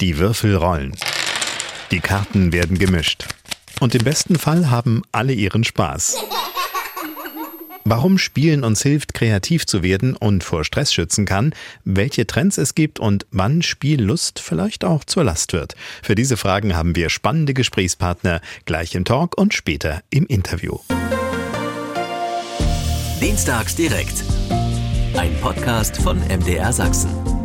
Die Würfel rollen. Die Karten werden gemischt. Und im besten Fall haben alle ihren Spaß. Warum Spielen uns hilft, kreativ zu werden und vor Stress schützen kann, welche Trends es gibt und wann Spiellust vielleicht auch zur Last wird. Für diese Fragen haben wir spannende Gesprächspartner gleich im Talk und später im Interview. Dienstags direkt. Ein Podcast von MDR Sachsen.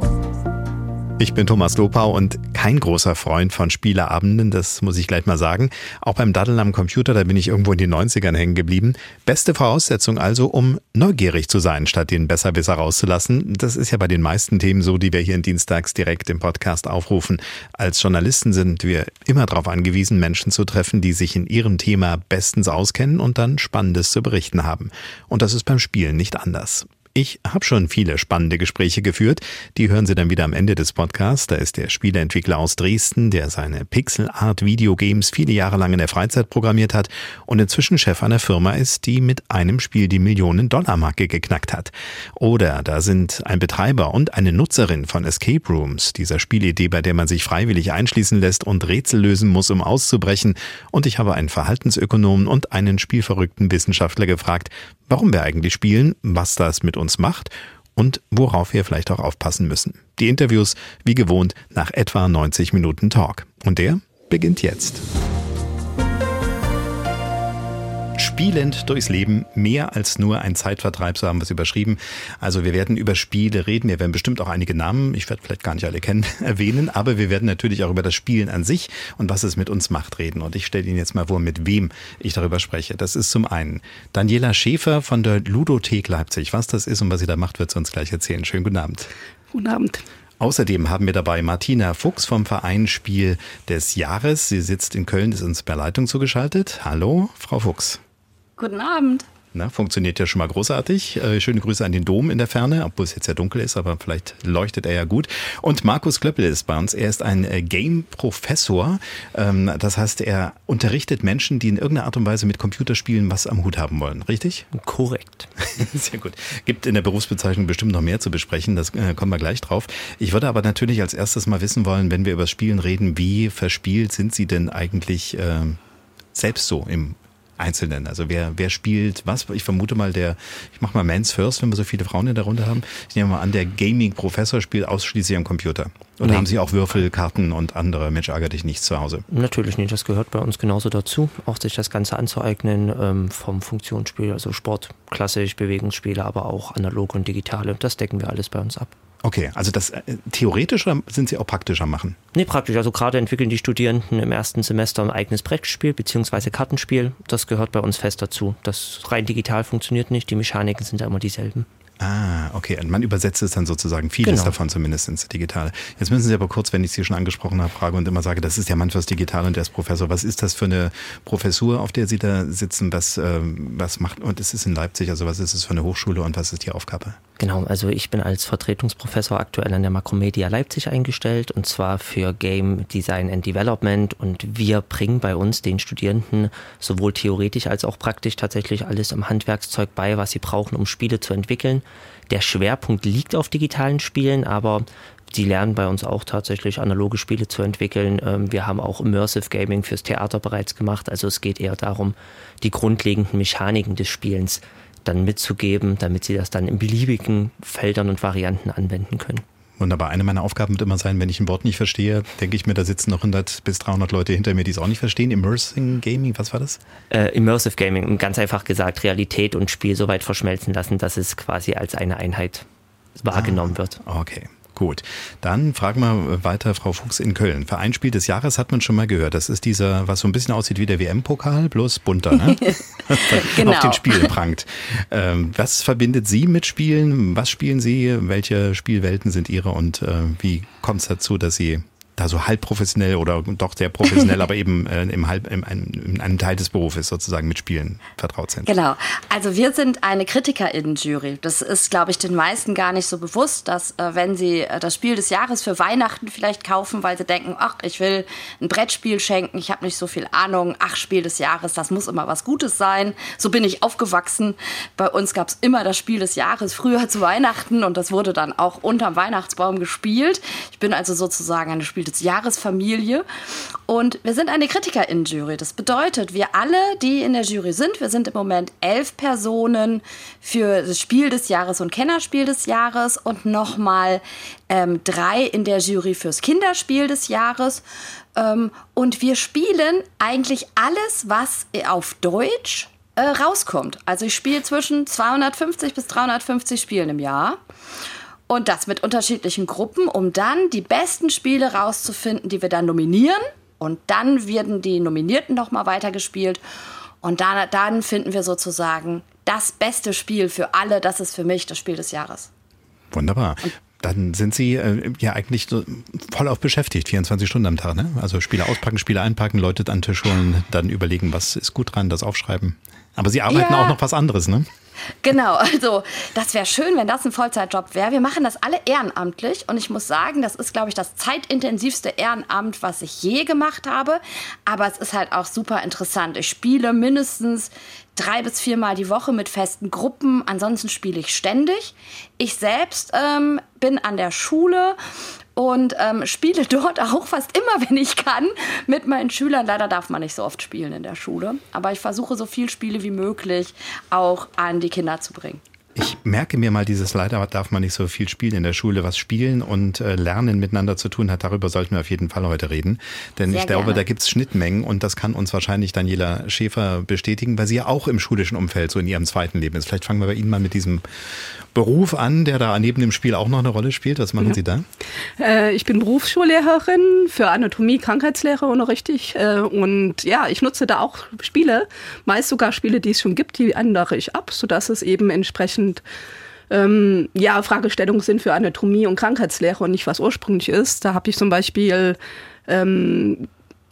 Ich bin Thomas Lopau und kein großer Freund von Spieleabenden, das muss ich gleich mal sagen. Auch beim Daddeln am Computer, da bin ich irgendwo in den 90ern hängen geblieben. Beste Voraussetzung also, um neugierig zu sein, statt den Besserwisser rauszulassen. Das ist ja bei den meisten Themen so, die wir hier in Dienstags direkt im Podcast aufrufen. Als Journalisten sind wir immer darauf angewiesen, Menschen zu treffen, die sich in ihrem Thema bestens auskennen und dann Spannendes zu berichten haben. Und das ist beim Spielen nicht anders. Ich habe schon viele spannende Gespräche geführt. Die hören Sie dann wieder am Ende des Podcasts. Da ist der Spieleentwickler aus Dresden, der seine Pixel Art Videogames viele Jahre lang in der Freizeit programmiert hat und inzwischen Chef einer Firma ist, die mit einem Spiel die Millionen-Dollar-Marke geknackt hat. Oder da sind ein Betreiber und eine Nutzerin von Escape Rooms, dieser Spielidee, bei der man sich freiwillig einschließen lässt und Rätsel lösen muss, um auszubrechen. Und ich habe einen Verhaltensökonomen und einen spielverrückten Wissenschaftler gefragt, warum wir eigentlich spielen, was das mit uns macht und worauf wir vielleicht auch aufpassen müssen. Die Interviews, wie gewohnt, nach etwa 90 Minuten Talk. Und der beginnt jetzt. Spielend durchs Leben, mehr als nur ein Zeitvertreib, so haben wir es überschrieben. Also wir werden über Spiele reden, wir werden bestimmt auch einige Namen, ich werde vielleicht gar nicht alle kennen, erwähnen, aber wir werden natürlich auch über das Spielen an sich und was es mit uns macht reden. Und ich stelle Ihnen jetzt mal vor, mit wem ich darüber spreche. Das ist zum einen Daniela Schäfer von der Ludothek Leipzig. Was das ist und was sie da macht, wird sie uns gleich erzählen. Schönen guten Abend. Guten Abend. Außerdem haben wir dabei Martina Fuchs vom Verein Spiel des Jahres. Sie sitzt in Köln, ist uns per Leitung zugeschaltet. Hallo, Frau Fuchs. Guten Abend. Na, funktioniert ja schon mal großartig. Äh, schöne Grüße an den Dom in der Ferne, obwohl es jetzt ja dunkel ist, aber vielleicht leuchtet er ja gut. Und Markus Klöppel ist bei uns. Er ist ein äh, Game-Professor. Ähm, das heißt, er unterrichtet Menschen, die in irgendeiner Art und Weise mit Computerspielen was am Hut haben wollen. Richtig? Korrekt. Sehr gut. Gibt in der Berufsbezeichnung bestimmt noch mehr zu besprechen. Das äh, kommen wir gleich drauf. Ich würde aber natürlich als erstes mal wissen wollen, wenn wir über Spielen reden, wie verspielt sind Sie denn eigentlich äh, selbst so im Einzelnen. Also wer, wer spielt was? Ich vermute mal, der, ich mache mal Mans First, wenn wir so viele Frauen in der Runde haben. Ich nehme mal an, der Gaming-Professor spielt ausschließlich am Computer. Oder nee. haben Sie auch Würfel, Karten und andere Mensch ärger dich nichts zu Hause? Natürlich nicht, das gehört bei uns genauso dazu. Auch sich das Ganze anzueignen ähm, vom Funktionsspiel, also Sport, klassisch, Bewegungsspiele, aber auch analoge und digitale. Das decken wir alles bei uns ab. Okay, also das äh, theoretisch oder sind Sie auch praktischer machen? Nee, praktisch. Also gerade entwickeln die Studierenden im ersten Semester ein eigenes Brettspiel bzw. Kartenspiel. Das gehört bei uns fest dazu. Das rein digital funktioniert nicht, die Mechaniken sind ja immer dieselben. Ah, okay. Und man übersetzt es dann sozusagen, vieles genau. davon zumindest ins Digitale. Jetzt müssen Sie aber kurz, wenn ich Sie schon angesprochen habe, frage und immer sage, das ist ja manchmal digital und der ist Professor. Was ist das für eine Professur, auf der Sie da sitzen? Was, äh, was macht, und es ist in Leipzig, also was ist es für eine Hochschule und was ist die Aufgabe? Genau, also ich bin als Vertretungsprofessor aktuell an der Makromedia Leipzig eingestellt und zwar für Game Design and Development und wir bringen bei uns den Studierenden sowohl theoretisch als auch praktisch tatsächlich alles am Handwerkszeug bei, was sie brauchen, um Spiele zu entwickeln. Der Schwerpunkt liegt auf digitalen Spielen, aber Sie lernen bei uns auch tatsächlich analoge Spiele zu entwickeln. Ähm, wir haben auch Immersive Gaming fürs Theater bereits gemacht. Also es geht eher darum, die grundlegenden Mechaniken des Spielens dann mitzugeben, damit sie das dann in beliebigen Feldern und Varianten anwenden können. Wunderbar. Eine meiner Aufgaben wird immer sein, wenn ich ein Wort nicht verstehe, denke ich mir, da sitzen noch 100 bis 300 Leute hinter mir, die es auch nicht verstehen. Immersive Gaming, was war das? Äh, Immersive Gaming, ganz einfach gesagt, Realität und Spiel so weit verschmelzen lassen, dass es quasi als eine Einheit wahrgenommen ah, wird. Okay. Gut, dann fragen wir weiter Frau Fuchs in Köln. Vereinspiel des Jahres hat man schon mal gehört. Das ist dieser, was so ein bisschen aussieht wie der WM-Pokal, bloß bunter, ne? genau. Auf den Spielen prangt. Ähm, was verbindet Sie mit Spielen? Was spielen Sie? Welche Spielwelten sind Ihre und äh, wie kommt es dazu, dass Sie da so halb professionell oder doch sehr professionell, aber eben äh, im halb, im, in einem Teil des Berufes sozusagen mit Spielen vertraut sind. Genau. Also wir sind eine KritikerInnen-Jury. Das ist, glaube ich, den meisten gar nicht so bewusst, dass äh, wenn sie äh, das Spiel des Jahres für Weihnachten vielleicht kaufen, weil sie denken, ach, ich will ein Brettspiel schenken, ich habe nicht so viel Ahnung, ach, Spiel des Jahres, das muss immer was Gutes sein. So bin ich aufgewachsen. Bei uns gab es immer das Spiel des Jahres früher zu Weihnachten und das wurde dann auch unterm Weihnachtsbaum gespielt. Ich bin also sozusagen eine Spiel Spiel des Jahres Familie. Und wir sind eine KritikerInnen-Jury. Das bedeutet, wir alle, die in der Jury sind, wir sind im Moment elf Personen für das Spiel des Jahres und Kennerspiel des Jahres und nochmal ähm, drei in der Jury fürs Kinderspiel des Jahres. Ähm, und wir spielen eigentlich alles, was auf Deutsch äh, rauskommt. Also ich spiele zwischen 250 bis 350 Spielen im Jahr. Und das mit unterschiedlichen Gruppen, um dann die besten Spiele rauszufinden, die wir dann nominieren. Und dann werden die Nominierten nochmal weitergespielt. Und dann, dann finden wir sozusagen das beste Spiel für alle. Das ist für mich das Spiel des Jahres. Wunderbar. Und dann sind Sie äh, ja eigentlich so voll auf beschäftigt, 24 Stunden am Tag. Ne? Also Spiele auspacken, Spiele einpacken, Leute an den Tisch holen, dann überlegen, was ist gut dran, das aufschreiben. Aber Sie arbeiten ja. auch noch was anderes, ne? Genau, also das wäre schön, wenn das ein Vollzeitjob wäre. Wir machen das alle ehrenamtlich und ich muss sagen, das ist, glaube ich, das zeitintensivste Ehrenamt, was ich je gemacht habe. Aber es ist halt auch super interessant. Ich spiele mindestens drei bis viermal die Woche mit festen Gruppen. Ansonsten spiele ich ständig. Ich selbst ähm, bin an der Schule und ähm, spiele dort auch fast immer, wenn ich kann, mit meinen Schülern. Leider darf man nicht so oft spielen in der Schule, aber ich versuche so viel Spiele wie möglich auch an die Kinder zu bringen. Ich merke mir mal dieses leider darf man nicht so viel spielen in der Schule. Was Spielen und äh, Lernen miteinander zu tun hat, darüber sollten wir auf jeden Fall heute reden. Denn Sehr ich glaube, gerne. da gibt's Schnittmengen und das kann uns wahrscheinlich Daniela Schäfer bestätigen, weil sie ja auch im schulischen Umfeld so in ihrem zweiten Leben ist. Vielleicht fangen wir bei Ihnen mal mit diesem Beruf an, der da neben dem Spiel auch noch eine Rolle spielt. Was machen ja. Sie da? Äh, ich bin Berufsschullehrerin für Anatomie, Krankheitslehre unterrichte ich. Äh, und ja, ich nutze da auch Spiele, meist sogar Spiele, die es schon gibt, die ändere ich ab, sodass es eben entsprechend ähm, ja, Fragestellungen sind für Anatomie und Krankheitslehre und nicht was ursprünglich ist. Da habe ich zum Beispiel ähm,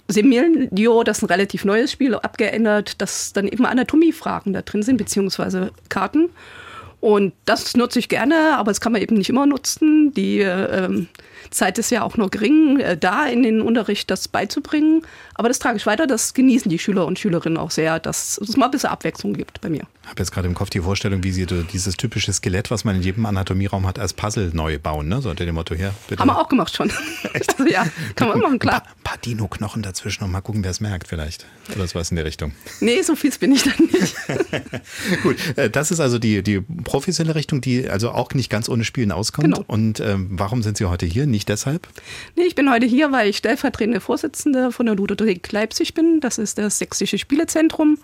Semilio, das ist ein relativ neues Spiel, abgeändert, dass dann eben Anatomiefragen da drin sind, beziehungsweise Karten. Und das nutze ich gerne, aber das kann man eben nicht immer nutzen. Die ähm, Zeit ist ja auch nur gering, äh, da in den Unterricht das beizubringen. Aber das trage ich weiter, das genießen die Schüler und Schülerinnen auch sehr, dass es mal ein bisschen Abwechslung gibt bei mir. Ich habe jetzt gerade im Kopf die Vorstellung, wie Sie dieses typische Skelett, was man in jedem Anatomiraum hat, als Puzzle neu bauen, ne? so unter dem Motto her. Bitte. Haben wir auch gemacht schon. Echt? Also, ja, kann man machen, klar. Ein paar, paar Dino-Knochen dazwischen und mal gucken, wer es merkt vielleicht. Oder was in der Richtung. Nee, so fies bin ich dann nicht. Gut, äh, das ist also die, die professionelle Richtung, die also auch nicht ganz ohne Spielen auskommt. Genau. Und ähm, warum sind Sie heute hier? Nicht deshalb? Nee, ich bin heute hier, weil ich stellvertretende Vorsitzende von der Ludothek Leipzig bin. Das ist das Sächsische Spielezentrum.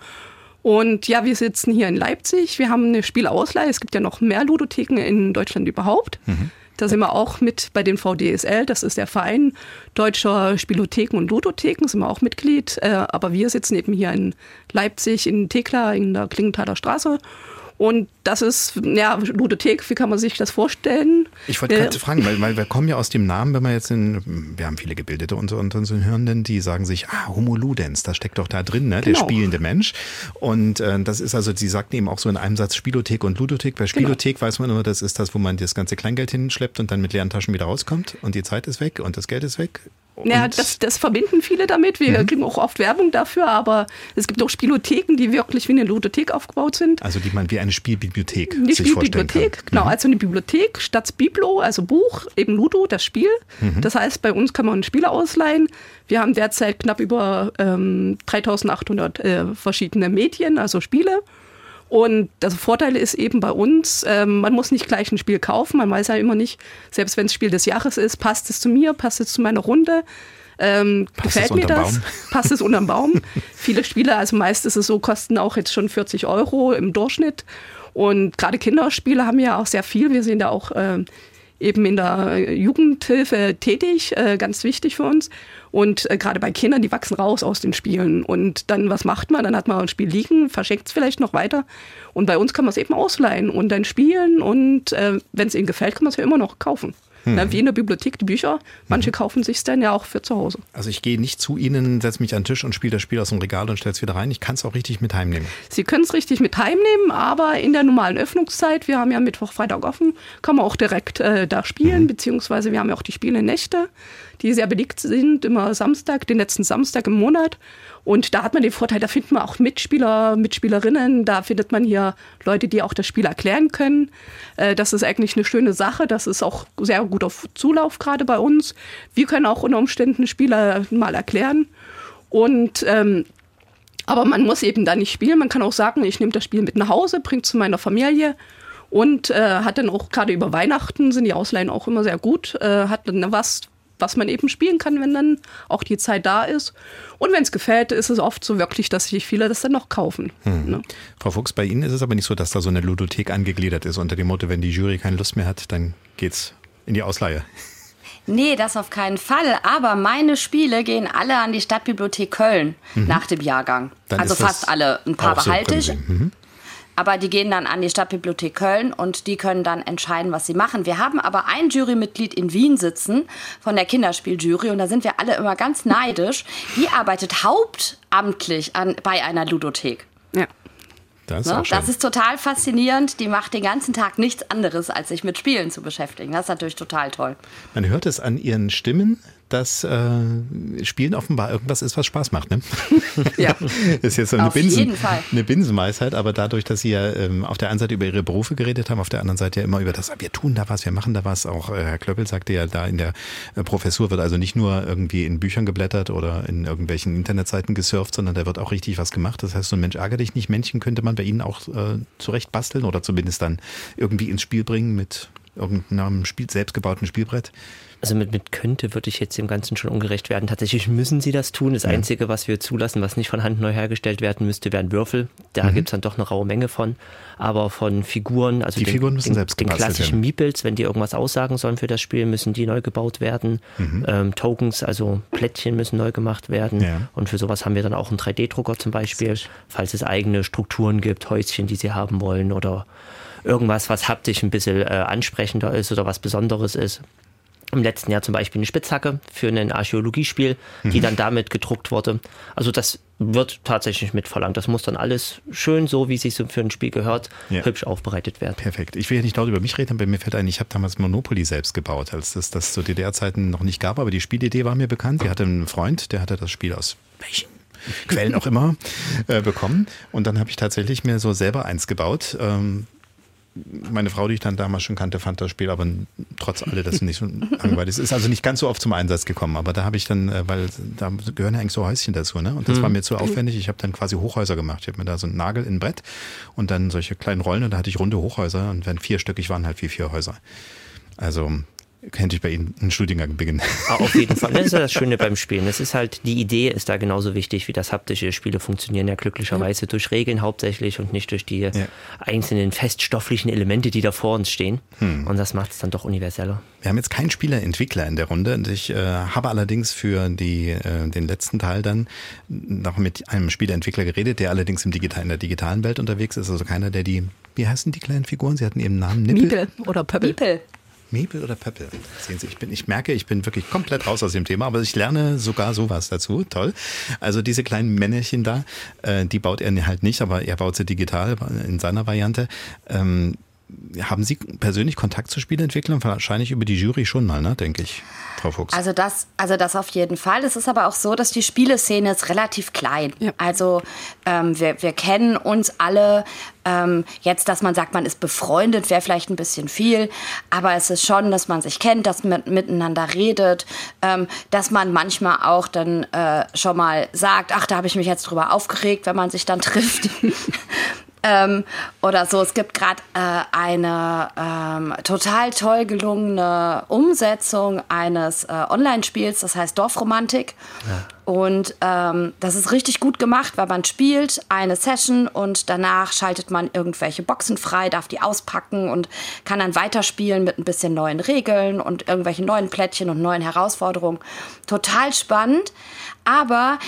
Und ja, wir sitzen hier in Leipzig. Wir haben eine Spielausleihe. Es gibt ja noch mehr Ludotheken in Deutschland überhaupt. Mhm. Da sind wir auch mit bei den VDSL, das ist der Verein Deutscher Spielotheken und Ludotheken, sind wir auch Mitglied. Äh, aber wir sitzen eben hier in Leipzig, in Thekla, in der Klingenthaler Straße und das ist, ja, Ludothek, wie kann man sich das vorstellen? Ich wollte gerade äh, fragen, weil, weil wir kommen ja aus dem Namen, wenn wir jetzt in, wir haben viele Gebildete unter, unter unseren Hörenden, die sagen sich, ah, Homo Ludens, das steckt doch da drin, ne? Genau. der spielende Mensch. Und äh, das ist also, Sie sagten eben auch so in einem Satz Spielothek und Ludothek. Bei genau. Spielothek genau. weiß man immer, das ist das, wo man das ganze Kleingeld hinschleppt und dann mit leeren Taschen wieder rauskommt und die Zeit ist weg und das Geld ist weg. Ja, das, das, verbinden viele damit. Wir mhm. kriegen auch oft Werbung dafür, aber es gibt auch Spielotheken, die wirklich wie eine Ludothek aufgebaut sind. Also die man wie eine Spielbibliothek die sich Spielbibliothek, genau. Mhm. Also eine Bibliothek statt Biblo, also Buch, eben Ludo, das Spiel. Mhm. Das heißt, bei uns kann man Spiele ausleihen. Wir haben derzeit knapp über ähm, 3800 äh, verschiedene Medien, also Spiele. Und das Vorteil ist eben bei uns, ähm, man muss nicht gleich ein Spiel kaufen, man weiß ja immer nicht, selbst wenn es Spiel des Jahres ist, passt es zu mir, passt es zu meiner Runde. Ähm, gefällt mir das? Baum? Passt es unterm Baum? Viele Spiele, also meist ist es so, kosten auch jetzt schon 40 Euro im Durchschnitt. Und gerade Kinderspiele haben ja auch sehr viel. Wir sind da auch äh, eben in der Jugendhilfe tätig, äh, ganz wichtig für uns. Und äh, gerade bei Kindern, die wachsen raus aus den Spielen. Und dann, was macht man? Dann hat man ein Spiel liegen, verschenkt es vielleicht noch weiter. Und bei uns kann man es eben ausleihen und dann spielen. Und äh, wenn es ihnen gefällt, kann man es ja immer noch kaufen. Mhm. Na, wie in der Bibliothek die Bücher. Manche mhm. kaufen sich dann ja auch für zu Hause. Also ich gehe nicht zu Ihnen, setze mich an den Tisch und spiele das Spiel aus dem Regal und stelle es wieder rein. Ich kann es auch richtig mit heimnehmen. Sie können es richtig mit heimnehmen, aber in der normalen Öffnungszeit, wir haben ja Mittwoch, Freitag offen, kann man auch direkt äh, da spielen, mhm. beziehungsweise wir haben ja auch die Spiele-Nächte, die sehr belegt sind, immer Samstag, den letzten Samstag im Monat. Und da hat man den Vorteil, da findet man auch Mitspieler, Mitspielerinnen, da findet man hier Leute, die auch das Spiel erklären können. Äh, das ist eigentlich eine schöne Sache, das ist auch sehr gut guter Zulauf gerade bei uns. Wir können auch unter Umständen Spieler mal erklären. Und ähm, aber man muss eben da nicht spielen. Man kann auch sagen, ich nehme das Spiel mit nach Hause, bringe es zu meiner Familie und äh, hat dann auch gerade über Weihnachten sind die Ausleihen auch immer sehr gut. Äh, hat dann was, was man eben spielen kann, wenn dann auch die Zeit da ist. Und wenn es gefällt, ist es oft so wirklich, dass sich viele das dann noch kaufen. Hm. Ne? Frau Fuchs, bei Ihnen ist es aber nicht so, dass da so eine Ludothek angegliedert ist unter dem Motto, wenn die Jury keine Lust mehr hat, dann geht's in die Ausleihe. Nee, das auf keinen Fall. Aber meine Spiele gehen alle an die Stadtbibliothek Köln mhm. nach dem Jahrgang. Dann also fast alle. Ein paar behalte ich. Mhm. Aber die gehen dann an die Stadtbibliothek Köln und die können dann entscheiden, was sie machen. Wir haben aber ein Jurymitglied in Wien sitzen von der Kinderspieljury und da sind wir alle immer ganz neidisch. Die arbeitet hauptamtlich an, bei einer Ludothek. Ja. Das ist, ne? das ist, total faszinierend. Die macht den ganzen Tag nichts anderes, als sich mit Spielen zu beschäftigen. Das ist natürlich total toll. Man hört es an ihren Stimmen, dass äh, Spielen offenbar irgendwas ist, was Spaß macht. Ne? Ja. ist jetzt so eine, auf Binsen, jeden Fall. eine Binsenweisheit, aber dadurch, dass Sie ja ähm, auf der einen Seite über Ihre Berufe geredet haben, auf der anderen Seite ja immer über das, wir tun da was, wir machen da was. Auch äh, Herr Klöppel sagte ja, da in der äh, Professur wird also nicht nur irgendwie in Büchern geblättert oder in irgendwelchen Internetseiten gesurft, sondern da wird auch richtig was gemacht. Das heißt, so ein Mensch ärger dich nicht, Männchen könnte man bei Ihnen auch äh, zurecht basteln oder zumindest dann irgendwie ins Spiel bringen mit irgendeinem Spiel, selbstgebauten Spielbrett. Also mit, mit könnte würde ich jetzt dem Ganzen schon ungerecht werden. Tatsächlich müssen sie das tun. Das ja. Einzige, was wir zulassen, was nicht von Hand neu hergestellt werden müsste, wären Würfel. Da mhm. gibt es dann doch eine raue Menge von. Aber von Figuren, also die den, Figuren müssen den, selbst den klassischen Meeples, wenn die irgendwas aussagen sollen für das Spiel, müssen die neu gebaut werden. Mhm. Ähm, Tokens, also Plättchen müssen neu gemacht werden. Ja. Und für sowas haben wir dann auch einen 3D-Drucker zum Beispiel, falls es eigene Strukturen gibt, Häuschen, die sie haben wollen oder irgendwas, was haptisch ein bisschen äh, ansprechender ist oder was Besonderes ist im letzten Jahr zum Beispiel eine Spitzhacke für ein Archäologiespiel, mhm. die dann damit gedruckt wurde. Also das wird tatsächlich mitverlangt. Das muss dann alles schön, so wie es sich so für ein Spiel gehört, ja. hübsch aufbereitet werden. Perfekt. Ich will ja nicht laut über mich reden, aber mir fällt ein, ich habe damals Monopoly selbst gebaut, als es das zu DDR-Zeiten noch nicht gab, aber die Spielidee war mir bekannt. Ich hatte einen Freund, der hatte das Spiel aus welchen Quellen auch immer äh, bekommen. Und dann habe ich tatsächlich mir so selber eins gebaut. Ähm, meine Frau, die ich dann damals schon kannte, fand das Spiel aber trotz alledessen nicht so langweilig. Es ist also nicht ganz so oft zum Einsatz gekommen, aber da habe ich dann, äh, weil da gehören ja eigentlich so Häuschen dazu, ne? Und das mhm. war mir zu aufwendig. Ich habe dann quasi Hochhäuser gemacht. Ich habe mir da so einen Nagel in ein Brett und dann solche kleinen Rollen und da hatte ich runde Hochhäuser und wenn vierstöckig waren, halt wie vier Häuser. Also könnte ich bei Ihnen einen Studiengang beginnen. Ah, auf jeden Fall. Das ist ja das Schöne beim Spielen. Das ist halt, die Idee ist da genauso wichtig wie das haptische. Spiele funktionieren ja glücklicherweise mhm. durch Regeln hauptsächlich und nicht durch die ja. einzelnen feststofflichen Elemente, die da vor uns stehen. Hm. Und das macht es dann doch universeller. Wir haben jetzt keinen Spielerentwickler in der Runde. Und ich äh, habe allerdings für die, äh, den letzten Teil dann noch mit einem Spielerentwickler geredet, der allerdings im Digital, in der digitalen Welt unterwegs ist. Also keiner, der die, wie heißen die kleinen Figuren? Sie hatten eben Namen. Nippel? Miepel oder Pöppel. Miepel. Mabel oder Peppel? Sehen Sie, ich, bin, ich merke, ich bin wirklich komplett raus aus dem Thema, aber ich lerne sogar sowas dazu. Toll. Also diese kleinen Männerchen da, äh, die baut er halt nicht, aber er baut sie digital in seiner Variante. Ähm, haben Sie persönlich Kontakt zu Spieleentwicklern? Wahrscheinlich über die Jury schon mal, ne, denke ich, Frau Fuchs. Also das, also das auf jeden Fall. Es ist aber auch so, dass die Spieleszene ist relativ klein. Ja. Also ähm, wir, wir kennen uns alle. Ähm, jetzt, dass man sagt, man ist befreundet, wäre vielleicht ein bisschen viel. Aber es ist schon, dass man sich kennt, dass man miteinander redet, ähm, dass man manchmal auch dann äh, schon mal sagt, ach, da habe ich mich jetzt drüber aufgeregt, wenn man sich dann trifft. Ähm, oder so. Es gibt gerade äh, eine ähm, total toll gelungene Umsetzung eines äh, Online-Spiels, das heißt Dorfromantik. Ja. Und ähm, das ist richtig gut gemacht, weil man spielt eine Session und danach schaltet man irgendwelche Boxen frei, darf die auspacken und kann dann weiterspielen mit ein bisschen neuen Regeln und irgendwelchen neuen Plättchen und neuen Herausforderungen. Total spannend. Aber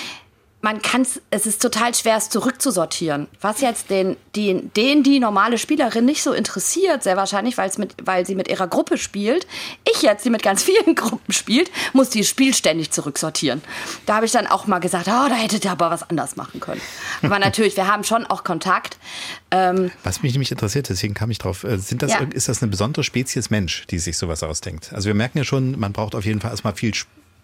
man kann es ist total schwer, es zurückzusortieren. Was jetzt den, die, den die normale Spielerin nicht so interessiert, sehr wahrscheinlich, weil's mit, weil sie mit ihrer Gruppe spielt. Ich jetzt, die mit ganz vielen Gruppen spielt, muss die Spiel ständig zurücksortieren. Da habe ich dann auch mal gesagt, oh, da hättet ihr aber was anders machen können. Aber natürlich, wir haben schon auch Kontakt. Ähm, was mich nämlich interessiert, deswegen kam ich drauf, äh, sind das, ja. ist das eine besondere Spezies Mensch, die sich sowas ausdenkt? Also wir merken ja schon, man braucht auf jeden Fall erstmal viel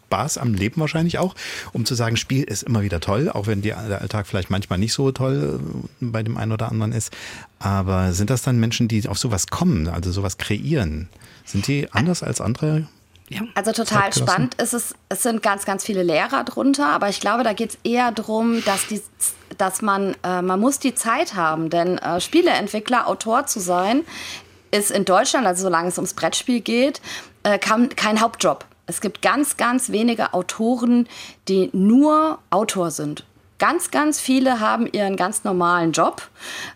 Spaß am Leben wahrscheinlich auch, um zu sagen, Spiel ist immer wieder toll, auch wenn der Alltag vielleicht manchmal nicht so toll äh, bei dem einen oder anderen ist. Aber sind das dann Menschen, die auf sowas kommen, also sowas kreieren? Sind die anders als andere ja. Also total spannend ist es, es sind ganz, ganz viele Lehrer drunter, aber ich glaube, da geht es eher darum, dass, die, dass man, äh, man muss die Zeit haben, denn äh, Spieleentwickler, Autor zu sein, ist in Deutschland, also solange es ums Brettspiel geht, äh, kein, kein Hauptjob. Es gibt ganz, ganz wenige Autoren, die nur Autor sind. Ganz, ganz viele haben ihren ganz normalen Job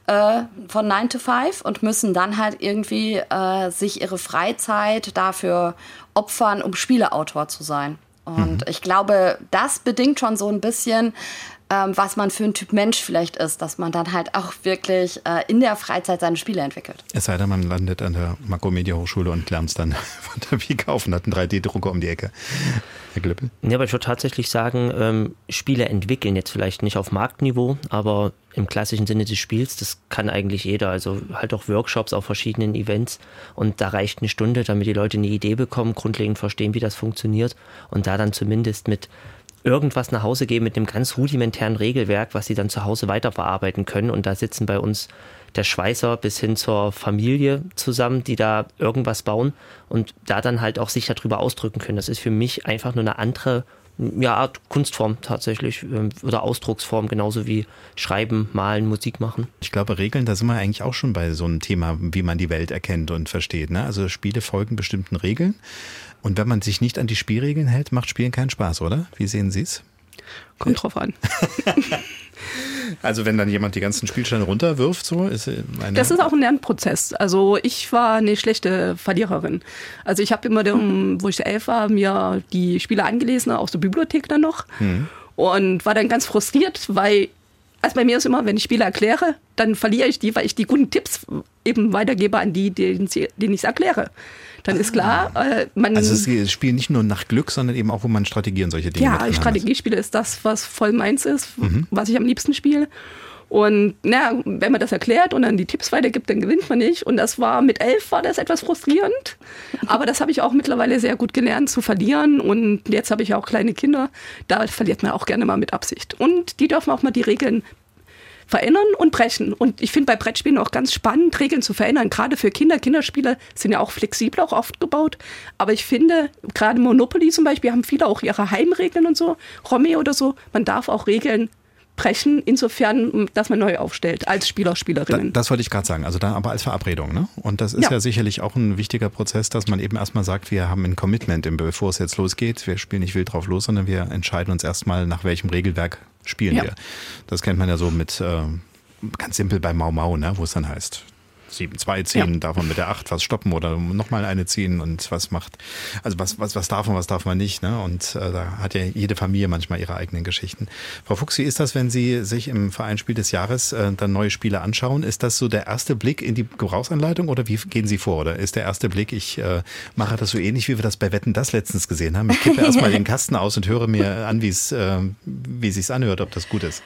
äh, von 9 to 5 und müssen dann halt irgendwie äh, sich ihre Freizeit dafür opfern, um Spieleautor zu sein. Und mhm. ich glaube, das bedingt schon so ein bisschen, ähm, was man für ein Typ Mensch vielleicht ist, dass man dann halt auch wirklich äh, in der Freizeit seine Spiele entwickelt. Es sei denn, man landet an der Makromedia Hochschule und lernt es dann von der Pike auf und hat einen 3D-Drucker um die Ecke. Herr Glippel? Ja, aber ich würde tatsächlich sagen, ähm, Spiele entwickeln jetzt vielleicht nicht auf Marktniveau, aber im klassischen Sinne des Spiels, das kann eigentlich jeder. Also halt auch Workshops auf verschiedenen Events und da reicht eine Stunde, damit die Leute eine Idee bekommen, grundlegend verstehen, wie das funktioniert und da dann zumindest mit irgendwas nach Hause geben mit einem ganz rudimentären Regelwerk, was sie dann zu Hause weiterverarbeiten können. Und da sitzen bei uns der Schweißer bis hin zur Familie zusammen, die da irgendwas bauen und da dann halt auch sich darüber ausdrücken können. Das ist für mich einfach nur eine andere ja, Art Kunstform tatsächlich ähm, oder Ausdrucksform, genauso wie Schreiben, Malen, Musik machen. Ich glaube, Regeln, da sind wir eigentlich auch schon bei so einem Thema, wie man die Welt erkennt und versteht. Ne? Also Spiele folgen bestimmten Regeln. Und wenn man sich nicht an die Spielregeln hält, macht Spielen keinen Spaß, oder? Wie sehen Sie es? Kommt drauf an. also wenn dann jemand die ganzen Spielsteine runterwirft, so ist eine Das ist auch ein Lernprozess. Also ich war eine schlechte Verliererin. Also ich habe immer, wo ich elf war, mir die Spiele angelesen aus der Bibliothek dann noch mhm. und war dann ganz frustriert, weil also bei mir ist immer, wenn ich Spiele erkläre, dann verliere ich die, weil ich die guten Tipps eben weitergebe an die, denen ich es erkläre dann ist klar, äh, man. Also es spielt nicht nur nach Glück, sondern eben auch, wo man Strategie und solche Dinge Ja, Strategiespiele ist das, was voll meins ist, mhm. was ich am liebsten spiele. Und na, wenn man das erklärt und dann die Tipps weitergibt, dann gewinnt man nicht. Und das war mit elf war das etwas frustrierend. Aber das habe ich auch mittlerweile sehr gut gelernt zu verlieren. Und jetzt habe ich auch kleine Kinder. Da verliert man auch gerne mal mit Absicht. Und die dürfen auch mal die Regeln verändern und brechen. Und ich finde bei Brettspielen auch ganz spannend, Regeln zu verändern. Gerade für Kinder. Kinderspiele sind ja auch flexibel auch oft gebaut. Aber ich finde, gerade Monopoly zum Beispiel haben viele auch ihre Heimregeln und so. Romeo oder so. Man darf auch Regeln brechen, insofern, dass man neu aufstellt als Spieler, Spielerinnen. Da, das wollte ich gerade sagen, also da aber als Verabredung. Ne? Und das ist ja. ja. sicherlich auch ein wichtiger Prozess, dass man eben erstmal sagt, wir haben ein Commitment, bevor es jetzt losgeht. Wir spielen nicht wild drauf los, sondern wir entscheiden uns erstmal, nach welchem Regelwerk spielen ja. wir. Das kennt man ja so mit äh, ganz simpel bei Mau Mau, ne? wo es dann heißt, 7-2 ziehen, ja. darf man mit der 8 was stoppen oder nochmal eine ziehen und was macht, also was, was, was darf man, was darf man nicht. Ne? Und äh, da hat ja jede Familie manchmal ihre eigenen Geschichten. Frau Fuchs, wie ist das, wenn Sie sich im Vereinsspiel des Jahres äh, dann neue Spiele anschauen? Ist das so der erste Blick in die Gebrauchsanleitung oder wie gehen Sie vor? Oder ist der erste Blick, ich äh, mache das so ähnlich, wie wir das bei Wetten das letztens gesehen haben? Ich kippe erstmal den Kasten aus und höre mir an, wie es äh, wie sich's anhört, ob das gut ist.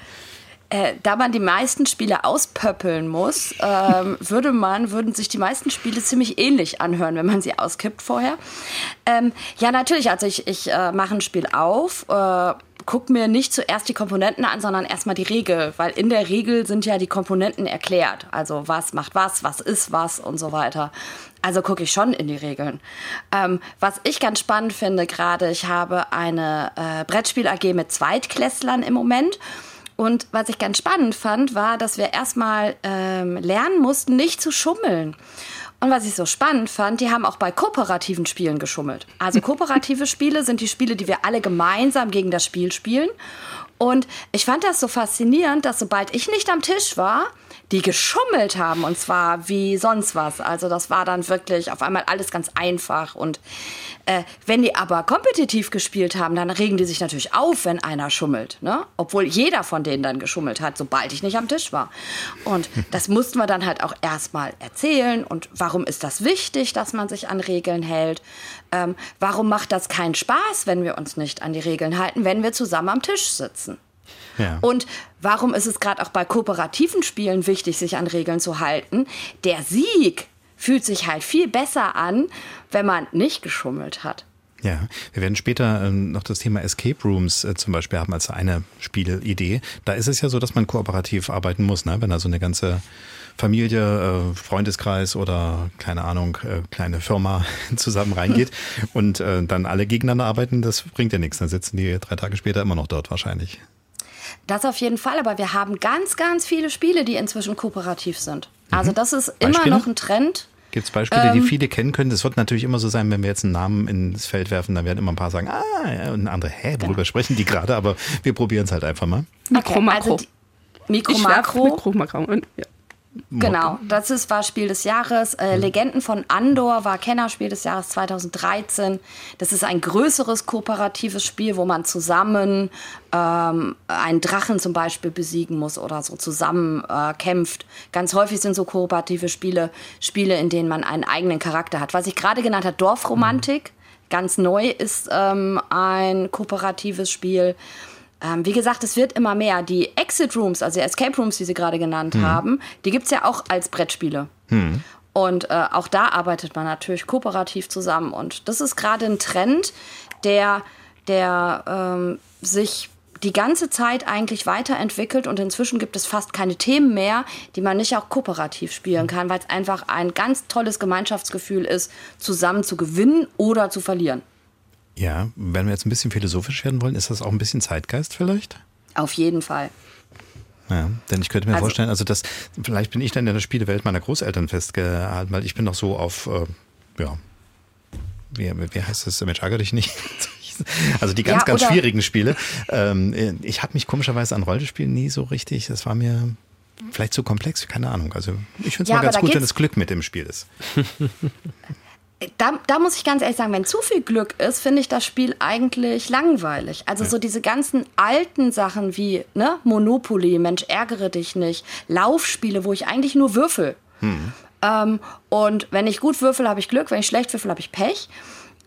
Äh, da man die meisten Spiele auspöppeln muss, ähm, würde man, würden sich die meisten Spiele ziemlich ähnlich anhören, wenn man sie auskippt vorher. Ähm, ja, natürlich, also ich, ich äh, mache ein Spiel auf, äh, guck mir nicht zuerst die Komponenten an, sondern erstmal die Regel, weil in der Regel sind ja die Komponenten erklärt. Also was macht was, was ist was und so weiter. Also gucke ich schon in die Regeln. Ähm, was ich ganz spannend finde gerade, ich habe eine äh, Brettspiel AG mit Zweitklässlern im Moment. Und was ich ganz spannend fand, war, dass wir erstmal ähm, lernen mussten, nicht zu schummeln. Und was ich so spannend fand, die haben auch bei kooperativen Spielen geschummelt. Also kooperative Spiele sind die Spiele, die wir alle gemeinsam gegen das Spiel spielen. Und ich fand das so faszinierend, dass sobald ich nicht am Tisch war, die geschummelt haben und zwar wie sonst was. Also das war dann wirklich auf einmal alles ganz einfach und äh, wenn die aber kompetitiv gespielt haben, dann regen die sich natürlich auf, wenn einer schummelt. Ne? Obwohl jeder von denen dann geschummelt hat, sobald ich nicht am Tisch war. Und das mussten wir dann halt auch erstmal erzählen. Und warum ist das wichtig, dass man sich an Regeln hält? Ähm, warum macht das keinen Spaß, wenn wir uns nicht an die Regeln halten, wenn wir zusammen am Tisch sitzen? Ja. Und warum ist es gerade auch bei kooperativen Spielen wichtig, sich an Regeln zu halten? Der Sieg fühlt sich halt viel besser an, wenn man nicht geschummelt hat. Ja, wir werden später ähm, noch das Thema Escape Rooms äh, zum Beispiel haben als eine Spielidee. Da ist es ja so, dass man kooperativ arbeiten muss, ne? wenn da so eine ganze Familie, äh, Freundeskreis oder keine Ahnung, äh, kleine Firma zusammen reingeht und dann alle gegeneinander arbeiten, das bringt ja nichts. Dann sitzen die drei Tage später immer noch dort wahrscheinlich. Das auf jeden Fall, aber wir haben ganz, ganz viele Spiele, die inzwischen kooperativ sind. Also mhm. das ist immer noch ein Trend. Gibt es Beispiele, ähm, die viele kennen können? Das wird natürlich immer so sein, wenn wir jetzt einen Namen ins Feld werfen, dann werden immer ein paar sagen, ah, und andere, hä, worüber genau. sprechen die gerade? Aber wir probieren es halt einfach mal. Mikro, Makro. Also Mikro, Makro. Mikro, Makro. Ja. Genau, das ist, war Spiel des Jahres. Äh. Legenden von Andor war Kennerspiel des Jahres 2013. Das ist ein größeres kooperatives Spiel, wo man zusammen ähm, einen Drachen zum Beispiel besiegen muss oder so zusammen äh, kämpft. Ganz häufig sind so kooperative Spiele Spiele, in denen man einen eigenen Charakter hat. Was ich gerade genannt habe, Dorfromantik. Mhm. Ganz neu ist ähm, ein kooperatives Spiel. Ähm, wie gesagt, es wird immer mehr. Die Exit Rooms, also die Escape Rooms, die Sie gerade genannt hm. haben, die gibt es ja auch als Brettspiele. Hm. Und äh, auch da arbeitet man natürlich kooperativ zusammen. Und das ist gerade ein Trend, der, der ähm, sich die ganze Zeit eigentlich weiterentwickelt und inzwischen gibt es fast keine Themen mehr, die man nicht auch kooperativ spielen kann, weil es einfach ein ganz tolles Gemeinschaftsgefühl ist, zusammen zu gewinnen oder zu verlieren. Ja, wenn wir jetzt ein bisschen philosophisch werden wollen, ist das auch ein bisschen Zeitgeist vielleicht? Auf jeden Fall. Ja, denn ich könnte mir also, vorstellen, also das, vielleicht bin ich dann in der Spielewelt meiner Großeltern festgehalten, weil ich bin noch so auf, äh, ja, wie, wie heißt das, Mensch, ärgere dich nicht. Also die ganz, ja, ganz schwierigen Spiele. Ähm, ich habe mich komischerweise an Rollenspielen nie so richtig, das war mir vielleicht zu komplex, keine Ahnung. Also ich finde es ja, mal ganz gut, wenn das Glück mit im Spiel ist. da, da muss ich ganz ehrlich sagen, wenn zu viel Glück ist, finde ich das Spiel eigentlich langweilig. Also ja. so diese ganzen alten Sachen wie ne, Monopoly, Mensch, ärgere dich nicht, Laufspiele, wo ich eigentlich nur würfel. Hm. Ähm, und wenn ich gut würfel, habe ich Glück, wenn ich schlecht würfel, habe ich Pech.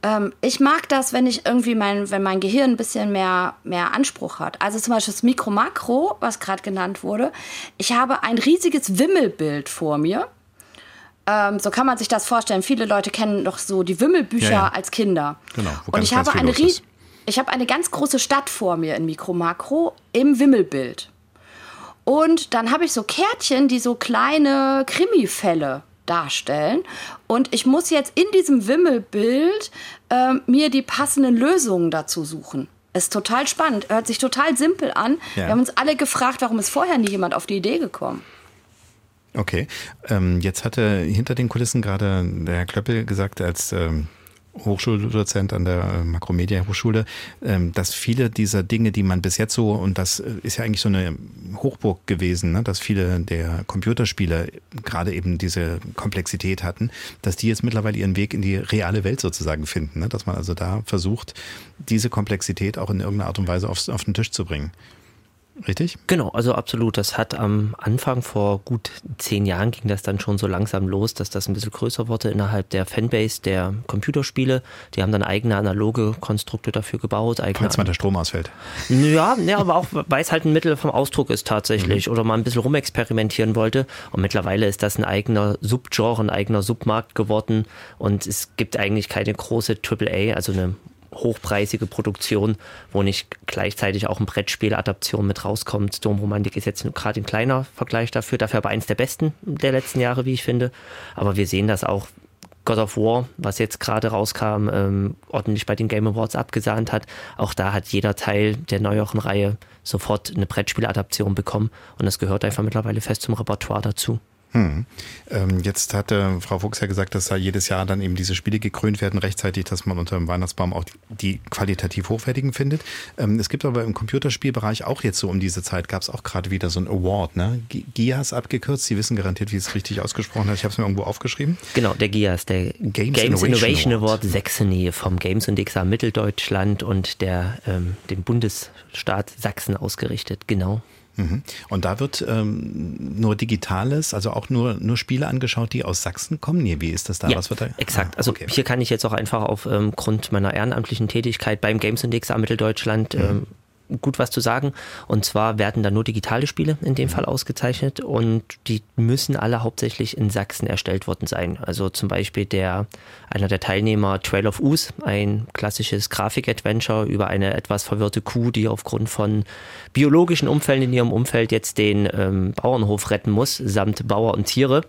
Ähm, ich mag das, wenn ich irgendwie mein, wenn mein Gehirn ein bisschen mehr, mehr Anspruch hat. Also zum Beispiel das Mikro-Makro, was gerade genannt wurde. Ich habe ein riesiges Wimmelbild vor mir ähm, so kann man sich das vorstellen. Viele Leute kennen doch so die Wimmelbücher ja, ja. als Kinder. Genau. Und ich habe eine ich habe eine ganz große Stadt vor mir in Mikro Makro im Wimmelbild. Und dann habe ich so Kärtchen, die so kleine Krimifälle darstellen. Und ich muss jetzt in diesem Wimmelbild äh, mir die passenden Lösungen dazu suchen. Ist total spannend, hört sich total simpel an. Ja. Wir haben uns alle gefragt, warum ist vorher nie jemand auf die Idee gekommen? Okay. Ähm, jetzt hatte hinter den Kulissen gerade der Herr Klöppel gesagt, als ähm, Hochschuldozent an der äh, Makromedia Hochschule, ähm, dass viele dieser Dinge, die man bis jetzt so, und das äh, ist ja eigentlich so eine Hochburg gewesen, ne, dass viele der Computerspiele gerade eben diese Komplexität hatten, dass die jetzt mittlerweile ihren Weg in die reale Welt sozusagen finden, ne, dass man also da versucht, diese Komplexität auch in irgendeiner Art und Weise auf den Tisch zu bringen. Richtig? Genau, also absolut. Das hat am Anfang vor gut zehn Jahren ging das dann schon so langsam los, dass das ein bisschen größer wurde innerhalb der Fanbase der Computerspiele. Die haben dann eigene analoge Konstrukte dafür gebaut. Falls mal der Strom ausfällt. Ja, ja aber auch, weil es halt ein Mittel vom Ausdruck ist tatsächlich mhm. oder mal ein bisschen rumexperimentieren wollte. Und mittlerweile ist das ein eigener Subgenre, ein eigener Submarkt geworden und es gibt eigentlich keine große AAA, also eine hochpreisige Produktion, wo nicht gleichzeitig auch ein Brettspiel-Adaption mit rauskommt. Domromantik ist jetzt gerade ein kleiner Vergleich dafür, dafür aber eins der besten der letzten Jahre, wie ich finde. Aber wir sehen das auch. God of War, was jetzt gerade rauskam, ähm, ordentlich bei den Game Awards abgesahnt hat. Auch da hat jeder Teil der neueren Reihe sofort eine Brettspieladaption bekommen und das gehört einfach mittlerweile fest zum Repertoire dazu. Hm. Ähm, jetzt hatte Frau Fuchs ja gesagt, dass da jedes Jahr dann eben diese Spiele gekrönt werden, rechtzeitig, dass man unter dem Weihnachtsbaum auch die qualitativ hochwertigen findet. Ähm, es gibt aber im Computerspielbereich auch jetzt so um diese Zeit, gab es auch gerade wieder so ein Award, ne? GIAS abgekürzt. Sie wissen garantiert, wie es richtig ausgesprochen hat. Ich habe es mir irgendwo aufgeschrieben. Genau, der GIAS, der Games, Games Innovation, Innovation Award. Award Saxony vom Games und Exam Mitteldeutschland und der, ähm, dem Bundesstaat Sachsen ausgerichtet, genau. Mhm. Und da wird ähm, nur Digitales, also auch nur, nur Spiele angeschaut, die aus Sachsen kommen? Nee, wie ist das da? Ja, Was wird da? Exakt. Ah, also okay. hier kann ich jetzt auch einfach aufgrund ähm, meiner ehrenamtlichen Tätigkeit beim Games Index Mitteldeutschland mhm. ähm, gut was zu sagen. Und zwar werden da nur digitale Spiele in dem Fall ausgezeichnet und die müssen alle hauptsächlich in Sachsen erstellt worden sein. Also zum Beispiel der, einer der Teilnehmer Trail of Us, ein klassisches Grafik-Adventure über eine etwas verwirrte Kuh, die aufgrund von biologischen Umfällen in ihrem Umfeld jetzt den ähm, Bauernhof retten muss, samt Bauer und Tiere.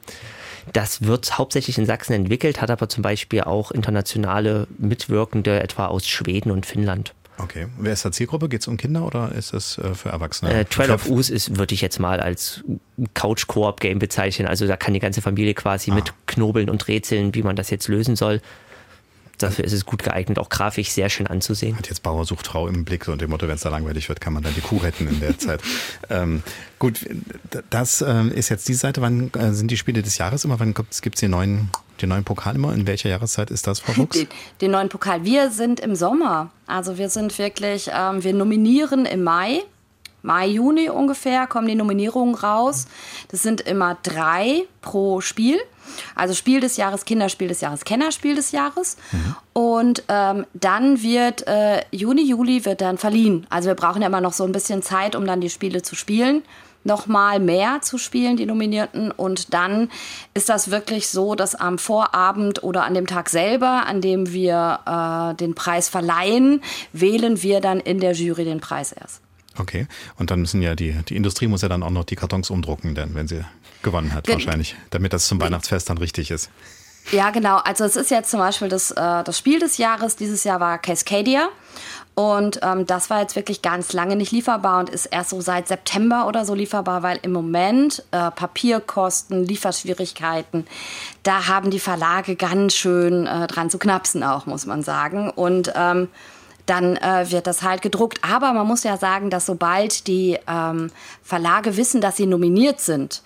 Das wird hauptsächlich in Sachsen entwickelt, hat aber zum Beispiel auch internationale Mitwirkende, etwa aus Schweden und Finnland. Okay. Wer ist da Zielgruppe? Geht es um Kinder oder ist es äh, für Erwachsene? Äh, Trail of Us ist, würde ich jetzt mal als Couch-Koop-Game bezeichnen. Also da kann die ganze Familie quasi ah. mit knobeln und rätseln, wie man das jetzt lösen soll. Dafür ist es gut geeignet, auch grafisch sehr schön anzusehen. Hat jetzt Bauer sucht Frau im Blick, so und dem Motto, wenn es da langweilig wird, kann man dann die Kuh retten in der Zeit. Ähm, gut, das äh, ist jetzt die Seite. Wann äh, sind die Spiele des Jahres immer? Wann gibt es den neuen, den neuen Pokal immer? In welcher Jahreszeit ist das, Frau Fuchs? Den, den neuen Pokal. Wir sind im Sommer. Also wir sind wirklich, ähm, wir nominieren im Mai. Mai, Juni ungefähr kommen die Nominierungen raus. Das sind immer drei pro Spiel. Also Spiel des Jahres, Kinderspiel des Jahres, Kennerspiel des Jahres. Mhm. Und ähm, dann wird äh, Juni, Juli wird dann verliehen. Also wir brauchen ja immer noch so ein bisschen Zeit, um dann die Spiele zu spielen nochmal mehr zu spielen, die Nominierten. Und dann ist das wirklich so, dass am Vorabend oder an dem Tag selber, an dem wir äh, den Preis verleihen, wählen wir dann in der Jury den Preis erst. Okay. Und dann müssen ja die, die Industrie muss ja dann auch noch die Kartons umdrucken, denn wenn sie gewonnen hat, Ge wahrscheinlich, damit das zum Weihnachtsfest dann richtig ist. Ja, genau. Also es ist jetzt zum Beispiel das, äh, das Spiel des Jahres. Dieses Jahr war Cascadia. Und ähm, das war jetzt wirklich ganz lange nicht lieferbar und ist erst so seit September oder so lieferbar, weil im Moment äh, Papierkosten, Lieferschwierigkeiten, da haben die Verlage ganz schön äh, dran zu knapsen auch, muss man sagen. Und ähm, dann äh, wird das halt gedruckt. Aber man muss ja sagen, dass sobald die ähm, Verlage wissen, dass sie nominiert sind,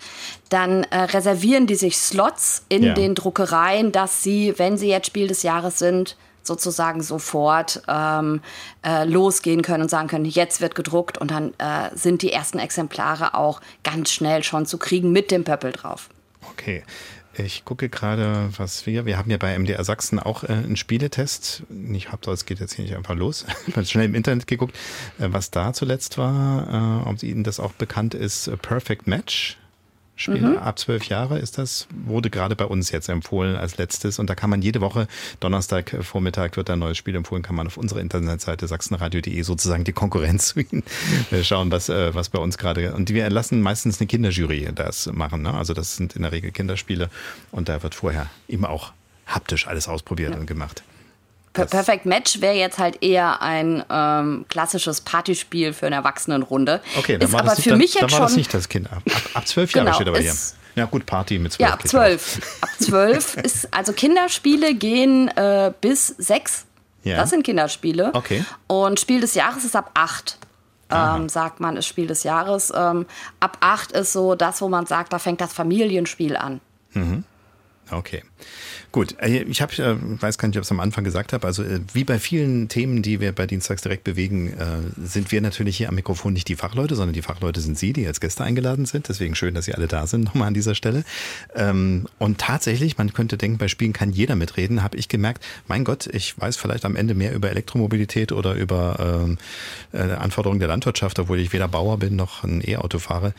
dann äh, reservieren die sich Slots in ja. den Druckereien, dass sie, wenn sie jetzt Spiel des Jahres sind, sozusagen sofort ähm, äh, losgehen können und sagen können, jetzt wird gedruckt und dann äh, sind die ersten Exemplare auch ganz schnell schon zu kriegen mit dem Pöppel drauf. Okay. Ich gucke gerade, was wir, wir haben ja bei MDR Sachsen auch äh, einen Spieletest. Ich habe das geht jetzt hier nicht einfach los. Ich habe schnell im Internet geguckt, äh, was da zuletzt war, äh, ob Ihnen das auch bekannt ist. Perfect Match Spiele mhm. ab zwölf Jahre ist das, wurde gerade bei uns jetzt empfohlen als letztes. Und da kann man jede Woche, Donnerstag Vormittag wird ein neues Spiel empfohlen, kann man auf unserer Internetseite sachsenradio.de sozusagen die Konkurrenz zu ihnen schauen, was, äh, was bei uns gerade. Und wir lassen meistens eine Kinderjury das machen. Ne? Also das sind in der Regel Kinderspiele und da wird vorher eben auch haptisch alles ausprobiert ja. und gemacht. Perfect Match wäre jetzt halt eher ein ähm, klassisches Partyspiel für eine Erwachsenenrunde. Okay, dann ist war aber das nicht, für mich dann, jetzt dann war das nicht das Kind. Ab, ab zwölf Jahre genau, steht aber hier. Ja, gut, Party mit zwölf. Ja, ab zwölf. ab zwölf ist, also Kinderspiele gehen äh, bis sechs. Ja. Das sind Kinderspiele. Okay. Und Spiel des Jahres ist ab acht. Ähm, sagt man, ist Spiel des Jahres. Ähm, ab acht ist so das, wo man sagt, da fängt das Familienspiel an. Mhm. Okay. Gut, äh, ich habe, äh, weiß gar nicht, ob ich es am Anfang gesagt habe, also äh, wie bei vielen Themen, die wir bei Dienstags direkt bewegen, sind wir natürlich hier am Mikrofon nicht die Fachleute, sondern die Fachleute sind Sie, die als Gäste eingeladen sind. Deswegen schön, dass Sie alle da sind, nochmal an dieser Stelle. Ähm, und tatsächlich, man könnte denken, bei Spielen kann jeder mitreden, habe ich gemerkt, mein Gott, ich weiß vielleicht am Ende mehr über Elektromobilität oder über Anforderungen der Landwirtschaft, obwohl ich weder Bauer bin noch ein E-Auto fahre.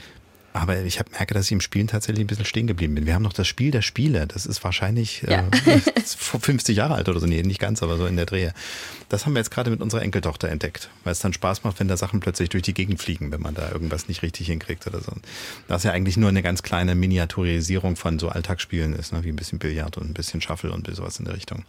Aber ich hab, merke, dass ich im Spielen tatsächlich ein bisschen stehen geblieben bin. Wir haben noch das Spiel der Spiele. Das ist wahrscheinlich ja. äh, 50 Jahre alt oder so. Nee, nicht ganz, aber so in der Drehe. Das haben wir jetzt gerade mit unserer Enkeltochter entdeckt, weil es dann Spaß macht, wenn da Sachen plötzlich durch die Gegend fliegen, wenn man da irgendwas nicht richtig hinkriegt oder so. Das ist ja eigentlich nur eine ganz kleine Miniaturisierung von so Alltagsspielen ist, ne? wie ein bisschen Billard und ein bisschen Shuffle und sowas in der Richtung.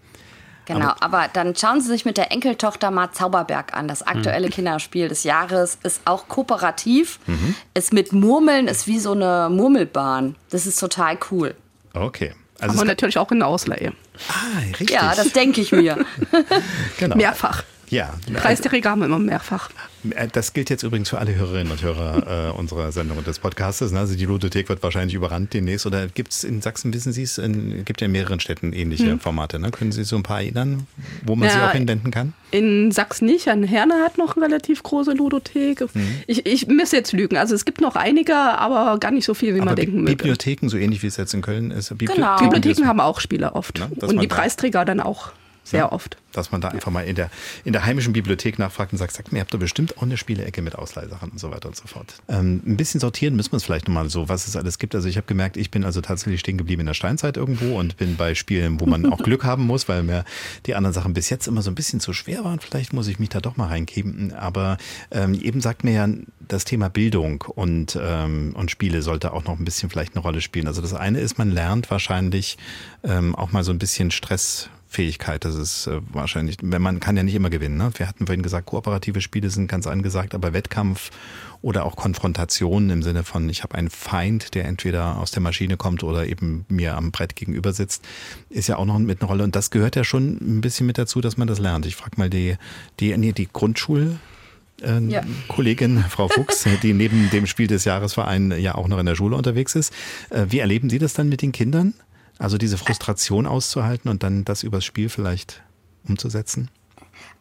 Genau, aber, aber, dann schauen Sie sich mit der Enkeltochter mal Zauberberg an. Das aktuelle mhm. Kinderspiel des Jahres ist auch kooperativ, mhm. ist mit Murmeln, ist wie so eine Murmelbahn. Das ist total cool. Okay. Also aber natürlich auch in der Ausleihe. Ah, richtig. Ja, das denke ich mir. genau. Mehrfach. Ja. Preis der Regame immer mehrfach. Äh, das gilt jetzt übrigens für alle Hörerinnen und Hörer äh, unserer Sendung und des Podcastes. Ne? Also die Ludothek wird wahrscheinlich überrannt demnächst. Oder gibt es in Sachsen, wissen Sie es, gibt ja in mehreren Städten ähnliche hm. Formate. Ne? Können Sie so ein paar erinnern, wo man ja, sie auch hinwenden kann? In Sachsen nicht. An Herne hat noch eine relativ große Ludothek. Hm. Ich, ich müsste jetzt lügen. Also es gibt noch einige, aber gar nicht so viel, wie aber man denken würde. Bibliotheken, so ähnlich wie es jetzt in Köln ist. Bibli genau. Bibliotheken haben auch Spiele oft. Ne? Und die Preisträger dann auch. Sehr ja, oft. Dass man da einfach mal in der, in der heimischen Bibliothek nachfragt und sagt, sagt mir, ihr habt da bestimmt auch eine Spielecke mit Ausleihsachen und so weiter und so fort. Ähm, ein bisschen sortieren müssen wir es vielleicht nochmal so, was es alles gibt. Also ich habe gemerkt, ich bin also tatsächlich stehen geblieben in der Steinzeit irgendwo und bin bei Spielen, wo man auch Glück haben muss, weil mir die anderen Sachen bis jetzt immer so ein bisschen zu schwer waren. Vielleicht muss ich mich da doch mal reingeben. Aber ähm, eben sagt mir ja, das Thema Bildung und, ähm, und Spiele sollte auch noch ein bisschen vielleicht eine Rolle spielen. Also das eine ist, man lernt wahrscheinlich ähm, auch mal so ein bisschen Stress Fähigkeit. Das ist äh, wahrscheinlich, wenn man kann ja nicht immer gewinnen. Ne? Wir hatten vorhin gesagt, kooperative Spiele sind ganz angesagt, aber Wettkampf oder auch Konfrontation im Sinne von, ich habe einen Feind, der entweder aus der Maschine kommt oder eben mir am Brett gegenüber sitzt, ist ja auch noch mit einer Rolle. Und das gehört ja schon ein bisschen mit dazu, dass man das lernt. Ich frage mal die, die, nee, die Grundschul- äh, ja. Kollegin Frau Fuchs, die neben dem Spiel des Jahresverein ja auch noch in der Schule unterwegs ist. Äh, wie erleben Sie das dann mit den Kindern? Also diese Frustration auszuhalten und dann das übers Spiel vielleicht umzusetzen?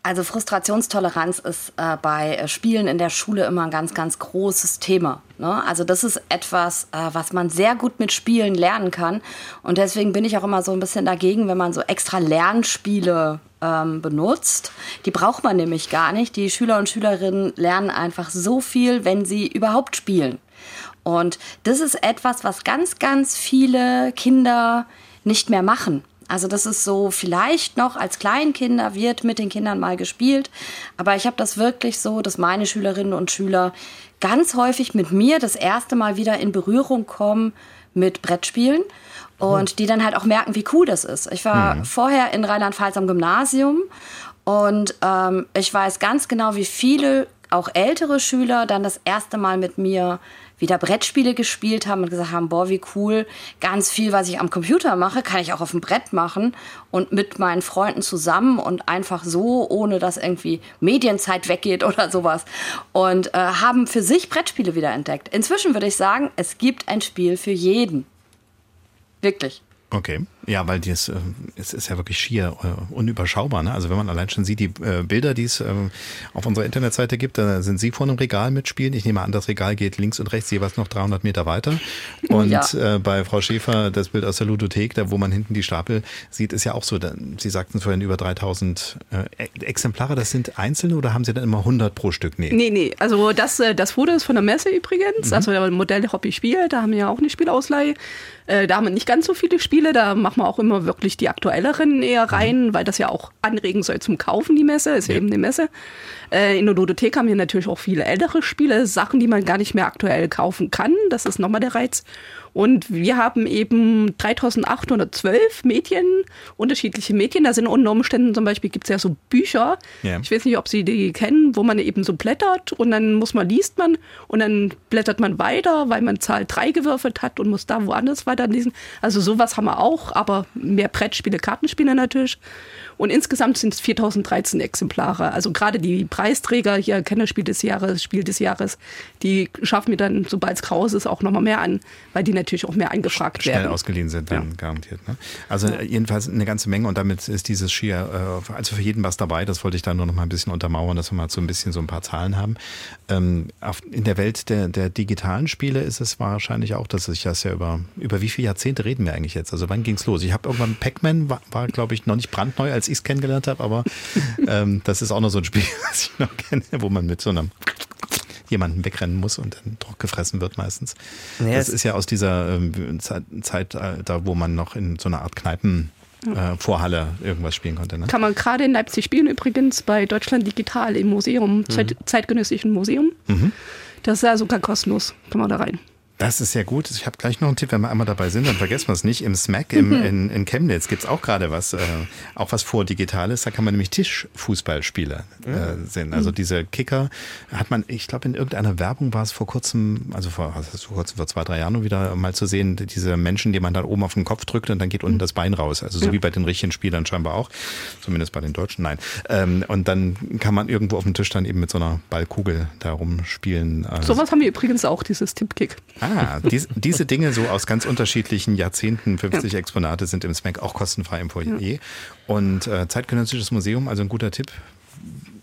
Also Frustrationstoleranz ist äh, bei äh, Spielen in der Schule immer ein ganz, ganz großes Thema. Ne? Also das ist etwas, äh, was man sehr gut mit Spielen lernen kann. Und deswegen bin ich auch immer so ein bisschen dagegen, wenn man so extra Lernspiele ähm, benutzt. Die braucht man nämlich gar nicht. Die Schüler und Schülerinnen lernen einfach so viel, wenn sie überhaupt spielen. Und das ist etwas, was ganz, ganz viele Kinder nicht mehr machen. Also das ist so, vielleicht noch als Kleinkinder wird mit den Kindern mal gespielt, aber ich habe das wirklich so, dass meine Schülerinnen und Schüler ganz häufig mit mir das erste Mal wieder in Berührung kommen mit Brettspielen und die dann halt auch merken, wie cool das ist. Ich war mhm. vorher in Rheinland-Pfalz am Gymnasium und ähm, ich weiß ganz genau, wie viele auch ältere Schüler dann das erste Mal mit mir wieder Brettspiele gespielt haben und gesagt haben, boah, wie cool, ganz viel, was ich am Computer mache, kann ich auch auf dem Brett machen und mit meinen Freunden zusammen und einfach so, ohne dass irgendwie Medienzeit weggeht oder sowas. Und äh, haben für sich Brettspiele wieder entdeckt. Inzwischen würde ich sagen, es gibt ein Spiel für jeden. Wirklich. Okay. Ja, weil das, äh, es ist ja wirklich schier äh, unüberschaubar. Ne? Also wenn man allein schon sieht, die äh, Bilder, die es äh, auf unserer Internetseite gibt, da sind Sie vor einem Regal mitspielen. Ich nehme an, das Regal geht links und rechts jeweils noch 300 Meter weiter. Und ja. äh, bei Frau Schäfer, das Bild aus der Ludothek, da wo man hinten die Stapel sieht, ist ja auch so. Sie sagten vorhin über 3000 äh, Exemplare. Das sind einzelne oder haben Sie dann immer 100 pro Stück? Nee, nee, nee. Also das, äh, das Foto ist von der Messe übrigens. Mhm. Also der Modell Hobby Spiel, da haben wir ja auch eine Spielausleihe. Äh, da haben wir nicht ganz so viele Spiele, da machen wir auch immer wirklich die aktuelleren eher rein, mhm. weil das ja auch anregen soll zum Kaufen, die Messe, ist ja, eben eine Messe. Äh, in der Ludothek haben wir natürlich auch viele ältere Spiele, Sachen, die man gar nicht mehr aktuell kaufen kann. Das ist nochmal der Reiz. Und wir haben eben 3812 Medien, unterschiedliche Medien. Da sind unter Umständen zum Beispiel gibt es ja so Bücher. Yeah. Ich weiß nicht, ob Sie die kennen, wo man eben so blättert und dann muss man, liest man und dann blättert man weiter, weil man Zahl 3 gewürfelt hat und muss da woanders weiter lesen. Also sowas haben wir auch, aber mehr Brettspiele, Kartenspiele natürlich. Und insgesamt sind es 4013 Exemplare. Also gerade die Preisträger hier, Kennerspiel des Jahres, Spiel des Jahres, die schaffen mir dann, sobald es raus ist, auch nochmal mehr an, weil die natürlich auch mehr eingefragt Schnell werden. Schnell ausgeliehen sind dann ja. garantiert. Ne? Also ja. jedenfalls eine ganze Menge und damit ist dieses Skier, äh, also für jeden was dabei. Das wollte ich da nur noch mal ein bisschen untermauern, dass wir mal so ein bisschen so ein paar Zahlen haben. Ähm, in der Welt der, der digitalen Spiele ist es wahrscheinlich auch, dass sich das ja über, über wie viele Jahrzehnte reden wir eigentlich jetzt? Also wann ging es los? Ich habe irgendwann Pac-Man, war, war glaube ich noch nicht brandneu, als ich es kennengelernt habe, aber ähm, das ist auch noch so ein Spiel, was ich noch kenne, wo man mit so einem jemanden wegrennen muss und dann Druck gefressen wird meistens. Ja, das ist ja aus dieser ähm, Zeit, da wo man noch in so einer Art Kneipen äh, Vorhalle irgendwas spielen konnte. Ne? Kann man gerade in Leipzig spielen, übrigens bei Deutschland Digital im Museum, mhm. Zeit, zeitgenössischen Museum. Mhm. Das ist ja sogar kostenlos, kann man da rein. Das ist sehr gut. Ich habe gleich noch einen Tipp, wenn wir einmal dabei sind, dann vergessen wir es nicht. Im SMAC im, mhm. in, in Chemnitz gibt es auch gerade was, äh, auch was vor Digitales. Da kann man nämlich Tischfußballspiele äh, mhm. sehen. Also diese Kicker hat man, ich glaube, in irgendeiner Werbung war es vor kurzem, also vor, also vor kurzem, vor zwei, drei Jahren wieder mal zu sehen, diese Menschen, die man dann oben auf den Kopf drückt und dann geht unten mhm. das Bein raus. Also so ja. wie bei den richtigen Spielern scheinbar auch. Zumindest bei den Deutschen, nein. Ähm, und dann kann man irgendwo auf dem Tisch dann eben mit so einer Ballkugel da rumspielen. Also Sowas haben wir übrigens auch, dieses Tippkick. Ah, dies, diese Dinge so aus ganz unterschiedlichen Jahrzehnten, 50 ja. Exponate sind im SMAC auch kostenfrei im Foyer. Ja. Und äh, Zeitgenössisches Museum, also ein guter Tipp,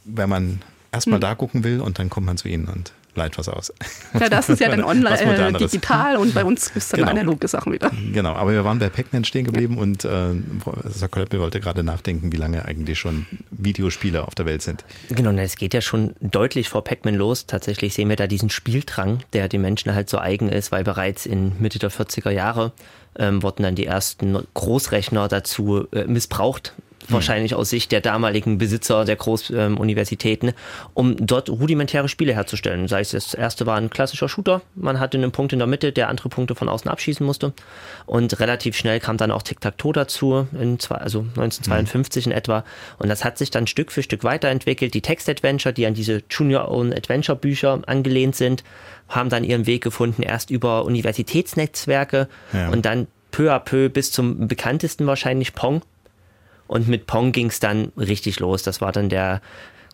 wenn man erstmal mhm. da gucken will und dann kommt man zu Ihnen und bleibt was aus. Ja, das ist ja dann online, äh, digital und bei uns ist dann genau. analoge Sachen wieder. Genau, aber wir waren bei Pac-Man stehen geblieben und äh, Sakolpe wollte gerade nachdenken, wie lange eigentlich schon Videospiele auf der Welt sind. Genau, es geht ja schon deutlich vor Pac-Man los. Tatsächlich sehen wir da diesen Spieldrang, der den Menschen halt so eigen ist, weil bereits in Mitte der 40er Jahre ähm, wurden dann die ersten Großrechner dazu äh, missbraucht. Wahrscheinlich aus Sicht der damaligen Besitzer der Großuniversitäten, um dort rudimentäre Spiele herzustellen. Sei es das erste war ein klassischer Shooter, man hatte einen Punkt in der Mitte, der andere Punkte von außen abschießen musste. Und relativ schnell kam dann auch Tic-Tac-Toe dazu, in zwei, also 1952 mhm. in etwa. Und das hat sich dann Stück für Stück weiterentwickelt. Die Text-Adventure, die an diese Junior-Own-Adventure-Bücher angelehnt sind, haben dann ihren Weg gefunden, erst über Universitätsnetzwerke ja. und dann peu à peu bis zum bekanntesten wahrscheinlich Pong, und mit Pong ging es dann richtig los. Das war dann der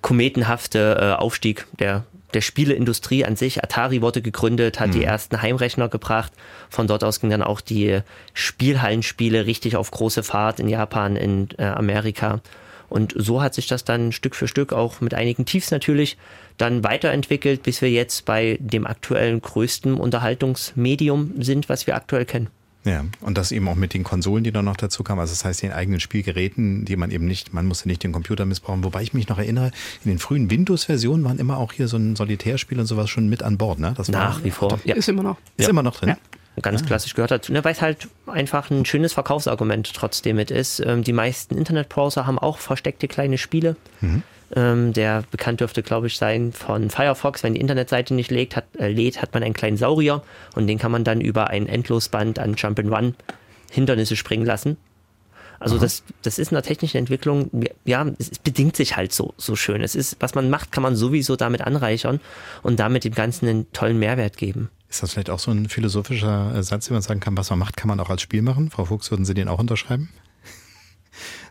kometenhafte äh, Aufstieg der, der Spieleindustrie an sich. Atari wurde gegründet, hat mhm. die ersten Heimrechner gebracht. Von dort aus ging dann auch die Spielhallenspiele richtig auf große Fahrt in Japan, in äh, Amerika. Und so hat sich das dann Stück für Stück auch mit einigen Tiefs natürlich dann weiterentwickelt, bis wir jetzt bei dem aktuellen größten Unterhaltungsmedium sind, was wir aktuell kennen. Ja, und das eben auch mit den Konsolen, die dann noch dazu kamen, also das heißt den eigenen Spielgeräten, die man eben nicht, man musste nicht den Computer missbrauchen, wobei ich mich noch erinnere, in den frühen Windows-Versionen waren immer auch hier so ein Solitärspiel und sowas schon mit an Bord, ne? Das Nach wie vor. Ja. Ist immer noch. Ist ja. immer noch drin. Ja. Ganz ah. klassisch gehört dazu, ne, weil es halt einfach ein schönes Verkaufsargument trotzdem mit ist. Ähm, die meisten Internetbrowser haben auch versteckte kleine Spiele. Mhm. Ähm, der bekannt dürfte, glaube ich, sein von Firefox. Wenn die Internetseite nicht lädt hat, äh, lädt, hat man einen kleinen Saurier und den kann man dann über ein Endlosband an Jump'n'Run Hindernisse springen lassen. Also das, das ist in der technischen Entwicklung, ja, es bedingt sich halt so, so schön. Es ist, was man macht, kann man sowieso damit anreichern und damit dem Ganzen einen tollen Mehrwert geben. Ist das vielleicht auch so ein philosophischer Satz, wie man sagen kann, was man macht, kann man auch als Spiel machen? Frau Fuchs, würden Sie den auch unterschreiben?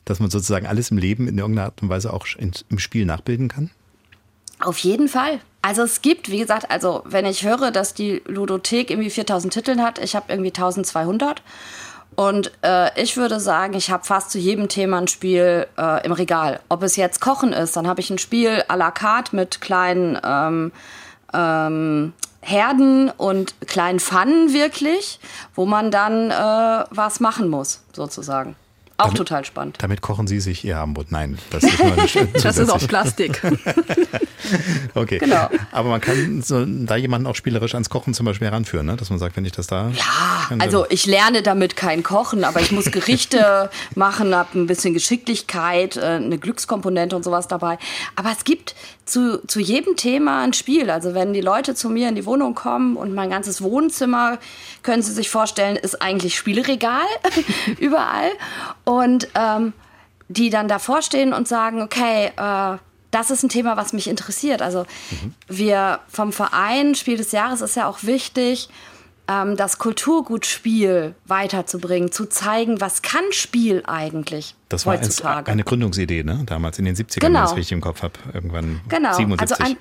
Dass man sozusagen alles im Leben in irgendeiner Art und Weise auch im Spiel nachbilden kann? Auf jeden Fall. Also es gibt, wie gesagt, also wenn ich höre, dass die Ludothek irgendwie 4000 Titeln hat, ich habe irgendwie 1200 und äh, ich würde sagen, ich habe fast zu jedem Thema ein Spiel äh, im Regal. Ob es jetzt Kochen ist, dann habe ich ein Spiel à la carte mit kleinen ähm, ähm, Herden und kleinen Pfannen wirklich, wo man dann äh, was machen muss, sozusagen. Auch damit, total spannend. Damit kochen Sie sich Ihr Abendbrot. Nein, das ist mal Das ist aus Plastik. okay. Genau. Aber man kann so, da jemanden auch spielerisch ans Kochen zum Beispiel heranführen, ne? dass man sagt, wenn ich das da. Ja, kann, also ich lerne damit kein Kochen, aber ich muss Gerichte machen, habe ein bisschen Geschicklichkeit, äh, eine Glückskomponente und sowas dabei. Aber es gibt zu, zu jedem Thema ein Spiel. Also wenn die Leute zu mir in die Wohnung kommen und mein ganzes Wohnzimmer, können Sie sich vorstellen, ist eigentlich Spielregal überall. Und ähm, die dann davor stehen und sagen, okay, äh, das ist ein Thema, was mich interessiert. Also mhm. wir vom Verein Spiel des Jahres ist ja auch wichtig, ähm, das Kulturgutspiel weiterzubringen, zu zeigen, was kann Spiel eigentlich das war heutzutage. eine Gründungsidee, ne? damals in den 70ern, genau. wenn ich es richtig im Kopf habe, irgendwann genau. 77. Also ein,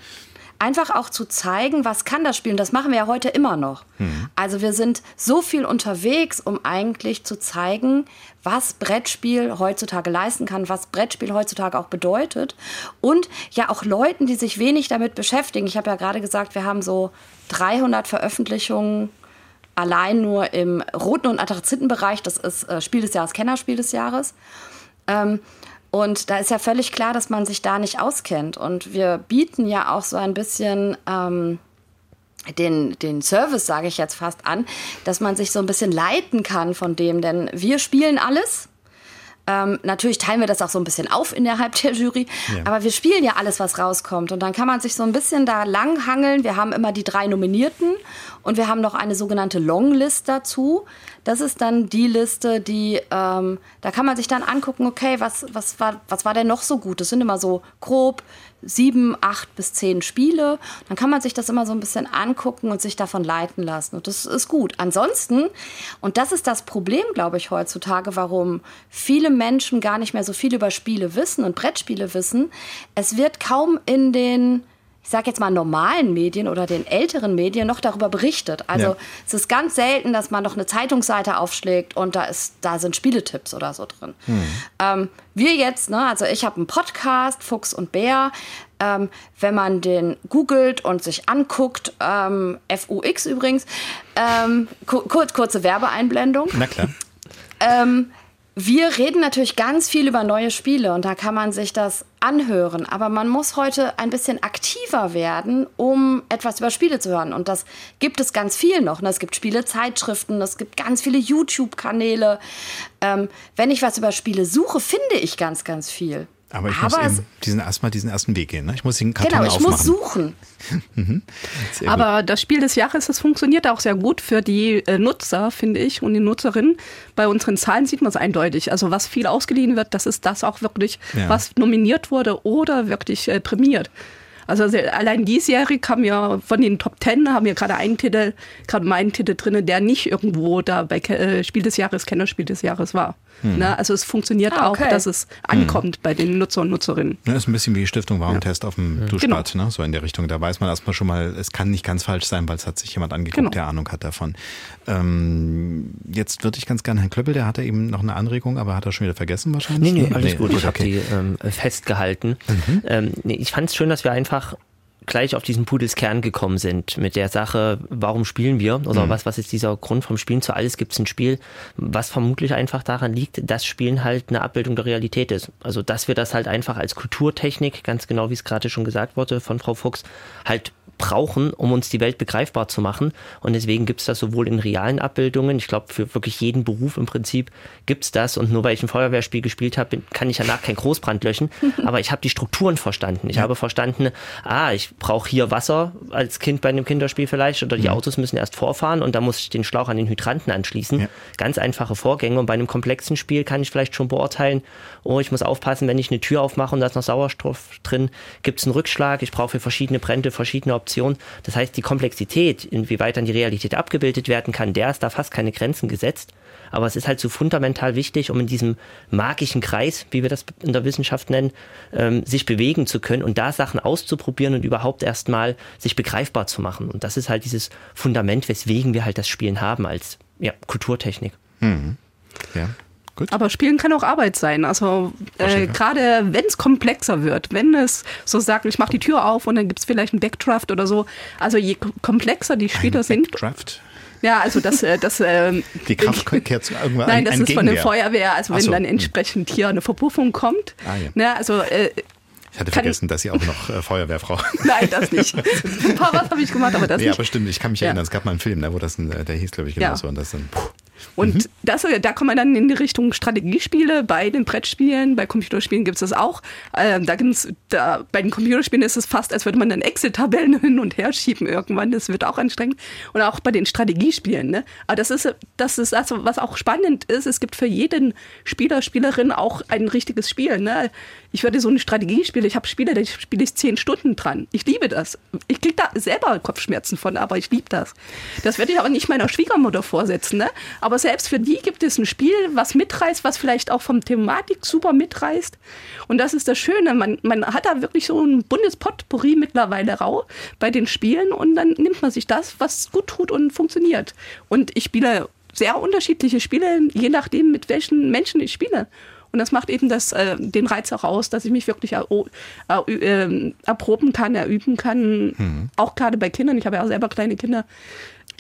einfach auch zu zeigen, was kann das Spiel. Und das machen wir ja heute immer noch. Mhm. Also wir sind so viel unterwegs, um eigentlich zu zeigen, was Brettspiel heutzutage leisten kann, was Brettspiel heutzutage auch bedeutet. Und ja auch Leuten, die sich wenig damit beschäftigen. Ich habe ja gerade gesagt, wir haben so 300 Veröffentlichungen allein nur im roten und Anthrazitenbereich. Das ist äh, Spiel des Jahres, Kennerspiel des Jahres. Ähm, und da ist ja völlig klar, dass man sich da nicht auskennt. Und wir bieten ja auch so ein bisschen ähm, den, den Service, sage ich jetzt fast an, dass man sich so ein bisschen leiten kann von dem. Denn wir spielen alles. Ähm, natürlich teilen wir das auch so ein bisschen auf innerhalb der Jury, ja. aber wir spielen ja alles, was rauskommt. Und dann kann man sich so ein bisschen da langhangeln. Wir haben immer die drei Nominierten und wir haben noch eine sogenannte Longlist dazu. Das ist dann die Liste, die, ähm, da kann man sich dann angucken, okay, was, was, war, was war denn noch so gut? Das sind immer so grob sieben, acht bis zehn Spiele. Dann kann man sich das immer so ein bisschen angucken und sich davon leiten lassen. Und das ist gut. Ansonsten, und das ist das Problem, glaube ich, heutzutage, warum viele Menschen gar nicht mehr so viel über Spiele wissen und Brettspiele wissen, es wird kaum in den ich sage jetzt mal, normalen Medien oder den älteren Medien noch darüber berichtet. Also ja. es ist ganz selten, dass man noch eine Zeitungsseite aufschlägt und da, ist, da sind Spieletipps oder so drin. Hm. Ähm, wir jetzt, ne, also ich habe einen Podcast, Fuchs und Bär, ähm, wenn man den googelt und sich anguckt, ähm, FUX übrigens, ähm, kur kurze Werbeeinblendung. Na klar. Wir reden natürlich ganz viel über neue Spiele und da kann man sich das anhören. Aber man muss heute ein bisschen aktiver werden, um etwas über Spiele zu hören. Und das gibt es ganz viel noch. Es gibt Spielezeitschriften, es gibt ganz viele YouTube-Kanäle. Ähm, wenn ich was über Spiele suche, finde ich ganz, ganz viel. Aber ich Aber muss diesen erstmal diesen ersten Weg gehen. Ne? Ich muss den Karton Genau, ich aufmachen. muss suchen. Mhm. Aber das Spiel des Jahres, das funktioniert auch sehr gut für die äh, Nutzer, finde ich, und die Nutzerinnen. Bei unseren Zahlen sieht man es eindeutig. Also was viel ausgeliehen wird, das ist das auch wirklich, ja. was nominiert wurde oder wirklich äh, prämiert. Also allein diesjährig haben wir von den Top Ten haben wir gerade einen Titel, gerade meinen Titel drin, der nicht irgendwo da bei äh, Spiel des Jahres, Kennerspiel des Jahres war. Hm. Na, also es funktioniert ah, okay. auch, dass es ankommt hm. bei den Nutzer und Nutzerinnen. Ja, ist ein bisschen wie Stiftung Warentest ja. auf dem ja. Duschbad, genau. ne? so in der Richtung. Da weiß man erstmal schon mal, es kann nicht ganz falsch sein, weil es hat sich jemand angeguckt, genau. der Ahnung hat davon. Ähm, jetzt würde ich ganz gerne Herrn Klöppel, der hatte eben noch eine Anregung, aber hat er schon wieder vergessen wahrscheinlich? Nee, nee, alles nee, gut, ich okay. habe die ähm, festgehalten. Mhm. Ähm, nee, ich fand es schön, dass wir einfach gleich auf diesen Pudels Kern gekommen sind mit der Sache, warum spielen wir oder mhm. was, was ist dieser Grund vom Spielen? Zu alles gibt es ein Spiel, was vermutlich einfach daran liegt, dass Spielen halt eine Abbildung der Realität ist. Also dass wir das halt einfach als Kulturtechnik, ganz genau wie es gerade schon gesagt wurde von Frau Fuchs, halt brauchen, um uns die Welt begreifbar zu machen. Und deswegen gibt es das sowohl in realen Abbildungen, ich glaube für wirklich jeden Beruf im Prinzip gibt es das. Und nur weil ich ein Feuerwehrspiel gespielt habe, kann ich danach kein Großbrand löschen. Aber ich habe die Strukturen verstanden. Ich ja. habe verstanden, ah, ich brauche hier Wasser als Kind bei einem Kinderspiel vielleicht oder die ja. Autos müssen erst vorfahren und da muss ich den Schlauch an den Hydranten anschließen. Ja. Ganz einfache Vorgänge. Und bei einem komplexen Spiel kann ich vielleicht schon beurteilen, oh, ich muss aufpassen, wenn ich eine Tür aufmache und da ist noch Sauerstoff drin, gibt es einen Rückschlag, ich brauche für verschiedene Brände verschiedene Optionen. Das heißt, die Komplexität, inwieweit dann die Realität abgebildet werden kann, der ist da fast keine Grenzen gesetzt. Aber es ist halt so fundamental wichtig, um in diesem magischen Kreis, wie wir das in der Wissenschaft nennen, ähm, sich bewegen zu können und da Sachen auszuprobieren und überhaupt erstmal sich begreifbar zu machen. Und das ist halt dieses Fundament, weswegen wir halt das Spielen haben als ja, Kulturtechnik. Mhm. Ja. Gut. Aber Spielen kann auch Arbeit sein. Also äh, gerade wenn es komplexer wird, wenn es so sagt, ich mache die Tür auf und dann gibt es vielleicht einen Backdraft oder so. Also je komplexer die Spieler ein sind. Backdraft? Ja, also das, äh, das ähm, die Kraft kehrt zu irgendwann Nein, das ist von der Feuerwehr, also wenn so. dann entsprechend hier eine Verpuffung kommt. Ah, ja. ne, also äh, ich hatte vergessen, dass Sie auch noch äh, Feuerwehrfrau. Nein, das nicht. Ein paar was habe ich gemacht, aber das nee, nicht. Ja, aber stimmt, ich kann mich ja. erinnern, es gab mal einen Film, ne, wo das, ein, äh, der hieß, glaube ich, genauso. Ja. Und das dann, puh. Und mhm. das, da kommt man dann in die Richtung Strategiespiele. Bei den Brettspielen, bei Computerspielen gibt es das auch. Ähm, da gibt's, da, bei den Computerspielen ist es fast, als würde man dann Excel-Tabellen hin und her schieben irgendwann. Das wird auch anstrengend. Und auch bei den Strategiespielen. Ne? Aber das ist, das ist das, was auch spannend ist. Es gibt für jeden Spieler, Spielerin auch ein richtiges Spiel. Ne? Ich würde so ein Strategiespiel, ich habe Spiele, da spiele ich zehn Stunden dran. Ich liebe das. Ich kriege da selber Kopfschmerzen von, aber ich liebe das. Das werde ich aber nicht meiner Schwiegermutter vorsetzen. Ne? Aber selbst für die gibt es ein Spiel, was mitreißt, was vielleicht auch vom Thematik super mitreißt. Und das ist das Schöne. Man, man hat da wirklich so ein Bundespotpourri mittlerweile rau bei den Spielen und dann nimmt man sich das, was gut tut und funktioniert. Und ich spiele sehr unterschiedliche Spiele, je nachdem, mit welchen Menschen ich spiele. Und das macht eben das, äh, den Reiz auch aus, dass ich mich wirklich äh, äh, erproben kann, erüben kann. Mhm. Auch gerade bei Kindern, ich habe ja auch selber kleine Kinder,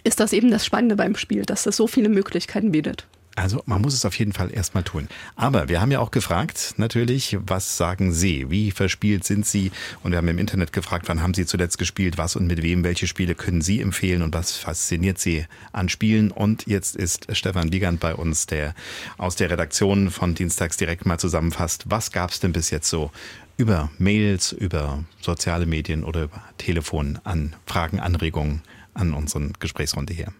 ist das eben das Spannende beim Spiel, dass es so viele Möglichkeiten bietet. Also man muss es auf jeden Fall erstmal tun. Aber wir haben ja auch gefragt, natürlich, was sagen Sie? Wie verspielt sind Sie? Und wir haben im Internet gefragt, wann haben Sie zuletzt gespielt, was und mit wem, welche Spiele können Sie empfehlen und was fasziniert Sie an Spielen? Und jetzt ist Stefan Wiegand bei uns, der aus der Redaktion von Dienstags direkt mal zusammenfasst. Was gab es denn bis jetzt so über Mails, über soziale Medien oder über Telefon an Fragen, Anregungen an unseren Gesprächsrunde hier?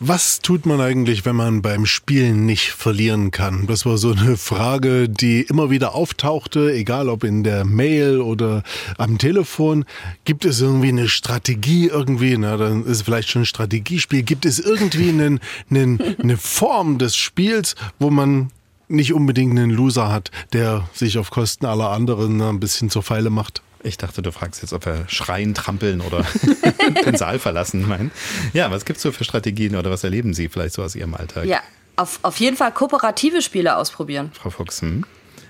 Was tut man eigentlich, wenn man beim Spielen nicht verlieren kann? Das war so eine Frage, die immer wieder auftauchte, egal ob in der Mail oder am Telefon. Gibt es irgendwie eine Strategie irgendwie? Na, dann ist es vielleicht schon ein Strategiespiel. Gibt es irgendwie einen, einen, eine Form des Spiels, wo man nicht unbedingt einen Loser hat, der sich auf Kosten aller anderen ein bisschen zur Pfeile macht? Ich dachte, du fragst jetzt, ob wir schreien, trampeln oder den Saal verlassen meinen. Ja, was gibt es so für Strategien oder was erleben Sie vielleicht so aus Ihrem Alltag? Ja, auf, auf jeden Fall kooperative Spiele ausprobieren. Frau Fuchs, hm?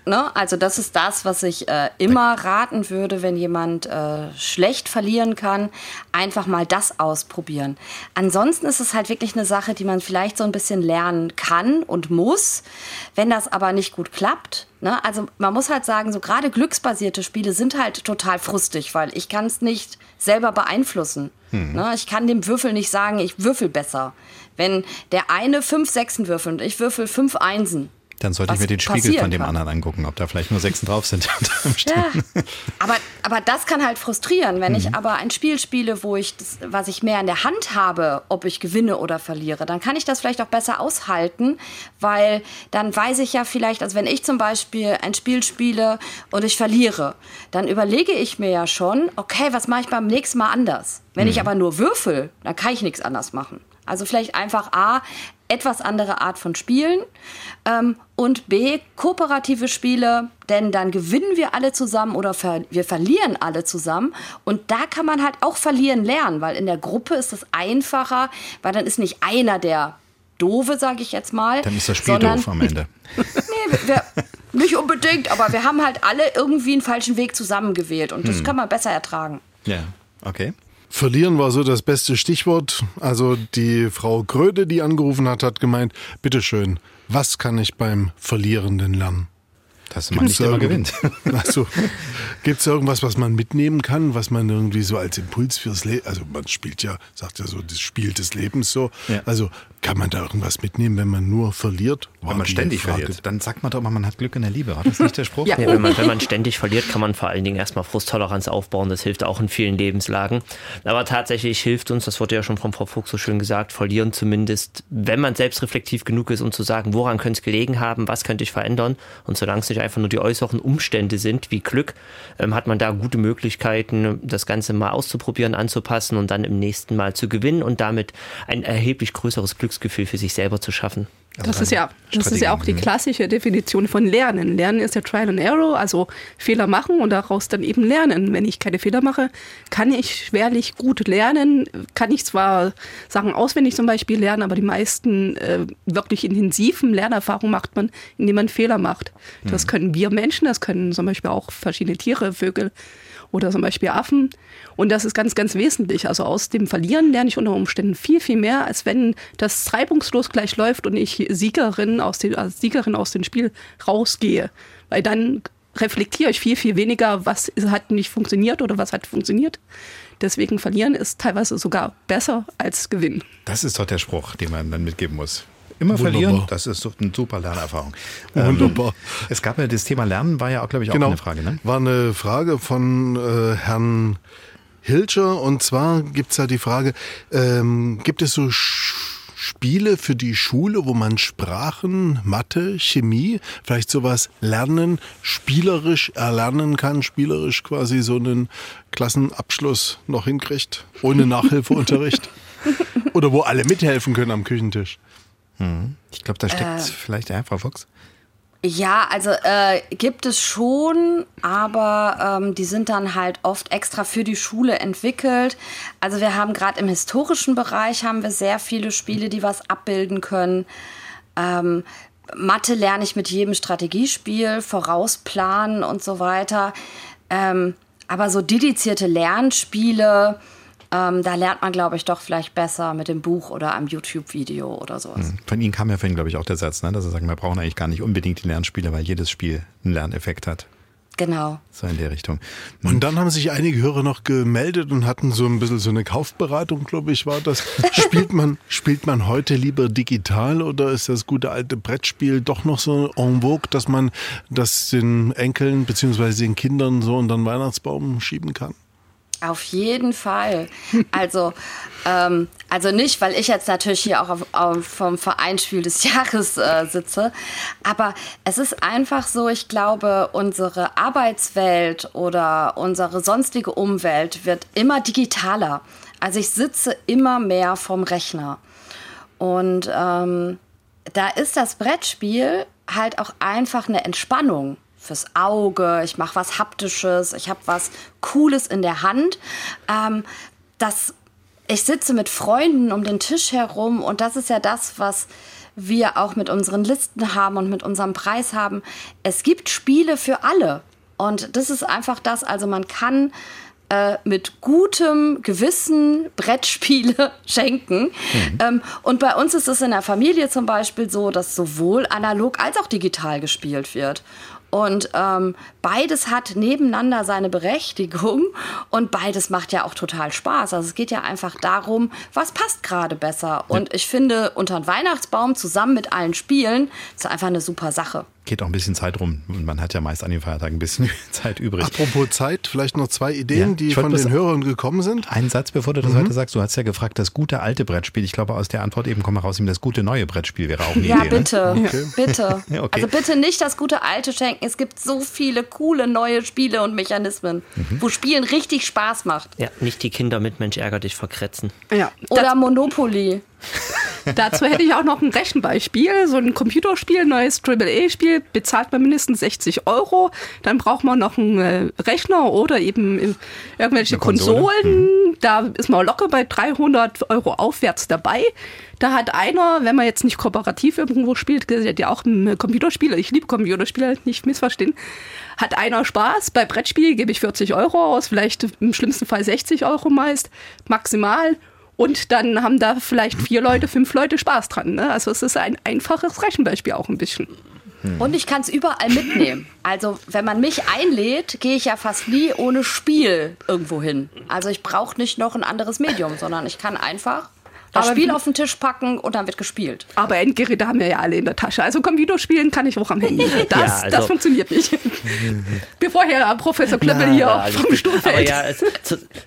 Ne? Also das ist das, was ich äh, immer raten würde, wenn jemand äh, schlecht verlieren kann, einfach mal das ausprobieren. Ansonsten ist es halt wirklich eine Sache, die man vielleicht so ein bisschen lernen kann und muss. Wenn das aber nicht gut klappt, ne? also man muss halt sagen, so gerade glücksbasierte Spiele sind halt total frustig, weil ich kann es nicht selber beeinflussen. Hm. Ne? Ich kann dem Würfel nicht sagen, ich würfel besser. Wenn der eine fünf Sechsen würfelt und ich würfel fünf Einsen, dann sollte ich mir den Spiegel von dem kann. anderen angucken, ob da vielleicht nur Sechsen drauf sind. ja, aber, aber das kann halt frustrieren. Wenn mhm. ich aber ein Spiel spiele, wo ich das, was ich mehr in der Hand habe, ob ich gewinne oder verliere, dann kann ich das vielleicht auch besser aushalten, weil dann weiß ich ja vielleicht, also wenn ich zum Beispiel ein Spiel spiele und ich verliere, dann überlege ich mir ja schon, okay, was mache ich beim nächsten Mal anders? Wenn mhm. ich aber nur würfel, dann kann ich nichts anders machen. Also vielleicht einfach A, etwas andere Art von Spielen ähm, und B, kooperative Spiele, denn dann gewinnen wir alle zusammen oder ver wir verlieren alle zusammen und da kann man halt auch verlieren lernen, weil in der Gruppe ist es einfacher, weil dann ist nicht einer der Doofe, sage ich jetzt mal. Dann ist das Spiel sondern, doof am Ende. nee, wir, nicht unbedingt, aber wir haben halt alle irgendwie einen falschen Weg zusammengewählt und das hm. kann man besser ertragen. Ja, okay. Verlieren war so das beste Stichwort. Also die Frau Gröde, die angerufen hat, hat gemeint, bitteschön, was kann ich beim Verlierenden lernen? Dass man Gibt's nicht immer gewinnt. Also, Gibt es irgendwas, was man mitnehmen kann, was man irgendwie so als Impuls fürs Leben, also man spielt ja, sagt ja so, das Spiel des Lebens so. Ja. Also kann man da irgendwas mitnehmen, wenn man nur verliert? War wenn man ständig Frage. verliert, dann sagt man doch mal, man hat Glück in der Liebe. War das nicht der Spruch? ja, ja wenn, man, wenn man ständig verliert, kann man vor allen Dingen erstmal Frusttoleranz aufbauen. Das hilft auch in vielen Lebenslagen. Aber tatsächlich hilft uns, das wurde ja schon von Frau Fuchs so schön gesagt, verlieren zumindest, wenn man selbstreflektiv genug ist, um zu sagen, woran könnte es gelegen haben, was könnte ich verändern. Und solange es nicht einfach nur die äußeren Umstände sind, wie Glück, ähm, hat man da gute Möglichkeiten, das Ganze mal auszuprobieren, anzupassen und dann im nächsten Mal zu gewinnen und damit ein erheblich größeres Glück Glücksgefühl für sich selber zu schaffen. Also das ist ja, das ist ja auch die klassische Definition von Lernen. Lernen ist ja Trial and Error, also Fehler machen und daraus dann eben lernen. Wenn ich keine Fehler mache, kann ich schwerlich gut lernen. Kann ich zwar Sachen auswendig zum Beispiel lernen, aber die meisten äh, wirklich intensiven Lernerfahrungen macht man, indem man Fehler macht. Das mhm. können wir Menschen, das können zum Beispiel auch verschiedene Tiere, Vögel oder zum Beispiel Affen. Und das ist ganz, ganz wesentlich. Also aus dem Verlieren lerne ich unter Umständen viel, viel mehr, als wenn das reibungslos gleich läuft und ich Siegerin aus dem, als Siegerin aus dem Spiel rausgehe. Weil dann reflektiere ich viel, viel weniger, was hat nicht funktioniert oder was hat funktioniert. Deswegen verlieren ist teilweise sogar besser als gewinnen. Das ist doch der Spruch, den man dann mitgeben muss. Immer Wunderbar. verlieren, das ist eine super Lernerfahrung. Wunderbar. Ähm, es gab ja das Thema Lernen, war ja auch, glaube ich, auch genau. eine Frage. Ne? War eine Frage von äh, Herrn Hilscher und zwar gibt es ja die Frage, ähm, gibt es so Spiele für die Schule, wo man Sprachen, Mathe, Chemie, vielleicht sowas lernen, spielerisch erlernen kann, spielerisch quasi so einen Klassenabschluss noch hinkriegt, ohne Nachhilfeunterricht? Oder wo alle mithelfen können am Küchentisch? Hm. Ich glaube, da steckt äh, vielleicht ja, Frau Fuchs. Ja, also äh, gibt es schon, aber ähm, die sind dann halt oft extra für die Schule entwickelt. Also wir haben gerade im historischen Bereich haben wir sehr viele Spiele, die was abbilden können. Ähm, Mathe lerne ich mit jedem Strategiespiel, vorausplanen und so weiter. Ähm, aber so dedizierte Lernspiele, ähm, da lernt man, glaube ich, doch vielleicht besser mit dem Buch oder einem YouTube-Video oder sowas. Hm. Von Ihnen kam ja vorhin, glaube ich, auch der Satz, ne? dass Sie sagen, wir brauchen eigentlich gar nicht unbedingt die Lernspiele, weil jedes Spiel einen Lerneffekt hat. Genau. So in der Richtung. Und dann haben sich einige Hörer noch gemeldet und hatten so ein bisschen so eine Kaufberatung, glaube ich, war das. spielt man, spielt man heute lieber digital oder ist das gute alte Brettspiel doch noch so en vogue, dass man das den Enkeln beziehungsweise den Kindern so unter den Weihnachtsbaum schieben kann? Auf jeden Fall. Also, ähm, also nicht, weil ich jetzt natürlich hier auch auf, auf vom Vereinsspiel des Jahres äh, sitze, aber es ist einfach so, ich glaube, unsere Arbeitswelt oder unsere sonstige Umwelt wird immer digitaler. Also ich sitze immer mehr vom Rechner. Und ähm, da ist das Brettspiel halt auch einfach eine Entspannung fürs Auge, ich mache was Haptisches, ich habe was Cooles in der Hand. Ähm, das, ich sitze mit Freunden um den Tisch herum und das ist ja das, was, wir auch mit unseren Listen haben und mit unserem Preis haben. Es gibt Spiele für alle. Und das ist einfach das. Also man kann äh, mit gutem Gewissen Brettspiele schenken. Mhm. Ähm, und bei uns ist es in der Familie zum Beispiel so, dass sowohl analog als auch digital gespielt wird. Und ähm, beides hat nebeneinander seine Berechtigung und beides macht ja auch total Spaß. Also es geht ja einfach darum, was passt gerade besser. Und ja. ich finde, unter einen Weihnachtsbaum zusammen mit allen Spielen ist einfach eine super Sache geht auch ein bisschen Zeit rum. Und man hat ja meist an den Feiertagen ein bisschen Zeit übrig. Apropos Zeit, vielleicht noch zwei Ideen, ja, die von den Hörern gekommen sind. Ein Satz, bevor du das mhm. heute sagst. Du hast ja gefragt, das gute alte Brettspiel. Ich glaube, aus der Antwort eben kommen wir raus, das gute neue Brettspiel wäre auch eine ja, Idee. Bitte. Ne? Okay. Bitte. ja, okay. Also bitte nicht das gute alte schenken. Es gibt so viele coole neue Spiele und Mechanismen, mhm. wo Spielen richtig Spaß macht. Ja, nicht die Kinder mit Mensch ärger dich verkretzen. Ja. Oder Monopoly. Dazu hätte ich auch noch ein Rechenbeispiel. So ein Computerspiel, neues AAA-Spiel, bezahlt man mindestens 60 Euro. Dann braucht man noch einen äh, Rechner oder eben irgendwelche Konsolen. Mhm. Da ist man locker bei 300 Euro aufwärts dabei. Da hat einer, wenn man jetzt nicht kooperativ irgendwo spielt, hat ja auch ein Computerspiel, ich liebe Computerspiele, nicht missverstehen, hat einer Spaß. Bei Brettspiel gebe ich 40 Euro aus, vielleicht im schlimmsten Fall 60 Euro meist, maximal. Und dann haben da vielleicht vier Leute, fünf Leute Spaß dran. Ne? Also es ist ein einfaches Rechenbeispiel auch ein bisschen. Hm. Und ich kann es überall mitnehmen. Also wenn man mich einlädt, gehe ich ja fast nie ohne Spiel irgendwo hin. Also ich brauche nicht noch ein anderes Medium, sondern ich kann einfach das aber Spiel auf den Tisch packen und dann wird gespielt. Aber Endgeräte haben wir ja alle in der Tasche. Also Computerspielen kann ich auch am Handy. Das, ja, also das funktioniert nicht. Bevor Herr Professor Klöppel hier na, vom Stuhl fällt. Aber ja, es,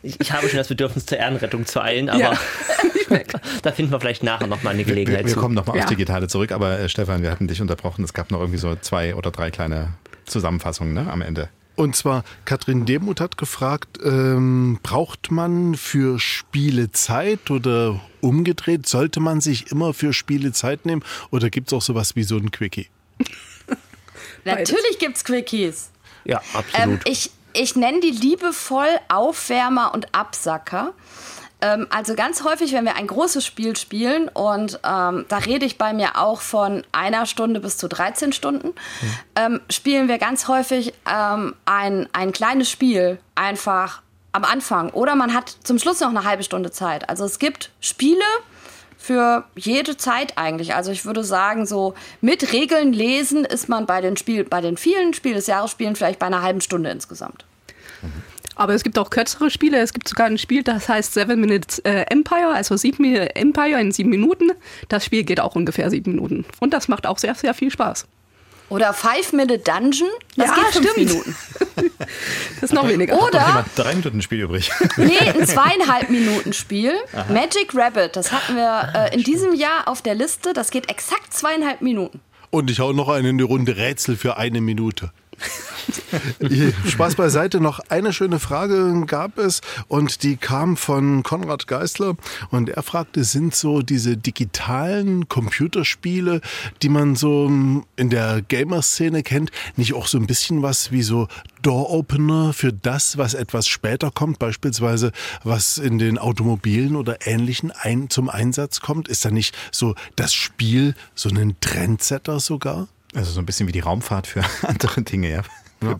ich habe schon das Bedürfnis zur Ehrenrettung zu eilen, aber ja. da finden wir vielleicht nachher nochmal eine Gelegenheit. Wir, wir kommen nochmal ja. aufs Digitale zurück, aber äh, Stefan, wir hatten dich unterbrochen. Es gab noch irgendwie so zwei oder drei kleine Zusammenfassungen ne, am Ende. Und zwar, Katrin Demuth hat gefragt, ähm, braucht man für Spiele Zeit oder umgedreht, sollte man sich immer für Spiele Zeit nehmen oder gibt es auch sowas wie so ein Quickie? Natürlich gibt es Quickies. Ja, absolut. Ähm, ich ich nenne die liebevoll Aufwärmer und Absacker. Ähm, also ganz häufig, wenn wir ein großes Spiel spielen, und ähm, da rede ich bei mir auch von einer Stunde bis zu 13 Stunden, mhm. ähm, spielen wir ganz häufig ähm, ein, ein kleines Spiel einfach am Anfang. Oder man hat zum Schluss noch eine halbe Stunde Zeit. Also es gibt Spiele, für jede Zeit eigentlich. Also ich würde sagen, so mit Regeln lesen ist man bei den Spiel, bei den vielen Spiel des Jahres Spielen vielleicht bei einer halben Stunde insgesamt. Mhm. Aber es gibt auch kürzere Spiele. Es gibt sogar ein Spiel, das heißt Seven Minutes äh, Empire, also sieben Empire in sieben Minuten. Das Spiel geht auch ungefähr sieben Minuten. Und das macht auch sehr, sehr viel Spaß. Oder Five Minute Dungeon, das ja, geht fünf stimmt. Minuten. das ist noch weniger. Oder drei Minuten Spiel übrig. nee, ein zweieinhalb Minuten Spiel. Aha. Magic Rabbit, das hatten wir äh, in diesem Jahr auf der Liste. Das geht exakt zweieinhalb Minuten. Und ich hau noch eine in die Runde Rätsel für eine Minute. Spaß beiseite, noch eine schöne Frage gab es und die kam von Konrad Geisler und er fragte, sind so diese digitalen Computerspiele, die man so in der Gamer-Szene kennt, nicht auch so ein bisschen was wie so Door-Opener für das, was etwas später kommt, beispielsweise was in den Automobilen oder Ähnlichen ein, zum Einsatz kommt? Ist da nicht so das Spiel so ein Trendsetter sogar? Also so ein bisschen wie die Raumfahrt für andere Dinge, ja. Ja.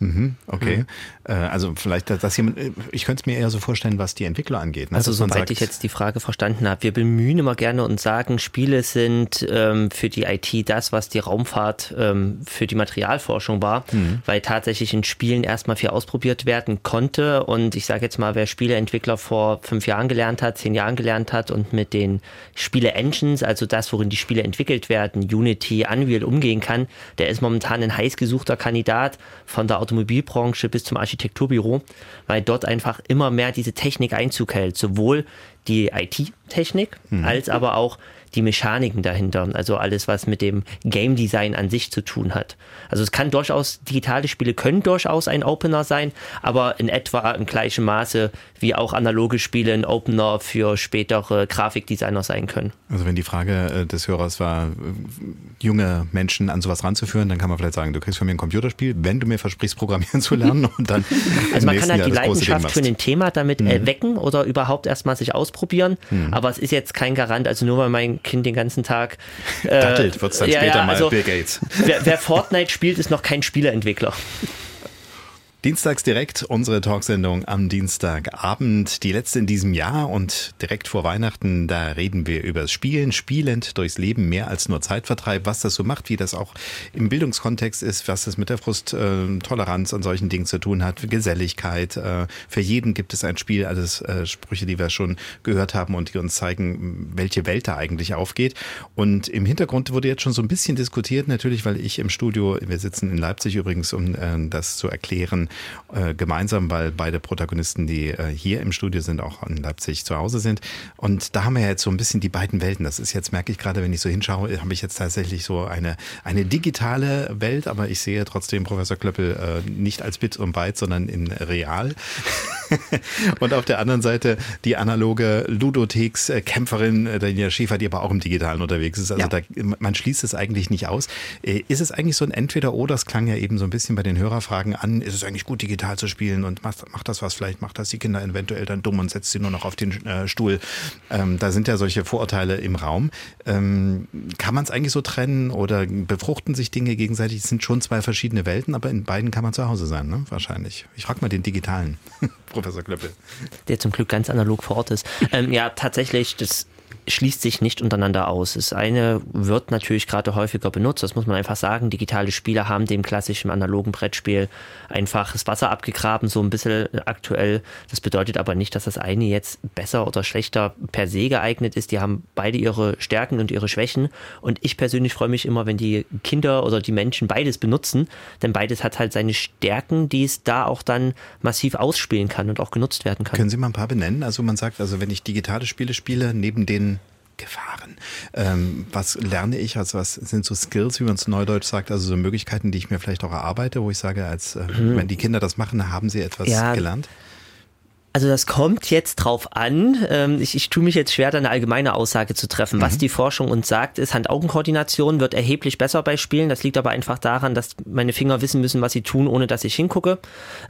Mhm, okay. Mhm. Äh, also vielleicht, dass jemand, äh, ich könnte es mir eher so vorstellen, was die Entwickler angeht. Ne? Also soweit sagt, ich jetzt die Frage verstanden habe, wir bemühen immer gerne und sagen, Spiele sind ähm, für die IT das, was die Raumfahrt ähm, für die Materialforschung war, mhm. weil tatsächlich in Spielen erstmal viel ausprobiert werden konnte und ich sage jetzt mal, wer Spieleentwickler vor fünf Jahren gelernt hat, zehn Jahren gelernt hat und mit den Spiele-Engines, also das, worin die Spiele entwickelt werden, Unity, Unreal umgehen kann, der ist momentan ein heiß gesuchter Kandidat von der Automobilbranche bis zum Architektur Architekturbüro, weil dort einfach immer mehr diese Technik Einzug hält. Sowohl die IT-Technik mhm. als aber auch die Mechaniken dahinter, also alles, was mit dem Game Design an sich zu tun hat. Also es kann durchaus, digitale Spiele können durchaus ein Opener sein, aber in etwa im gleichen Maße wie auch analoge Spiele ein Opener für spätere Grafikdesigner sein können. Also wenn die Frage äh, des Hörers war, äh, junge Menschen an sowas ranzuführen, dann kann man vielleicht sagen, du kriegst von mir ein Computerspiel, wenn du mir versprichst, programmieren zu lernen und dann. Also man kann halt die Leidenschaft für ein Thema damit mhm. wecken oder überhaupt erstmal sich ausprobieren ausprobieren, hm. aber es ist jetzt kein Garant, also nur weil mein Kind den ganzen Tag äh, dattelt, wird es dann ja, später ja, also, mal Bill Gates. Wer, wer Fortnite spielt, ist noch kein Spieleentwickler. Dienstags direkt unsere Talksendung am Dienstagabend, die letzte in diesem Jahr und direkt vor Weihnachten, da reden wir über das Spielen, spielend durchs Leben, mehr als nur Zeitvertreib, was das so macht, wie das auch im Bildungskontext ist, was es mit der Frusttoleranz an solchen Dingen zu tun hat, Geselligkeit. Äh, für jeden gibt es ein Spiel, alles äh, Sprüche, die wir schon gehört haben und die uns zeigen, welche Welt da eigentlich aufgeht. Und im Hintergrund wurde jetzt schon so ein bisschen diskutiert, natürlich, weil ich im Studio, wir sitzen in Leipzig übrigens, um äh, das zu erklären, äh, gemeinsam, weil beide Protagonisten, die äh, hier im Studio sind, auch in Leipzig zu Hause sind. Und da haben wir jetzt so ein bisschen die beiden Welten. Das ist jetzt, merke ich gerade, wenn ich so hinschaue, habe ich jetzt tatsächlich so eine, eine digitale Welt, aber ich sehe trotzdem Professor Klöppel äh, nicht als Bit und Byte, sondern in real. und auf der anderen Seite die analoge Ludotheks-Kämpferin äh, Daniela Schäfer, die aber auch im Digitalen unterwegs ist. Also ja. da, man schließt es eigentlich nicht aus. Äh, ist es eigentlich so ein Entweder-Oder? Das klang ja eben so ein bisschen bei den Hörerfragen an. Ist es eigentlich gut, digital zu spielen und macht, macht das was, vielleicht macht das die Kinder eventuell dann dumm und setzt sie nur noch auf den äh, Stuhl. Ähm, da sind ja solche Vorurteile im Raum. Ähm, kann man es eigentlich so trennen oder befruchten sich Dinge gegenseitig? Es sind schon zwei verschiedene Welten, aber in beiden kann man zu Hause sein, ne? wahrscheinlich. Ich frage mal den Digitalen, Professor Klöppel. Der zum Glück ganz analog vor Ort ist. Ähm, ja, tatsächlich, das schließt sich nicht untereinander aus. Das eine wird natürlich gerade häufiger benutzt, das muss man einfach sagen. Digitale Spiele haben dem klassischen analogen Brettspiel einfach das Wasser abgegraben, so ein bisschen aktuell. Das bedeutet aber nicht, dass das eine jetzt besser oder schlechter per se geeignet ist. Die haben beide ihre Stärken und ihre Schwächen. Und ich persönlich freue mich immer, wenn die Kinder oder die Menschen beides benutzen, denn beides hat halt seine Stärken, die es da auch dann massiv ausspielen kann und auch genutzt werden kann. Können Sie mal ein paar benennen? Also man sagt, also wenn ich digitale Spiele spiele, neben den Gefahren. Ähm, was lerne ich? Also was sind so Skills, wie man es neudeutsch sagt, also so Möglichkeiten, die ich mir vielleicht auch erarbeite, wo ich sage, als äh, mhm. wenn die Kinder das machen, haben sie etwas ja, gelernt? Also das kommt jetzt drauf an. Ähm, ich, ich tue mich jetzt schwer, da eine allgemeine Aussage zu treffen. Mhm. Was die Forschung uns sagt, ist, Hand-Augen-Koordination wird erheblich besser bei Spielen. Das liegt aber einfach daran, dass meine Finger wissen müssen, was sie tun, ohne dass ich hingucke.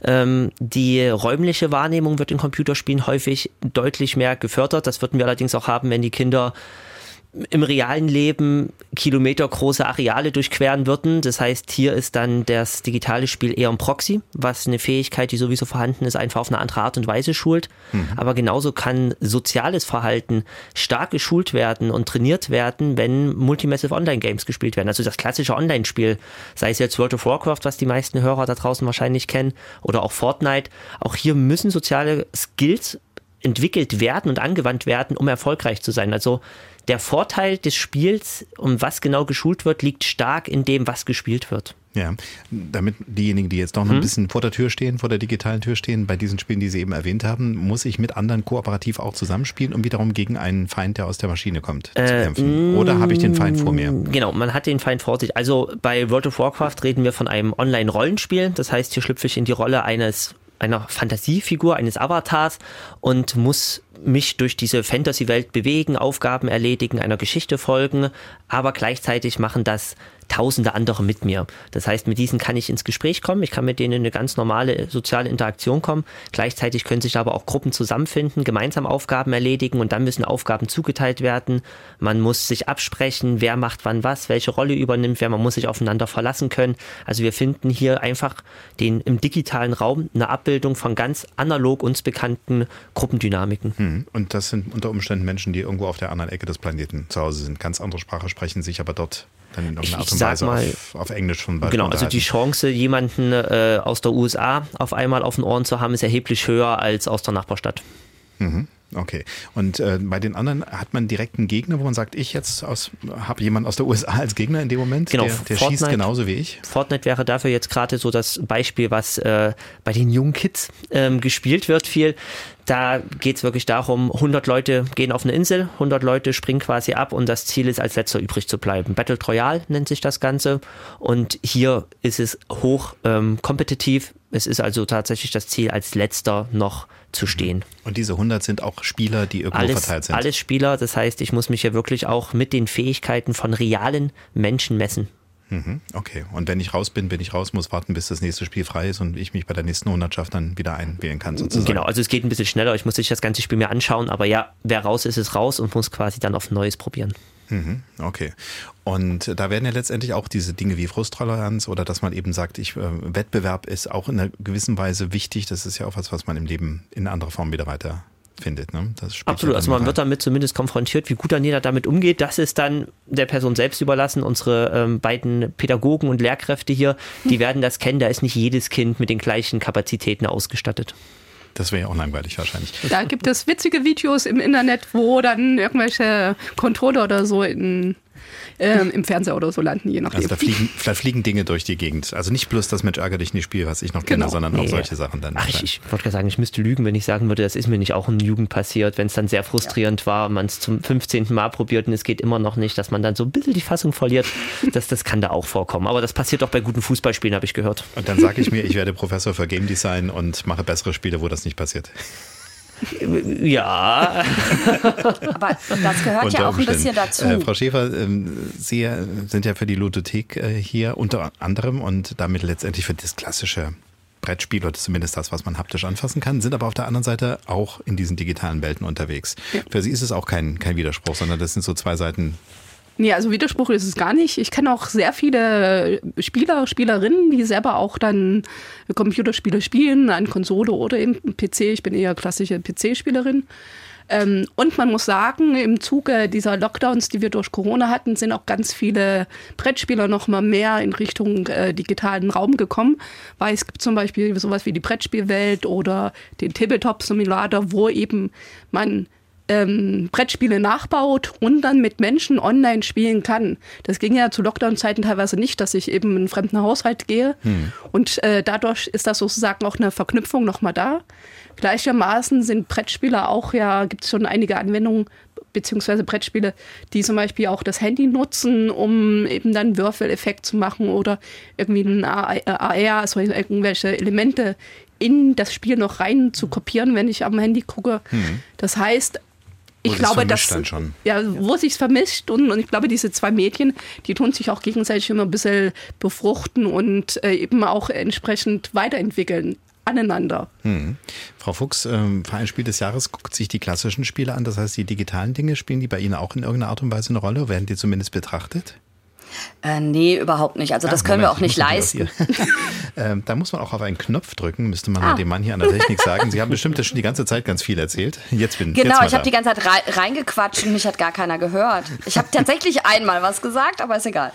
Ähm, die räumliche Wahrnehmung wird in Computerspielen häufig deutlich mehr gefördert. Das würden wir allerdings auch haben, wenn die Kinder im realen Leben kilometergroße Areale durchqueren würden. Das heißt, hier ist dann das digitale Spiel eher ein Proxy, was eine Fähigkeit, die sowieso vorhanden ist, einfach auf eine andere Art und Weise schult. Mhm. Aber genauso kann soziales Verhalten stark geschult werden und trainiert werden, wenn Multimassive Online Games gespielt werden. Also das klassische Online-Spiel, sei es jetzt World of Warcraft, was die meisten Hörer da draußen wahrscheinlich kennen, oder auch Fortnite. Auch hier müssen soziale Skills entwickelt werden und angewandt werden, um erfolgreich zu sein. Also der Vorteil des Spiels, um was genau geschult wird, liegt stark in dem, was gespielt wird. Ja, damit diejenigen, die jetzt noch hm. ein bisschen vor der Tür stehen, vor der digitalen Tür stehen, bei diesen Spielen, die Sie eben erwähnt haben, muss ich mit anderen kooperativ auch zusammenspielen, um wiederum gegen einen Feind, der aus der Maschine kommt, äh, zu kämpfen. Oder habe ich den Feind vor mir? Genau, man hat den Feind vor sich. Also bei World of Warcraft reden wir von einem Online-Rollenspiel. Das heißt, hier schlüpfe ich in die Rolle eines einer Fantasiefigur, eines Avatars und muss mich durch diese Fantasy-Welt bewegen, Aufgaben erledigen, einer Geschichte folgen, aber gleichzeitig machen das tausende andere mit mir. Das heißt, mit diesen kann ich ins Gespräch kommen, ich kann mit denen in eine ganz normale soziale Interaktion kommen. Gleichzeitig können sich aber auch Gruppen zusammenfinden, gemeinsam Aufgaben erledigen und dann müssen Aufgaben zugeteilt werden. Man muss sich absprechen, wer macht wann was, welche Rolle übernimmt wer, man muss sich aufeinander verlassen können. Also wir finden hier einfach den im digitalen Raum eine Abbildung von ganz analog uns bekannten Gruppendynamiken. Hm. Und das sind unter Umständen Menschen, die irgendwo auf der anderen Ecke des Planeten zu Hause sind, ganz andere Sprache sprechen, sich aber dort dann in irgendeiner Art und Weise mal, auf, auf, Englisch von Genau, also die Chance, jemanden äh, aus der USA auf einmal auf den Ohren zu haben, ist erheblich höher als aus der Nachbarstadt. Mhm. Okay. Und äh, bei den anderen hat man direkt einen Gegner, wo man sagt, ich jetzt habe jemanden aus der USA als Gegner in dem Moment, genau, der, der schießt genauso wie ich. Fortnite wäre dafür jetzt gerade so das Beispiel, was äh, bei den jungen Kids ähm, gespielt wird viel. Da geht es wirklich darum, 100 Leute gehen auf eine Insel, 100 Leute springen quasi ab und das Ziel ist, als letzter übrig zu bleiben. Battle Royale nennt sich das Ganze und hier ist es hoch ähm, kompetitiv. Es ist also tatsächlich das Ziel, als letzter noch zu stehen. Und diese 100 sind auch Spieler, die irgendwo alles, verteilt sind? Alles Spieler, das heißt, ich muss mich ja wirklich auch mit den Fähigkeiten von realen Menschen messen. Mhm, okay. Und wenn ich raus bin, bin ich raus, muss warten, bis das nächste Spiel frei ist und ich mich bei der nächsten Hundertschaft dann wieder einwählen kann, sozusagen. Genau, also es geht ein bisschen schneller. Ich muss sich das ganze Spiel mir anschauen, aber ja, wer raus ist, ist raus und muss quasi dann auf Neues probieren. Mhm, okay. Und da werden ja letztendlich auch diese Dinge wie Frusttoleranz oder dass man eben sagt, ich, äh, Wettbewerb ist auch in einer gewissen Weise wichtig. Das ist ja auch was, was man im Leben in anderer Form wieder weiter findet. Ne? Absolut, ja also man wird damit zumindest konfrontiert, wie gut dann jeder damit umgeht. Das ist dann der Person selbst überlassen. Unsere ähm, beiden Pädagogen und Lehrkräfte hier, die werden das kennen. Da ist nicht jedes Kind mit den gleichen Kapazitäten ausgestattet. Das wäre ja auch langweilig wahrscheinlich. Da gibt es witzige Videos im Internet, wo dann irgendwelche Controller oder so in ähm, im Fernseher oder so landen, je nachdem. Also da fliegen, da fliegen Dinge durch die Gegend. Also nicht bloß das Mensch ärger dich nicht Spiel, was ich noch kenne, genau. sondern nee. auch solche Sachen dann. Ach, ich, ich wollte gerade sagen, ich müsste lügen, wenn ich sagen würde, das ist mir nicht auch in Jugend passiert, wenn es dann sehr frustrierend ja. war, man es zum 15. Mal probiert und es geht immer noch nicht, dass man dann so ein bisschen die Fassung verliert. Das, das kann da auch vorkommen. Aber das passiert auch bei guten Fußballspielen, habe ich gehört. Und dann sage ich mir, ich werde Professor für Game Design und mache bessere Spiele, wo das nicht passiert. Ja. Aber das gehört ja auch ein bisschen dazu. Äh, Frau Schäfer, ähm, Sie sind ja für die Ludothek äh, hier unter anderem und damit letztendlich für das klassische Brettspiel oder zumindest das, was man haptisch anfassen kann, sind aber auf der anderen Seite auch in diesen digitalen Welten unterwegs. Ja. Für Sie ist es auch kein, kein Widerspruch, sondern das sind so zwei Seiten Nee, also Widerspruch ist es gar nicht. Ich kenne auch sehr viele Spieler, Spielerinnen, die selber auch dann Computerspiele spielen, an Konsole oder im PC. Ich bin eher klassische PC-Spielerin. Ähm, und man muss sagen, im Zuge dieser Lockdowns, die wir durch Corona hatten, sind auch ganz viele Brettspieler noch mal mehr in Richtung äh, digitalen Raum gekommen, weil es gibt zum Beispiel sowas wie die Brettspielwelt oder den Tabletop-Simulator, wo eben man ähm, Brettspiele nachbaut und dann mit Menschen online spielen kann. Das ging ja zu Lockdown-Zeiten teilweise nicht, dass ich eben in einen fremden Haushalt gehe. Hm. Und äh, dadurch ist das sozusagen auch eine Verknüpfung nochmal da. Gleichermaßen sind Brettspiele auch ja, gibt es schon einige Anwendungen, beziehungsweise Brettspiele, die zum Beispiel auch das Handy nutzen, um eben dann Würfeleffekt zu machen oder irgendwie ein AR, also irgendwelche Elemente in das Spiel noch rein zu kopieren, wenn ich am Handy gucke. Hm. Das heißt, ich glaube, dass ja, wo sich's vermischt und, und ich glaube, diese zwei Mädchen, die tun sich auch gegenseitig immer ein bisschen befruchten und äh, eben auch entsprechend weiterentwickeln aneinander. Hm. Frau Fuchs, ähm, Vereinsspiel des Jahres guckt sich die klassischen Spiele an, das heißt die digitalen Dinge spielen die bei Ihnen auch in irgendeiner Art und Weise eine Rolle? Werden die zumindest betrachtet? Äh, nee, überhaupt nicht. Also das ah, können Moment, wir auch nicht leisten. ähm, da muss man auch auf einen Knopf drücken, müsste man ah. dem Mann hier an der Technik sagen. Sie haben bestimmt schon die ganze Zeit ganz viel erzählt. Jetzt bin Genau, jetzt ich habe die ganze Zeit reingequatscht und mich hat gar keiner gehört. Ich habe tatsächlich einmal was gesagt, aber ist egal.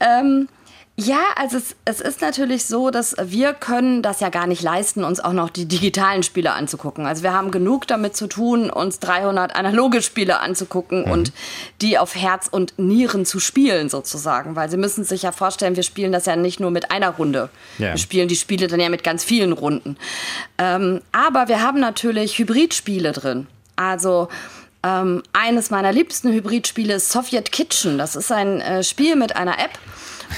ähm, ja, also es, es ist natürlich so, dass wir können das ja gar nicht leisten, uns auch noch die digitalen Spiele anzugucken. Also wir haben genug damit zu tun, uns 300 analoge Spiele anzugucken mhm. und die auf Herz und Nieren zu spielen sozusagen. Weil Sie müssen sich ja vorstellen, wir spielen das ja nicht nur mit einer Runde. Ja. Wir spielen die Spiele dann ja mit ganz vielen Runden. Ähm, aber wir haben natürlich Hybridspiele drin. Also ähm, eines meiner liebsten Hybridspiele ist Soviet Kitchen. Das ist ein äh, Spiel mit einer App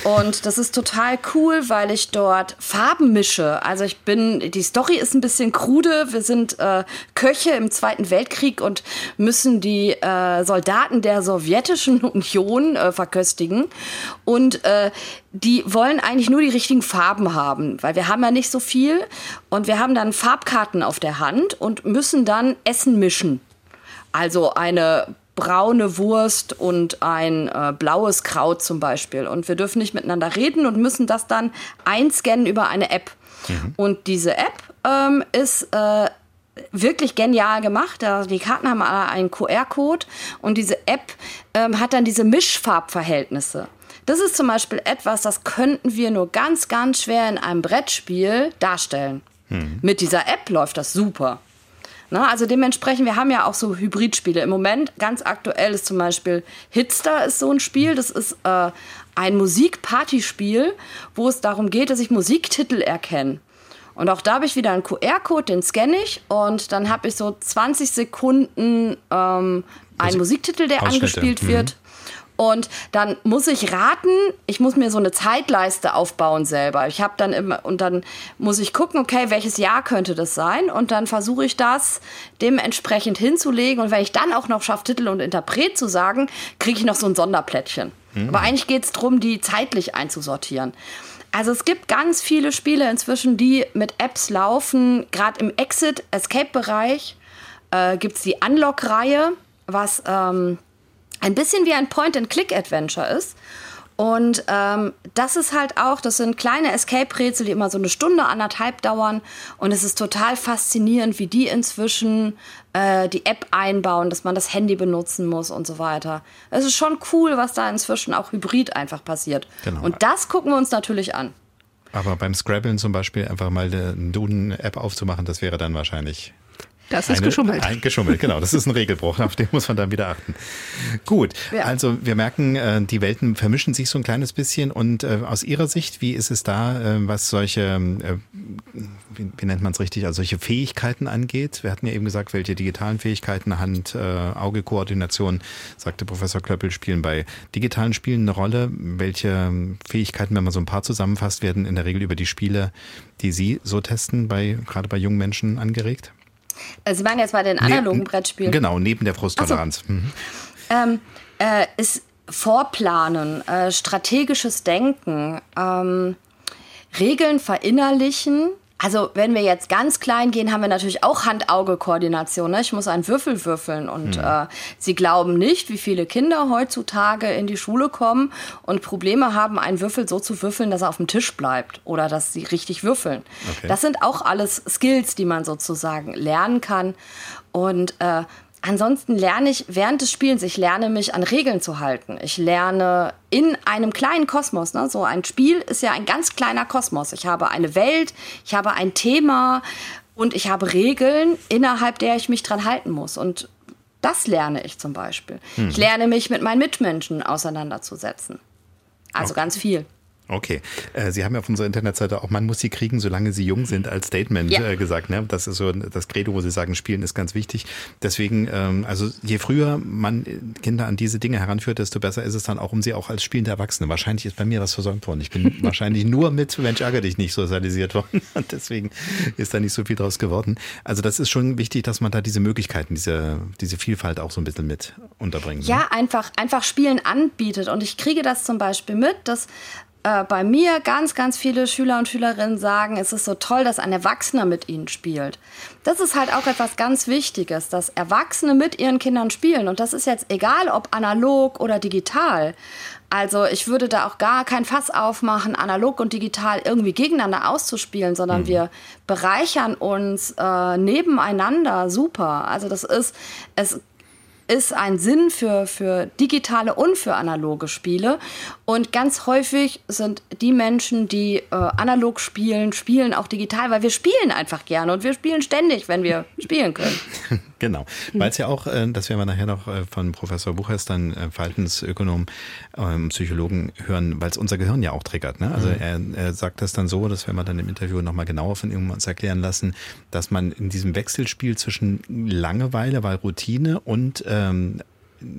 und das ist total cool, weil ich dort Farben mische. Also ich bin, die Story ist ein bisschen krude. Wir sind äh, Köche im Zweiten Weltkrieg und müssen die äh, Soldaten der sowjetischen Union äh, verköstigen. Und äh, die wollen eigentlich nur die richtigen Farben haben, weil wir haben ja nicht so viel. Und wir haben dann Farbkarten auf der Hand und müssen dann Essen mischen. Also eine braune Wurst und ein äh, blaues Kraut zum Beispiel. Und wir dürfen nicht miteinander reden und müssen das dann einscannen über eine App. Mhm. Und diese App ähm, ist äh, wirklich genial gemacht. Die Karten haben einen QR-Code und diese App ähm, hat dann diese Mischfarbverhältnisse. Das ist zum Beispiel etwas, das könnten wir nur ganz, ganz schwer in einem Brettspiel darstellen. Mhm. Mit dieser App läuft das super. Na, also dementsprechend, wir haben ja auch so Hybridspiele. Im Moment ganz aktuell ist zum Beispiel Hitster ist so ein Spiel. Das ist äh, ein Musikpartyspiel, wo es darum geht, dass ich Musiktitel erkenne. Und auch da habe ich wieder einen QR-Code, den scanne ich und dann habe ich so 20 Sekunden ähm, einen Musiktitel, der angespielt mhm. Und dann muss ich raten, ich muss mir so eine Zeitleiste aufbauen selber. Ich habe dann immer, und dann muss ich gucken, okay, welches Jahr könnte das sein? Und dann versuche ich das dementsprechend hinzulegen. Und wenn ich dann auch noch schaffe, Titel und Interpret zu sagen, kriege ich noch so ein Sonderplättchen. Mhm. Aber eigentlich geht es darum, die zeitlich einzusortieren. Also es gibt ganz viele Spiele inzwischen, die mit Apps laufen. Gerade im Exit-Escape-Bereich äh, gibt es die Unlock-Reihe, was ähm, ein bisschen wie ein Point-and-Click-Adventure ist. Und ähm, das ist halt auch, das sind kleine Escape-Rätsel, die immer so eine Stunde, anderthalb dauern. Und es ist total faszinierend, wie die inzwischen äh, die App einbauen, dass man das Handy benutzen muss und so weiter. Es ist schon cool, was da inzwischen auch hybrid einfach passiert. Genau. Und das gucken wir uns natürlich an. Aber beim Scrabbeln zum Beispiel einfach mal eine Duden-App aufzumachen, das wäre dann wahrscheinlich das ist eine, geschummelt. Ein, geschummelt, genau. Das ist ein Regelbruch, auf den muss man dann wieder achten. Gut, ja. also wir merken, äh, die Welten vermischen sich so ein kleines bisschen. Und äh, aus Ihrer Sicht, wie ist es da, äh, was solche, wie, wie nennt man es richtig, also solche Fähigkeiten angeht? Wir hatten ja eben gesagt, welche digitalen Fähigkeiten, Hand-Auge-Koordination, sagte Professor Klöppel, spielen bei digitalen Spielen eine Rolle. Welche Fähigkeiten, wenn man so ein paar zusammenfasst, werden in der Regel über die Spiele, die Sie so testen, bei, gerade bei jungen Menschen angeregt? Äh, Sie meinen jetzt bei den analogen ne Brettspielen? Genau, neben der Frusttoleranz. So. Mhm. Ähm, äh, ist Vorplanen, äh, strategisches Denken, ähm, Regeln verinnerlichen, also wenn wir jetzt ganz klein gehen, haben wir natürlich auch Hand-Auge-Koordination. Ne? Ich muss einen Würfel würfeln und mhm. äh, sie glauben nicht, wie viele Kinder heutzutage in die Schule kommen und Probleme haben, einen Würfel so zu würfeln, dass er auf dem Tisch bleibt oder dass sie richtig würfeln. Okay. Das sind auch alles Skills, die man sozusagen lernen kann. Und äh, Ansonsten lerne ich während des Spielens, ich lerne mich an Regeln zu halten. Ich lerne in einem kleinen Kosmos. Ne? So ein Spiel ist ja ein ganz kleiner Kosmos. Ich habe eine Welt, ich habe ein Thema und ich habe Regeln, innerhalb der ich mich dran halten muss. Und das lerne ich zum Beispiel. Hm. Ich lerne mich mit meinen Mitmenschen auseinanderzusetzen. Also okay. ganz viel. Okay. Äh, sie haben ja auf unserer Internetseite auch, man muss sie kriegen, solange sie jung sind, als Statement ja. Äh, gesagt. Ne? Das ist so das Credo, wo Sie sagen, Spielen ist ganz wichtig. Deswegen, ähm, also je früher man Kinder an diese Dinge heranführt, desto besser ist es dann auch um sie auch als spielende Erwachsene. Wahrscheinlich ist bei mir was versäumt worden. Ich bin wahrscheinlich nur mit Mensch ärger dich nicht sozialisiert worden. Und deswegen ist da nicht so viel draus geworden. Also das ist schon wichtig, dass man da diese Möglichkeiten, diese, diese Vielfalt auch so ein bisschen mit unterbringt. Ja, ne? einfach, einfach Spielen anbietet. Und ich kriege das zum Beispiel mit, dass äh, bei mir ganz, ganz viele Schüler und Schülerinnen sagen, es ist so toll, dass ein Erwachsener mit ihnen spielt. Das ist halt auch etwas ganz Wichtiges, dass Erwachsene mit ihren Kindern spielen. Und das ist jetzt egal, ob analog oder digital. Also ich würde da auch gar kein Fass aufmachen, analog und digital irgendwie gegeneinander auszuspielen, sondern mhm. wir bereichern uns äh, nebeneinander super. Also das ist, es ist ein Sinn für, für digitale und für analoge Spiele. Und ganz häufig sind die Menschen, die äh, analog spielen, spielen auch digital, weil wir spielen einfach gerne und wir spielen ständig, wenn wir spielen können. Genau, weil es ja auch, äh, das werden wir nachher noch äh, von Professor Buchers, dann äh, Verhaltensökonom, ähm, Psychologen hören, weil es unser Gehirn ja auch triggert. Ne? Also mhm. er, er sagt das dann so, das werden wir dann im Interview nochmal genauer von ihm uns erklären lassen, dass man in diesem Wechselspiel zwischen Langeweile, weil Routine und ähm,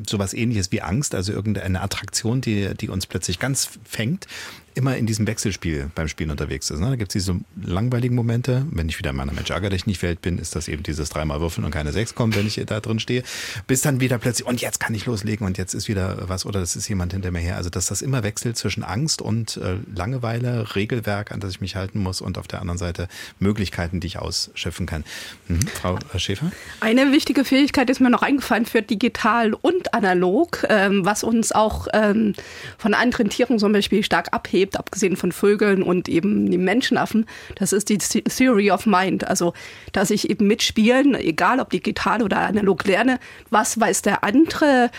sowas ähnliches wie Angst, also irgendeine Attraktion, die, die uns plötzlich ganz fängt, immer in diesem Wechselspiel beim Spielen unterwegs ist. Ne? Da gibt es diese langweiligen Momente. Wenn ich wieder in meiner Mensch ärger dich nicht Welt bin, ist das eben dieses dreimal würfeln und keine sechs kommen, wenn ich da drin stehe. Bis dann wieder plötzlich, und jetzt kann ich loslegen und jetzt ist wieder was oder das ist jemand hinter mir her. Also dass das immer wechselt zwischen Angst und äh, Langeweile, Regelwerk, an das ich mich halten muss und auf der anderen Seite Möglichkeiten, die ich ausschöpfen kann. Mhm. Frau Schäfer? Eine wichtige Fähigkeit ist mir noch eingefallen für digital und analog, ähm, was uns auch ähm, von anderen Tieren zum Beispiel stark abhebt lebt, abgesehen von Vögeln und eben den Menschenaffen, das ist die Theory of Mind. Also, dass ich eben mitspielen, egal ob digital oder analog lerne, was weiß der andere,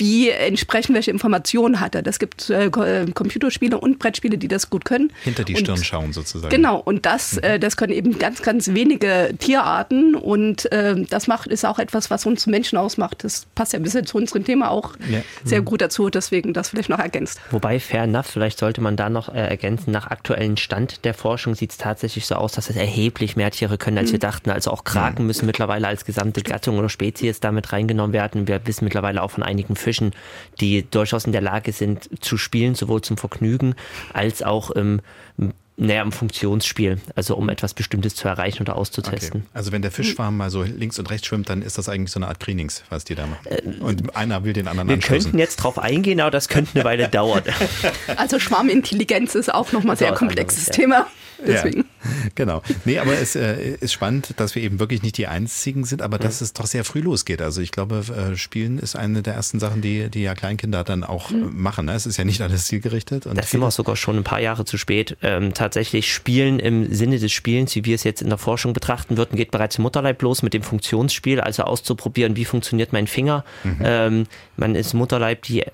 wie entsprechend welche Informationen hat er. Das gibt äh, äh, Computerspiele und Brettspiele, die das gut können. Hinter die Stirn und, schauen sozusagen. Genau, und das, mhm. äh, das können eben ganz, ganz wenige Tierarten und äh, das macht, ist auch etwas, was uns Menschen ausmacht. Das passt ja ein bisschen zu unserem Thema auch ja. sehr mhm. gut dazu, deswegen das vielleicht noch ergänzt. Wobei, fair enough, vielleicht sollte man da noch äh, ergänzen, nach aktuellen Stand der Forschung sieht es tatsächlich so aus, dass es erheblich mehr Tiere können, als mhm. wir dachten. Also auch Kraken mhm. müssen mittlerweile als gesamte Gattung oder Spezies damit reingenommen werden. Wir wissen mittlerweile auch von einigen Fischen, die durchaus in der Lage sind zu spielen, sowohl zum Vergnügen als auch im naja, im Funktionsspiel, also um etwas Bestimmtes zu erreichen oder auszutesten. Okay. Also wenn der Fischschwarm mal so links und rechts schwimmt, dann ist das eigentlich so eine Art Greenings, was die da machen. Äh, und einer will den anderen Wir anstoßen. könnten jetzt drauf eingehen, aber das könnte eine Weile dauern. Also Schwarmintelligenz ist auch nochmal sehr komplexes Thema. Deswegen. Ja, genau. Nee, aber es äh, ist spannend, dass wir eben wirklich nicht die Einzigen sind, aber dass es doch sehr früh losgeht. Also ich glaube, äh, Spielen ist eine der ersten Sachen, die, die ja Kleinkinder dann auch mhm. machen. Ne? Es ist ja nicht alles zielgerichtet. Und das sind wir sogar schon ein paar Jahre zu spät. Ähm, tatsächlich Spielen im Sinne des Spielens, wie wir es jetzt in der Forschung betrachten würden, geht bereits im Mutterleib los mit dem Funktionsspiel, also auszuprobieren, wie funktioniert mein Finger. Mhm. Ähm, man ist Mutterleib die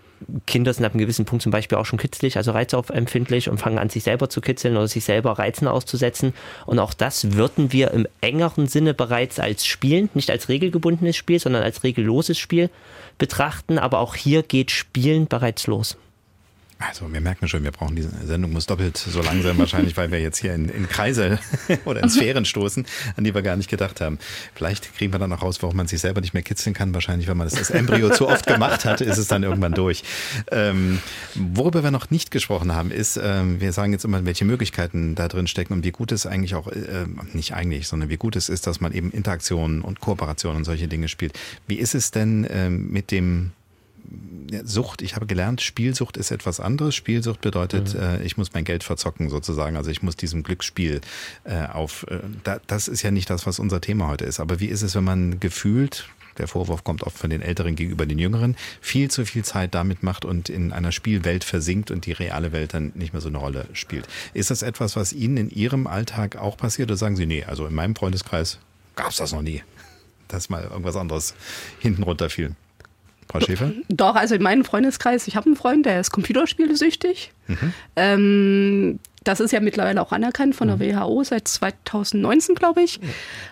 Kinder sind ab einem gewissen Punkt zum Beispiel auch schon kitzlig, also reizaufempfindlich und fangen an, sich selber zu kitzeln oder sich selber Reizen auszusetzen. Und auch das würden wir im engeren Sinne bereits als Spielen, nicht als regelgebundenes Spiel, sondern als regelloses Spiel betrachten. Aber auch hier geht Spielen bereits los. Also wir merken schon, wir brauchen diese Sendung muss doppelt so lang sein wahrscheinlich, weil wir jetzt hier in, in Kreise oder in Sphären stoßen, an die wir gar nicht gedacht haben. Vielleicht kriegen wir dann noch raus, warum man sich selber nicht mehr kitzeln kann. Wahrscheinlich, wenn man das als Embryo zu oft gemacht hat, ist es dann irgendwann durch. Ähm, worüber wir noch nicht gesprochen haben, ist, ähm, wir sagen jetzt immer, welche Möglichkeiten da drin stecken und wie gut es eigentlich auch, äh, nicht eigentlich, sondern wie gut es ist, dass man eben Interaktionen und Kooperationen und solche Dinge spielt. Wie ist es denn ähm, mit dem Sucht, ich habe gelernt, Spielsucht ist etwas anderes. Spielsucht bedeutet, mhm. äh, ich muss mein Geld verzocken sozusagen. Also ich muss diesem Glücksspiel äh, auf. Äh, da, das ist ja nicht das, was unser Thema heute ist. Aber wie ist es, wenn man gefühlt, der Vorwurf kommt oft von den Älteren gegenüber den Jüngeren, viel zu viel Zeit damit macht und in einer Spielwelt versinkt und die reale Welt dann nicht mehr so eine Rolle spielt. Ist das etwas, was Ihnen in Ihrem Alltag auch passiert oder sagen Sie, nee, also in meinem Freundeskreis gab es das noch nie, dass mal irgendwas anderes hinten runterfiel? Frau Schäfer? Doch, also in meinem Freundeskreis, ich habe einen Freund, der ist computerspielesüchtig. Mhm. Ähm, das ist ja mittlerweile auch anerkannt von der mhm. WHO seit 2019, glaube ich.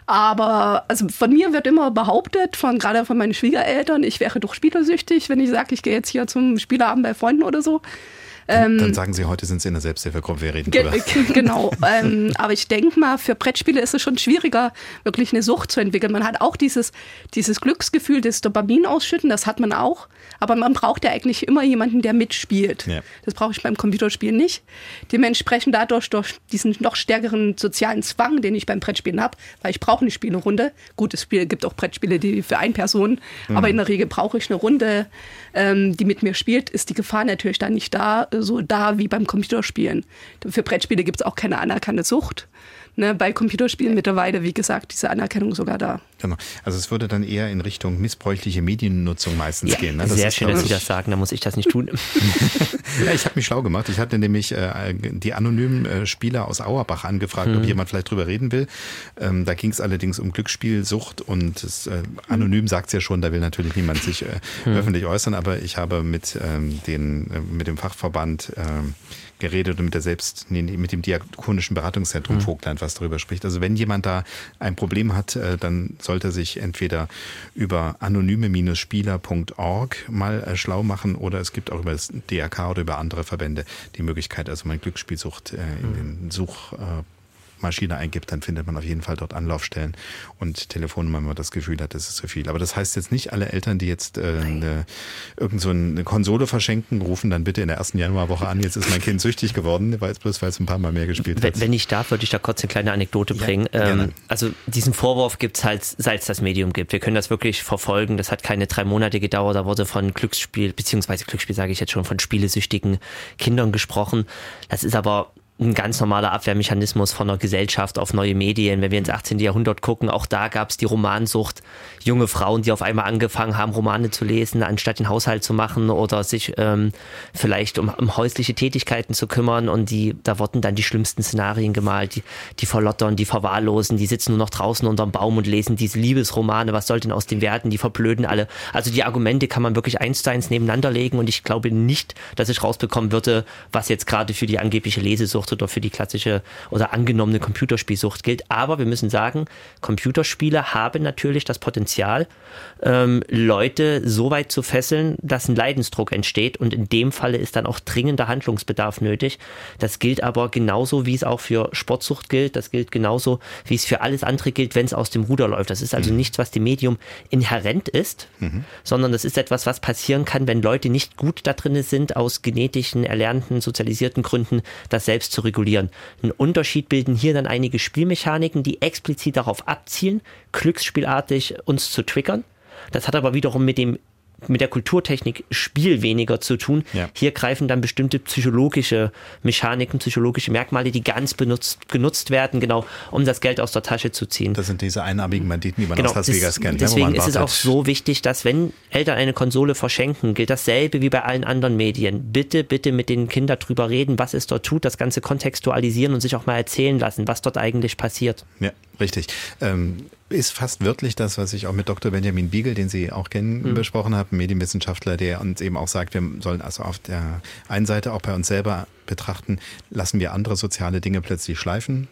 Aber also von mir wird immer behauptet, von gerade von meinen Schwiegereltern, ich wäre doch spielersüchtig, wenn ich sage, ich gehe jetzt hier zum Spieleabend bei Freunden oder so. Ähm, Dann sagen Sie, heute sind Sie in der Selbsthilfegruppe, wir reden drüber. Genau, ähm, aber ich denke mal, für Brettspiele ist es schon schwieriger, wirklich eine Sucht zu entwickeln. Man hat auch dieses, dieses Glücksgefühl, das Dopamin ausschütten, das hat man auch, aber man braucht ja eigentlich immer jemanden, der mitspielt. Ja. Das brauche ich beim Computerspielen nicht. Dementsprechend dadurch, durch diesen noch stärkeren sozialen Zwang, den ich beim Brettspielen habe, weil ich brauche eine Spielerunde. Gut, es gibt auch Brettspiele, die für eine Person, mhm. aber in der Regel brauche ich eine Runde, ähm, die mit mir spielt, ist die Gefahr natürlich dann nicht da, so da wie beim Computerspielen. Für Brettspiele gibt es auch keine anerkannte Sucht ne, bei Computerspielen mittlerweile, wie gesagt, diese Anerkennung sogar da. Genau. Also es würde dann eher in Richtung missbräuchliche Mediennutzung meistens ja, gehen. Ne? Sehr schön, dass Sie das sagen, da muss ich das nicht tun. ja, ich habe mich schlau gemacht. Ich hatte nämlich äh, die anonymen äh, Spieler aus Auerbach angefragt, hm. ob jemand vielleicht drüber reden will. Ähm, da ging es allerdings um Glücksspielsucht und es, äh, anonym sagt es ja schon, da will natürlich niemand sich äh, hm. öffentlich äußern, aber ich habe mit, ähm, den, äh, mit dem Fachverband ähm, geredet und mit der selbst, nee, mit dem Diakonischen Beratungszentrum mhm. Vogtland was darüber spricht. Also wenn jemand da ein Problem hat, äh, dann sollte sich entweder über anonyme-spieler.org mal äh, schlau machen oder es gibt auch über das DRK oder über andere Verbände die Möglichkeit, also mal Glücksspielsucht äh, in mhm. den Such Maschine eingibt, dann findet man auf jeden Fall dort Anlaufstellen und Telefonnummern, wenn man das Gefühl hat, das ist zu viel. Aber das heißt jetzt nicht, alle Eltern, die jetzt äh, eine, irgend so eine Konsole verschenken, rufen dann bitte in der ersten Januarwoche an, jetzt ist mein Kind süchtig geworden, weil es bloß weil es ein paar Mal mehr gespielt hat. Wenn ich darf, würde ich da kurz eine kleine Anekdote bringen. Ja, ähm, also diesen Vorwurf gibt es halt, seit es das Medium gibt. Wir können das wirklich verfolgen. Das hat keine drei Monate gedauert. Da wurde von Glücksspiel, beziehungsweise Glücksspiel sage ich jetzt schon, von spielesüchtigen Kindern gesprochen. Das ist aber ein ganz normaler Abwehrmechanismus von der Gesellschaft auf neue Medien. Wenn wir ins 18. Jahrhundert gucken, auch da gab es die Romansucht. Junge Frauen, die auf einmal angefangen haben, Romane zu lesen, anstatt den Haushalt zu machen oder sich ähm, vielleicht um, um, häusliche Tätigkeiten zu kümmern. Und die, da wurden dann die schlimmsten Szenarien gemalt. Die, die verlottern, die verwahrlosen, die sitzen nur noch draußen unterm Baum und lesen diese Liebesromane. Was soll denn aus dem werden? Die verblöden alle. Also die Argumente kann man wirklich eins zu eins nebeneinander legen. Und ich glaube nicht, dass ich rausbekommen würde, was jetzt gerade für die angebliche Lesesucht Spielsucht oder für die klassische oder angenommene Computerspielsucht gilt. Aber wir müssen sagen, Computerspiele haben natürlich das Potenzial, ähm, Leute so weit zu fesseln, dass ein Leidensdruck entsteht. Und in dem Falle ist dann auch dringender Handlungsbedarf nötig. Das gilt aber genauso, wie es auch für Sportsucht gilt. Das gilt genauso, wie es für alles andere gilt, wenn es aus dem Ruder läuft. Das ist also mhm. nichts, was dem Medium inhärent ist, mhm. sondern das ist etwas, was passieren kann, wenn Leute nicht gut da drin sind, aus genetischen, erlernten, sozialisierten Gründen, das selbst zu regulieren. Ein Unterschied bilden hier dann einige Spielmechaniken, die explizit darauf abzielen, glücksspielartig uns zu triggern. Das hat aber wiederum mit dem mit der Kulturtechnik Spiel weniger zu tun. Ja. Hier greifen dann bestimmte psychologische Mechaniken, psychologische Merkmale, die ganz benutzt, genutzt werden, genau, um das Geld aus der Tasche zu ziehen. Das sind diese einarmigen Banditen, die man genau, aus Las Vegas kennt. Deswegen ne, ist es auch so wichtig, dass wenn Eltern eine Konsole verschenken, gilt dasselbe wie bei allen anderen Medien. Bitte, bitte mit den Kindern drüber reden, was es dort tut, das Ganze kontextualisieren und sich auch mal erzählen lassen, was dort eigentlich passiert. Ja, richtig. Ähm, ist fast wörtlich das, was ich auch mit Dr. Benjamin Biegel, den Sie auch kennen, mhm. besprochen habe, Medienwissenschaftler, der uns eben auch sagt, wir sollen also auf der einen Seite auch bei uns selber betrachten, lassen wir andere soziale Dinge plötzlich schleifen,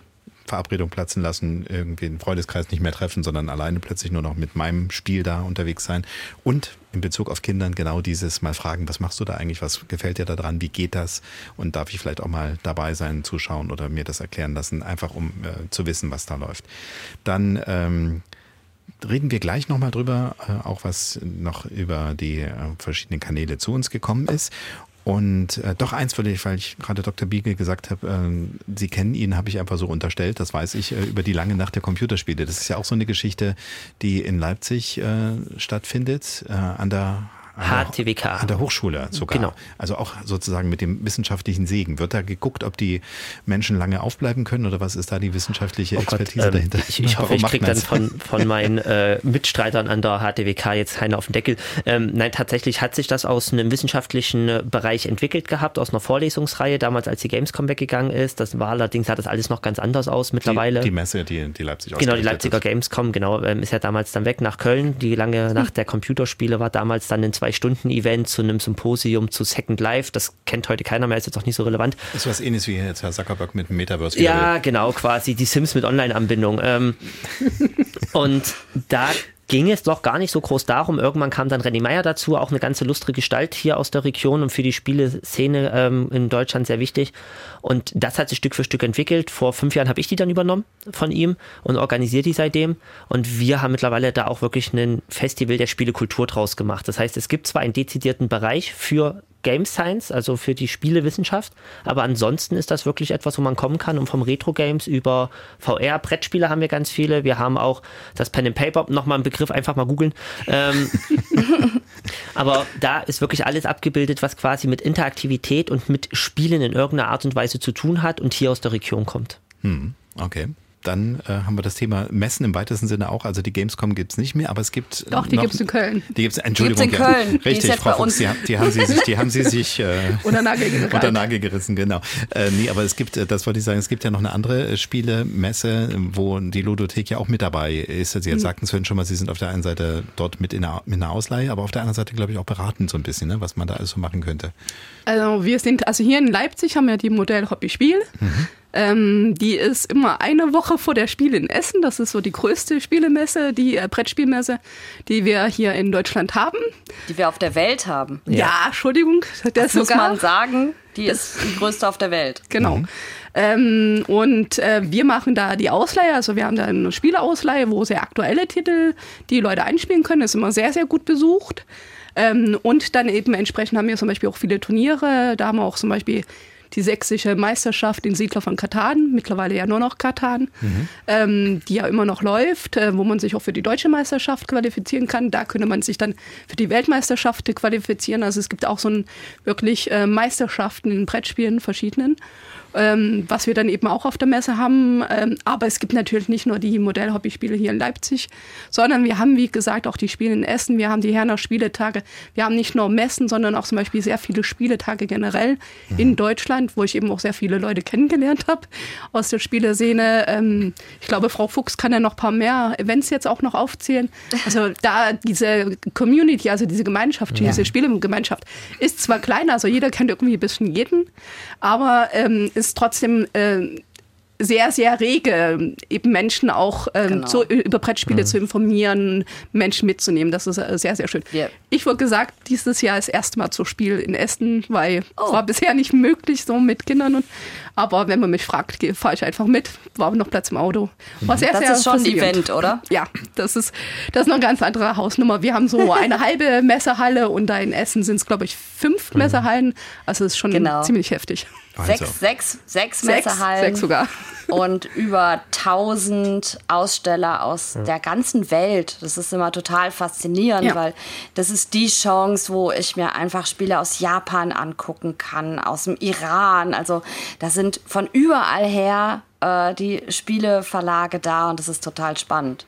Verabredung platzen lassen, irgendwie einen Freundeskreis nicht mehr treffen, sondern alleine plötzlich nur noch mit meinem Spiel da unterwegs sein. Und in Bezug auf Kindern genau dieses mal fragen, was machst du da eigentlich, was gefällt dir da dran, wie geht das und darf ich vielleicht auch mal dabei sein, zuschauen oder mir das erklären lassen, einfach um äh, zu wissen, was da läuft. Dann ähm, reden wir gleich nochmal drüber, äh, auch was noch über die äh, verschiedenen Kanäle zu uns gekommen ist. Und äh, doch eins, weil ich, weil ich gerade Dr. Biegel gesagt habe, äh, Sie kennen ihn, habe ich einfach so unterstellt, das weiß ich, äh, über die lange Nacht der Computerspiele. Das ist ja auch so eine Geschichte, die in Leipzig äh, stattfindet, äh, an der HTWK. An der Hochschule sogar. Genau. Also auch sozusagen mit dem wissenschaftlichen Segen. Wird da geguckt, ob die Menschen lange aufbleiben können oder was ist da die wissenschaftliche oh Expertise Gott, ähm, dahinter? Ich, ich hoffe, ich kriege dann von, von meinen äh, Mitstreitern an der HTWK jetzt keiner auf den Deckel. Ähm, nein, tatsächlich hat sich das aus einem wissenschaftlichen äh, Bereich entwickelt gehabt, aus einer Vorlesungsreihe, damals als die Gamescom weggegangen ist. Das war allerdings, sah das alles noch ganz anders aus mittlerweile. Die, die Messe, die, die Leipzig Genau, die Leipziger ist. Gamescom, genau, ähm, ist ja damals dann weg nach Köln. Die lange Nacht der Computerspiele war damals dann in Zwei-Stunden-Event zu einem Symposium zu Second Life. Das kennt heute keiner mehr, ist jetzt auch nicht so relevant. Das ist was ähnliches wie jetzt Herr Zuckerberg mit dem Metaverse. Ja, genau, quasi die Sims mit Online-Anbindung. Ähm, und da ging es doch gar nicht so groß darum. Irgendwann kam dann René Meyer dazu, auch eine ganze lustre Gestalt hier aus der Region und für die Spieleszene ähm, in Deutschland sehr wichtig. Und das hat sich Stück für Stück entwickelt. Vor fünf Jahren habe ich die dann übernommen von ihm und organisiere die seitdem. Und wir haben mittlerweile da auch wirklich ein Festival der Spielekultur draus gemacht. Das heißt, es gibt zwar einen dezidierten Bereich für Game Science, also für die Spielewissenschaft. Aber ansonsten ist das wirklich etwas, wo man kommen kann. Und vom Retro-Games über VR, Brettspiele haben wir ganz viele. Wir haben auch das Pen and Paper, nochmal ein Begriff, einfach mal googeln. Ähm, aber da ist wirklich alles abgebildet, was quasi mit Interaktivität und mit Spielen in irgendeiner Art und Weise zu tun hat und hier aus der Region kommt. Hm, okay dann äh, haben wir das Thema Messen im weitesten Sinne auch. Also die Gamescom gibt es nicht mehr, aber es gibt. Doch, die gibt es in Köln. Die gibt es, Entschuldigung. Die gibt's in Köln. Ja, richtig, Frau Fuchs, die, die, haben sie sich, die haben sie sich äh, unter, Nagel unter Nagel gerissen, genau. Äh, nee, aber es gibt, äh, das wollte ich sagen, es gibt ja noch eine andere äh, Spielemesse, wo die Ludothek ja auch mit dabei ist. Sie mhm. sagten es vorhin schon mal, Sie sind auf der einen Seite dort mit in einer, mit einer Ausleihe, aber auf der anderen Seite, glaube ich, auch beraten so ein bisschen, ne, was man da alles so machen könnte. Also wir sind, also hier in Leipzig haben wir die Modell Hobby Spiel. Mhm. Ähm, die ist immer eine Woche vor der Spiel in Essen. Das ist so die größte Spielemesse, die äh, Brettspielmesse, die wir hier in Deutschland haben. Die wir auf der Welt haben. Ja, ja Entschuldigung. Das, das muss man sagen. Die ist die größte auf der Welt. Genau. Mhm. Ähm, und äh, wir machen da die Ausleihe, also wir haben da eine Spieleausleihe, wo sehr aktuelle Titel die Leute einspielen können. Das ist immer sehr, sehr gut besucht. Ähm, und dann eben entsprechend haben wir zum Beispiel auch viele Turniere. Da haben wir auch zum Beispiel die sächsische Meisterschaft in Siedler von Katan, mittlerweile ja nur noch Katan, mhm. ähm, die ja immer noch läuft, äh, wo man sich auch für die deutsche Meisterschaft qualifizieren kann. Da könnte man sich dann für die Weltmeisterschaft qualifizieren. Also es gibt auch so ein wirklich äh, Meisterschaften in Brettspielen, verschiedenen ähm, was wir dann eben auch auf der Messe haben. Ähm, aber es gibt natürlich nicht nur die Modellhobbyspiele hier in Leipzig, sondern wir haben, wie gesagt, auch die Spiele in Essen. Wir haben die Herner Spieletage. Wir haben nicht nur Messen, sondern auch zum Beispiel sehr viele Spieletage generell mhm. in Deutschland wo ich eben auch sehr viele Leute kennengelernt habe aus der Spieleszene. Ähm, ich glaube, Frau Fuchs kann ja noch ein paar mehr Events jetzt auch noch aufzählen. Also da diese Community, also diese Gemeinschaft, ja. diese Spielegemeinschaft ist zwar klein, also jeder kennt irgendwie ein bisschen jeden, aber ähm, ist trotzdem äh, sehr, sehr rege, eben Menschen auch ähm, genau. so über Brettspiele mhm. zu informieren, Menschen mitzunehmen. Das ist äh, sehr, sehr schön. Yeah. Ich wurde gesagt, dieses Jahr ist erst mal zu Spiel in Essen, weil oh. es war bisher nicht möglich, so mit Kindern. Und, aber wenn man mich fragt, fahre ich einfach mit. War noch Platz im Auto. War sehr, das sehr ist schon ein Event, oder? Ja, das ist, das ist noch eine ganz andere Hausnummer. Wir haben so eine halbe Messehalle und da in Essen sind es, glaube ich, fünf mhm. Messehallen. Also es ist schon genau. ziemlich heftig. Also. Sechs, sechs, sechs Messehallen. Sechs sogar. Und über 1000 Aussteller aus ja. der ganzen Welt. Das ist immer total faszinierend, ja. weil das ist die Chance, wo ich mir einfach Spiele aus Japan angucken kann, aus dem Iran. Also da sind von überall her äh, die Spieleverlage da und das ist total spannend.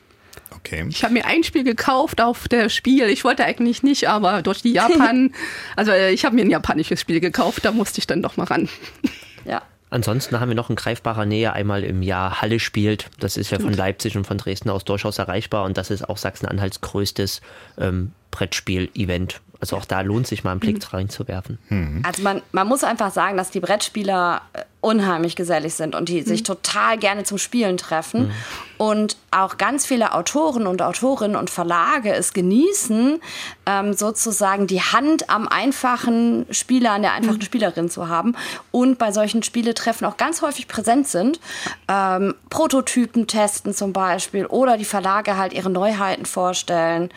Okay. Ich habe mir ein Spiel gekauft auf der Spiel. Ich wollte eigentlich nicht, aber durch die Japan, also äh, ich habe mir ein japanisches Spiel gekauft, da musste ich dann doch mal ran. Ja. Ansonsten haben wir noch in greifbarer Nähe einmal im Jahr Halle spielt. Das ist ja von Leipzig und von Dresden aus durchaus erreichbar und das ist auch Sachsen-Anhalts größtes ähm, Brettspiel-Event. Also auch da lohnt sich mal einen Blick mhm. reinzuwerfen. Mhm. Also man, man muss einfach sagen, dass die Brettspieler äh, unheimlich gesellig sind und die mhm. sich total gerne zum Spielen treffen. Mhm. Und auch ganz viele Autoren und Autorinnen und Verlage es genießen, ähm, sozusagen die Hand am einfachen Spieler, an der einfachen mhm. Spielerin zu haben und bei solchen Spieletreffen auch ganz häufig präsent sind. Ähm, Prototypen testen zum Beispiel oder die Verlage halt ihre Neuheiten vorstellen.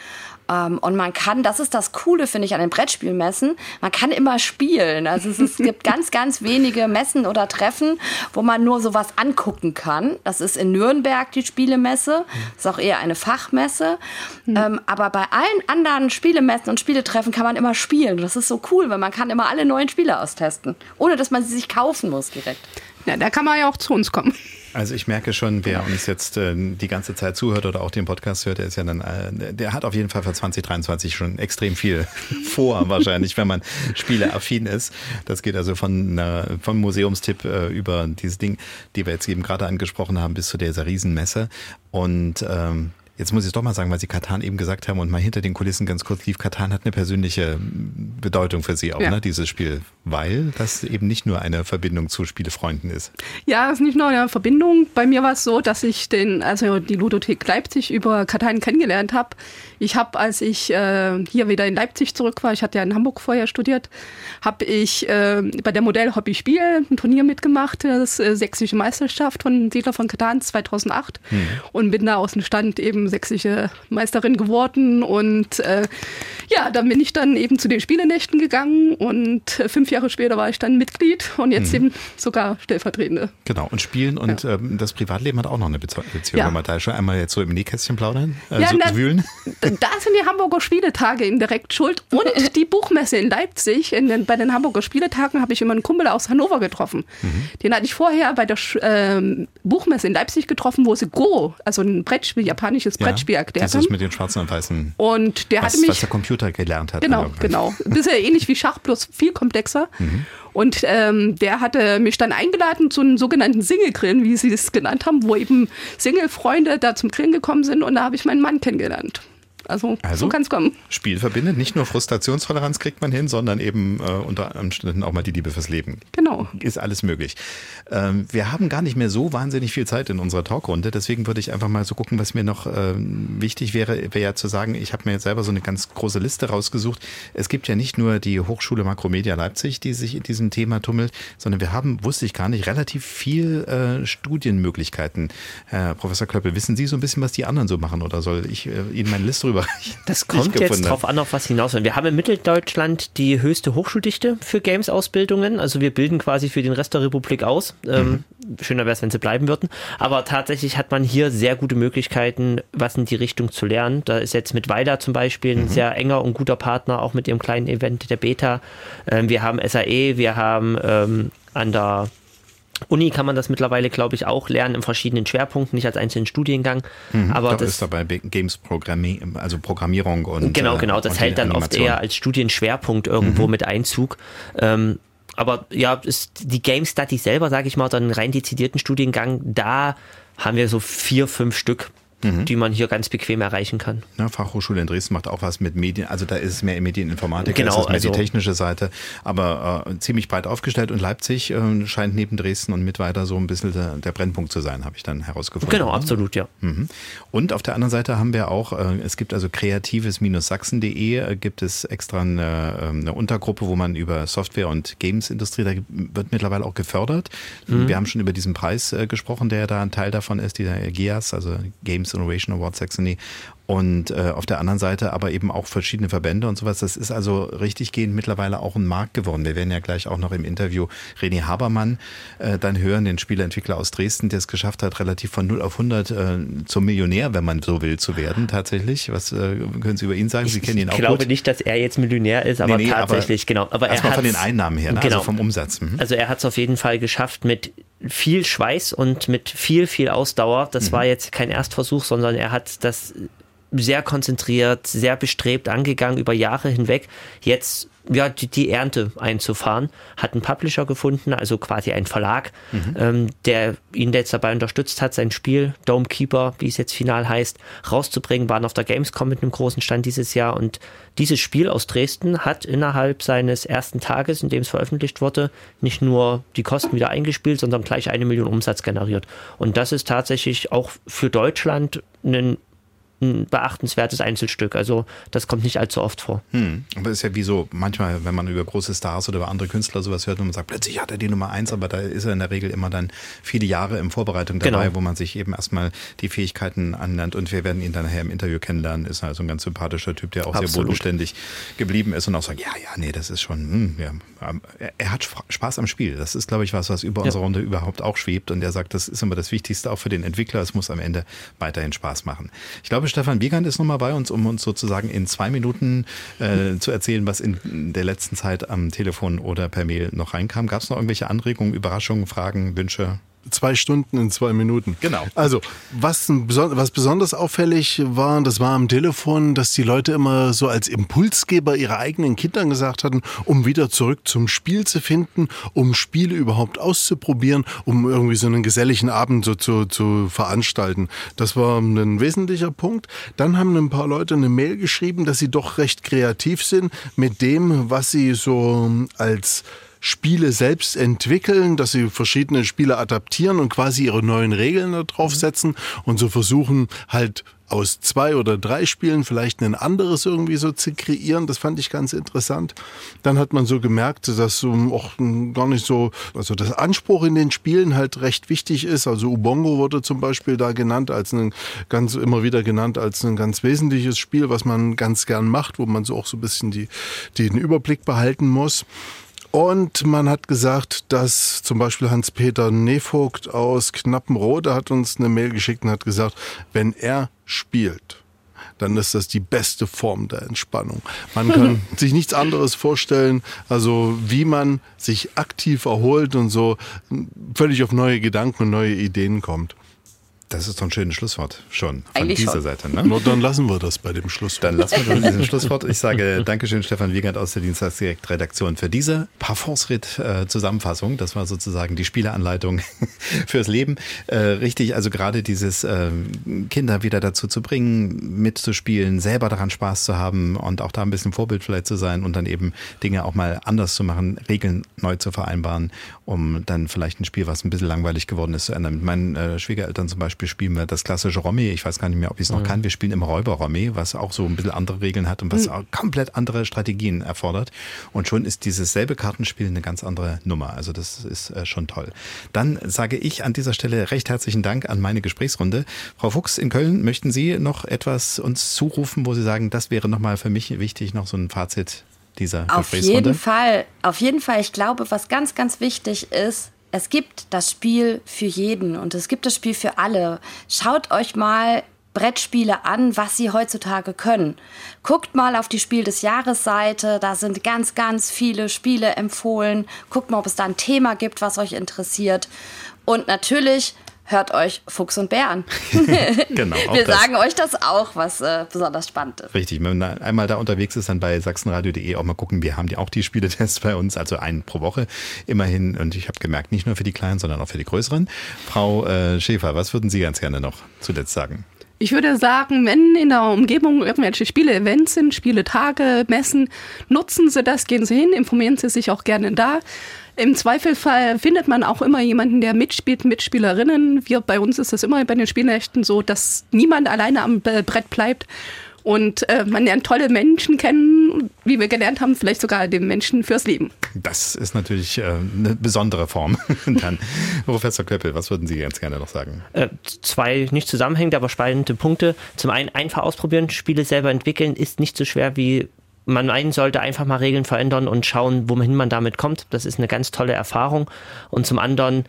Ähm, und man kann, das ist das Coole, finde ich, an den Brettspielmessen, man kann immer spielen. Also es, es gibt ganz, ganz wenige Messen oder Treffen, wo man nur sowas angucken kann. Das ist in Nürnberg die Spielemesse, das ist auch eher eine Fachmesse. Mhm. Ähm, aber bei allen anderen Spielemessen und Spieletreffen kann man immer spielen. Das ist so cool, weil man kann immer alle neuen Spiele austesten, ohne dass man sie sich kaufen muss direkt. Ja, da kann man ja auch zu uns kommen. Also ich merke schon, wer uns jetzt äh, die ganze Zeit zuhört oder auch den Podcast hört, der ist ja dann, äh, der hat auf jeden Fall für 2023 schon extrem viel vor, wahrscheinlich, wenn man spieleaffin ist. Das geht also von äh, vom Museumstipp äh, über dieses Ding, die wir jetzt eben gerade angesprochen haben, bis zu dieser Riesenmesse. Und ähm, Jetzt muss ich doch mal sagen, weil Sie Katan eben gesagt haben und mal hinter den Kulissen ganz kurz lief, Katan hat eine persönliche Bedeutung für Sie auch, ja. ne, dieses Spiel, weil das eben nicht nur eine Verbindung zu Spielefreunden ist. Ja, es ist nicht nur eine Verbindung. Bei mir war es so, dass ich den, also die Ludothek Leipzig über Katan kennengelernt habe. Ich habe, als ich äh, hier wieder in Leipzig zurück war, ich hatte ja in Hamburg vorher studiert, habe ich äh, bei der Modell Hobby Spiel ein Turnier mitgemacht, das äh, sächsische Meisterschaft von Siedler von Katan 2008 hm. und bin da aus dem Stand eben sächsische Meisterin geworden. Und äh, ja, dann bin ich dann eben zu den Spielenächten gegangen und äh, fünf Jahre später war ich dann Mitglied und jetzt mhm. eben sogar Stellvertretende. Genau, und Spielen und ja. ähm, das Privatleben hat auch noch eine Beziehung, ja. wenn wir da schon einmal jetzt so im Nähkästchen plaudern, äh, ja, so na, wühlen. Da sind die Hamburger Spieletage indirekt schuld und die Buchmesse in Leipzig. In den, bei den Hamburger Spieletagen habe ich immer einen Kumpel aus Hannover getroffen. Mhm. Den hatte ich vorher bei der ähm, Buchmesse in Leipzig getroffen, wo sie Go, also ein Brettspiel, japanisches Brettspiel ja, erklärt dieses mit den schwarzen und weißen. Und der was, hatte mich. Was der Computer gelernt hat. Genau, genau. Das ist ja ähnlich wie Schach, bloß viel komplexer. Mhm. Und ähm, der hatte mich dann eingeladen zu einem sogenannten Single-Grillen, wie sie es genannt haben, wo eben Single-Freunde da zum Grillen gekommen sind und da habe ich meinen Mann kennengelernt. Also, also so kann es kommen. Spiel verbindet. Nicht nur Frustrationstoleranz kriegt man hin, sondern eben äh, unter Umständen auch mal die Liebe fürs Leben. Genau. Ist alles möglich. Ähm, wir haben gar nicht mehr so wahnsinnig viel Zeit in unserer Talkrunde. Deswegen würde ich einfach mal so gucken, was mir noch äh, wichtig wäre, wäre ja zu sagen, ich habe mir jetzt selber so eine ganz große Liste rausgesucht. Es gibt ja nicht nur die Hochschule Makromedia Leipzig, die sich in diesem Thema tummelt, sondern wir haben, wusste ich gar nicht, relativ viel äh, Studienmöglichkeiten. Herr Professor Klöppel, wissen Sie so ein bisschen, was die anderen so machen oder soll ich äh, Ihnen meine Liste rüber Bereich. Das kommt jetzt drauf an, auf was hinaus will. Wir haben in Mitteldeutschland die höchste Hochschuldichte für Games-Ausbildungen. Also wir bilden quasi für den Rest der Republik aus. Ähm, mhm. schöner wäre es, wenn sie bleiben würden. Aber tatsächlich hat man hier sehr gute Möglichkeiten, was in die Richtung zu lernen. Da ist jetzt mit Weiler zum Beispiel ein mhm. sehr enger und guter Partner, auch mit ihrem kleinen Event der Beta. Ähm, wir haben SAE, wir haben ähm, an der Uni kann man das mittlerweile, glaube ich, auch lernen in verschiedenen Schwerpunkten, nicht als einzelnen Studiengang. Mhm, aber das ist dabei Games Programmierung, also Programmierung und genau, genau. Das hält dann oft eher als Studienschwerpunkt irgendwo mhm. mit Einzug. Ähm, aber ja, ist die Game Study selber, sage ich mal, einen rein dezidierten Studiengang, da haben wir so vier, fünf Stück mhm. die man hier ganz bequem erreichen kann. Ja, Fachhochschule in Dresden macht auch was mit Medien, also da ist es mehr Medieninformatik, genau, das ist mehr also, die technische Seite, aber äh, ziemlich breit aufgestellt und Leipzig äh, scheint neben Dresden und mit weiter so ein bisschen der, der Brennpunkt zu sein, habe ich dann herausgefunden. Genau, absolut, ja. Mhm. Und auf der anderen Seite haben wir auch, äh, es gibt also kreatives-sachsen.de, äh, gibt es extra eine, ähm, eine, Untergruppe, wo man über Software- und Games-Industrie, da wird mittlerweile auch gefördert. Mhm. Wir haben schon über diesen Preis äh, gesprochen, der da ein Teil davon ist, dieser GIAS, also Games Games Innovation Award Saxony und äh, auf der anderen Seite aber eben auch verschiedene Verbände und sowas. Das ist also richtig gehend mittlerweile auch ein Markt geworden. Wir werden ja gleich auch noch im Interview René Habermann äh, dann hören, den Spieleentwickler aus Dresden, der es geschafft hat, relativ von 0 auf 100 äh, zum Millionär, wenn man so will, zu werden tatsächlich. Was äh, können Sie über ihn sagen? Sie kennen ihn auch Ich glaube gut. nicht, dass er jetzt Millionär ist, aber nee, nee, tatsächlich, aber genau. Aber er hat von den Einnahmen her, ne? genau. also vom Umsatz. Mhm. Also er hat es auf jeden Fall geschafft mit viel Schweiß und mit viel, viel Ausdauer. Das mhm. war jetzt kein Erstversuch, sondern er hat das sehr konzentriert, sehr bestrebt angegangen über Jahre hinweg. Jetzt ja, die, die Ernte einzufahren, hat einen Publisher gefunden, also quasi einen Verlag, mhm. ähm, der ihn jetzt dabei unterstützt hat, sein Spiel Dome Keeper, wie es jetzt final heißt, rauszubringen, waren auf der Gamescom mit einem großen Stand dieses Jahr und dieses Spiel aus Dresden hat innerhalb seines ersten Tages, in dem es veröffentlicht wurde, nicht nur die Kosten wieder eingespielt, sondern gleich eine Million Umsatz generiert. Und das ist tatsächlich auch für Deutschland ein ein beachtenswertes Einzelstück. Also das kommt nicht allzu oft vor. Hm. Aber ist ja wie so, manchmal, wenn man über große Stars oder über andere Künstler sowas hört und man sagt, plötzlich hat er die Nummer eins, aber da ist er in der Regel immer dann viele Jahre in Vorbereitung dabei, genau. wo man sich eben erstmal die Fähigkeiten anlernt und wir werden ihn dann nachher im Interview kennenlernen. Ist also ein ganz sympathischer Typ, der auch Absolut. sehr bodenständig geblieben ist und auch sagt, ja, ja, nee, das ist schon, hm, ja. er hat Spaß am Spiel. Das ist, glaube ich, was, was über ja. unsere Runde überhaupt auch schwebt und er sagt, das ist immer das Wichtigste auch für den Entwickler. Es muss am Ende weiterhin Spaß machen. Ich glaube, Stefan Wiegand ist nochmal bei uns, um uns sozusagen in zwei Minuten äh, zu erzählen, was in der letzten Zeit am Telefon oder per Mail noch reinkam. Gab es noch irgendwelche Anregungen, Überraschungen, Fragen, Wünsche? Zwei Stunden in zwei Minuten. Genau. Also, was, was besonders auffällig war, das war am Telefon, dass die Leute immer so als Impulsgeber ihre eigenen Kindern gesagt hatten, um wieder zurück zum Spiel zu finden, um Spiele überhaupt auszuprobieren, um irgendwie so einen geselligen Abend so zu, zu veranstalten. Das war ein wesentlicher Punkt. Dann haben ein paar Leute eine Mail geschrieben, dass sie doch recht kreativ sind mit dem, was sie so als Spiele selbst entwickeln, dass sie verschiedene Spiele adaptieren und quasi ihre neuen Regeln da draufsetzen und so versuchen halt aus zwei oder drei Spielen vielleicht ein anderes irgendwie so zu kreieren. Das fand ich ganz interessant. Dann hat man so gemerkt, dass so auch gar nicht so, also das Anspruch in den Spielen halt recht wichtig ist. Also Ubongo wurde zum Beispiel da genannt als ein ganz, immer wieder genannt als ein ganz wesentliches Spiel, was man ganz gern macht, wo man so auch so ein bisschen die, den Überblick behalten muss. Und man hat gesagt, dass zum Beispiel Hans-Peter Nevogt aus Knappenrode hat uns eine Mail geschickt und hat gesagt, wenn er spielt, dann ist das die beste Form der Entspannung. Man kann sich nichts anderes vorstellen, also wie man sich aktiv erholt und so völlig auf neue Gedanken und neue Ideen kommt. Das ist doch ein schönes Schlusswort schon von Eigentlich dieser schon. Seite. Ne? No, dann lassen wir das bei dem Schlusswort. Dann lassen wir das diesem Schlusswort. Ich sage Dankeschön, Stefan Wiegand aus der Dienstagsdirekt-Redaktion für diese Parfumsritt-Zusammenfassung. Das war sozusagen die Spieleanleitung fürs Leben. Äh, richtig, also gerade dieses äh, Kinder wieder dazu zu bringen, mitzuspielen, selber daran Spaß zu haben und auch da ein bisschen Vorbild vielleicht zu sein und dann eben Dinge auch mal anders zu machen, Regeln neu zu vereinbaren, um dann vielleicht ein Spiel, was ein bisschen langweilig geworden ist, zu ändern. Mit meinen äh, Schwiegereltern zum Beispiel Beispiel spielen wir das klassische Romy. Ich weiß gar nicht mehr, ob ich es noch mhm. kann. Wir spielen im Räuber Romy, was auch so ein bisschen andere Regeln hat und was mhm. komplett andere Strategien erfordert. Und schon ist dieses selbe Kartenspiel eine ganz andere Nummer. Also das ist äh, schon toll. Dann sage ich an dieser Stelle recht herzlichen Dank an meine Gesprächsrunde. Frau Fuchs in Köln, möchten Sie noch etwas uns zurufen, wo Sie sagen, das wäre nochmal für mich wichtig, noch so ein Fazit dieser Auf jeden Fall, auf jeden Fall. Ich glaube, was ganz, ganz wichtig ist, es gibt das Spiel für jeden und es gibt das Spiel für alle. Schaut euch mal Brettspiele an, was sie heutzutage können. Guckt mal auf die Spiel des Jahres Seite, da sind ganz, ganz viele Spiele empfohlen. Guckt mal, ob es da ein Thema gibt, was euch interessiert. Und natürlich hört euch Fuchs und Bär an. genau. Wir das. sagen euch das auch, was äh, besonders spannend ist. Richtig, wenn man einmal da unterwegs ist, dann bei sachsenradio.de auch mal gucken. Wir haben die auch die Spieletests bei uns, also einen pro Woche immerhin. Und ich habe gemerkt, nicht nur für die Kleinen, sondern auch für die Größeren. Frau äh, Schäfer, was würden Sie ganz gerne noch zuletzt sagen? Ich würde sagen, wenn in der Umgebung irgendwelche Spiele-Events sind, Spieletage, Messen, nutzen Sie das, gehen Sie hin, informieren Sie sich auch gerne da. Im Zweifelfall findet man auch immer jemanden, der mitspielt, Mitspielerinnen. Wir, bei uns ist das immer bei den Spielnächten so, dass niemand alleine am Brett bleibt. Und äh, man lernt tolle Menschen kennen, wie wir gelernt haben, vielleicht sogar den Menschen fürs Leben. Das ist natürlich äh, eine besondere Form. Dann, Professor Köppel, was würden Sie ganz gerne noch sagen? Äh, zwei nicht zusammenhängende, aber spannende Punkte. Zum einen einfach ausprobieren, Spiele selber entwickeln, ist nicht so schwer wie man meinen sollte, einfach mal Regeln verändern und schauen, wohin man damit kommt. Das ist eine ganz tolle Erfahrung. Und zum anderen,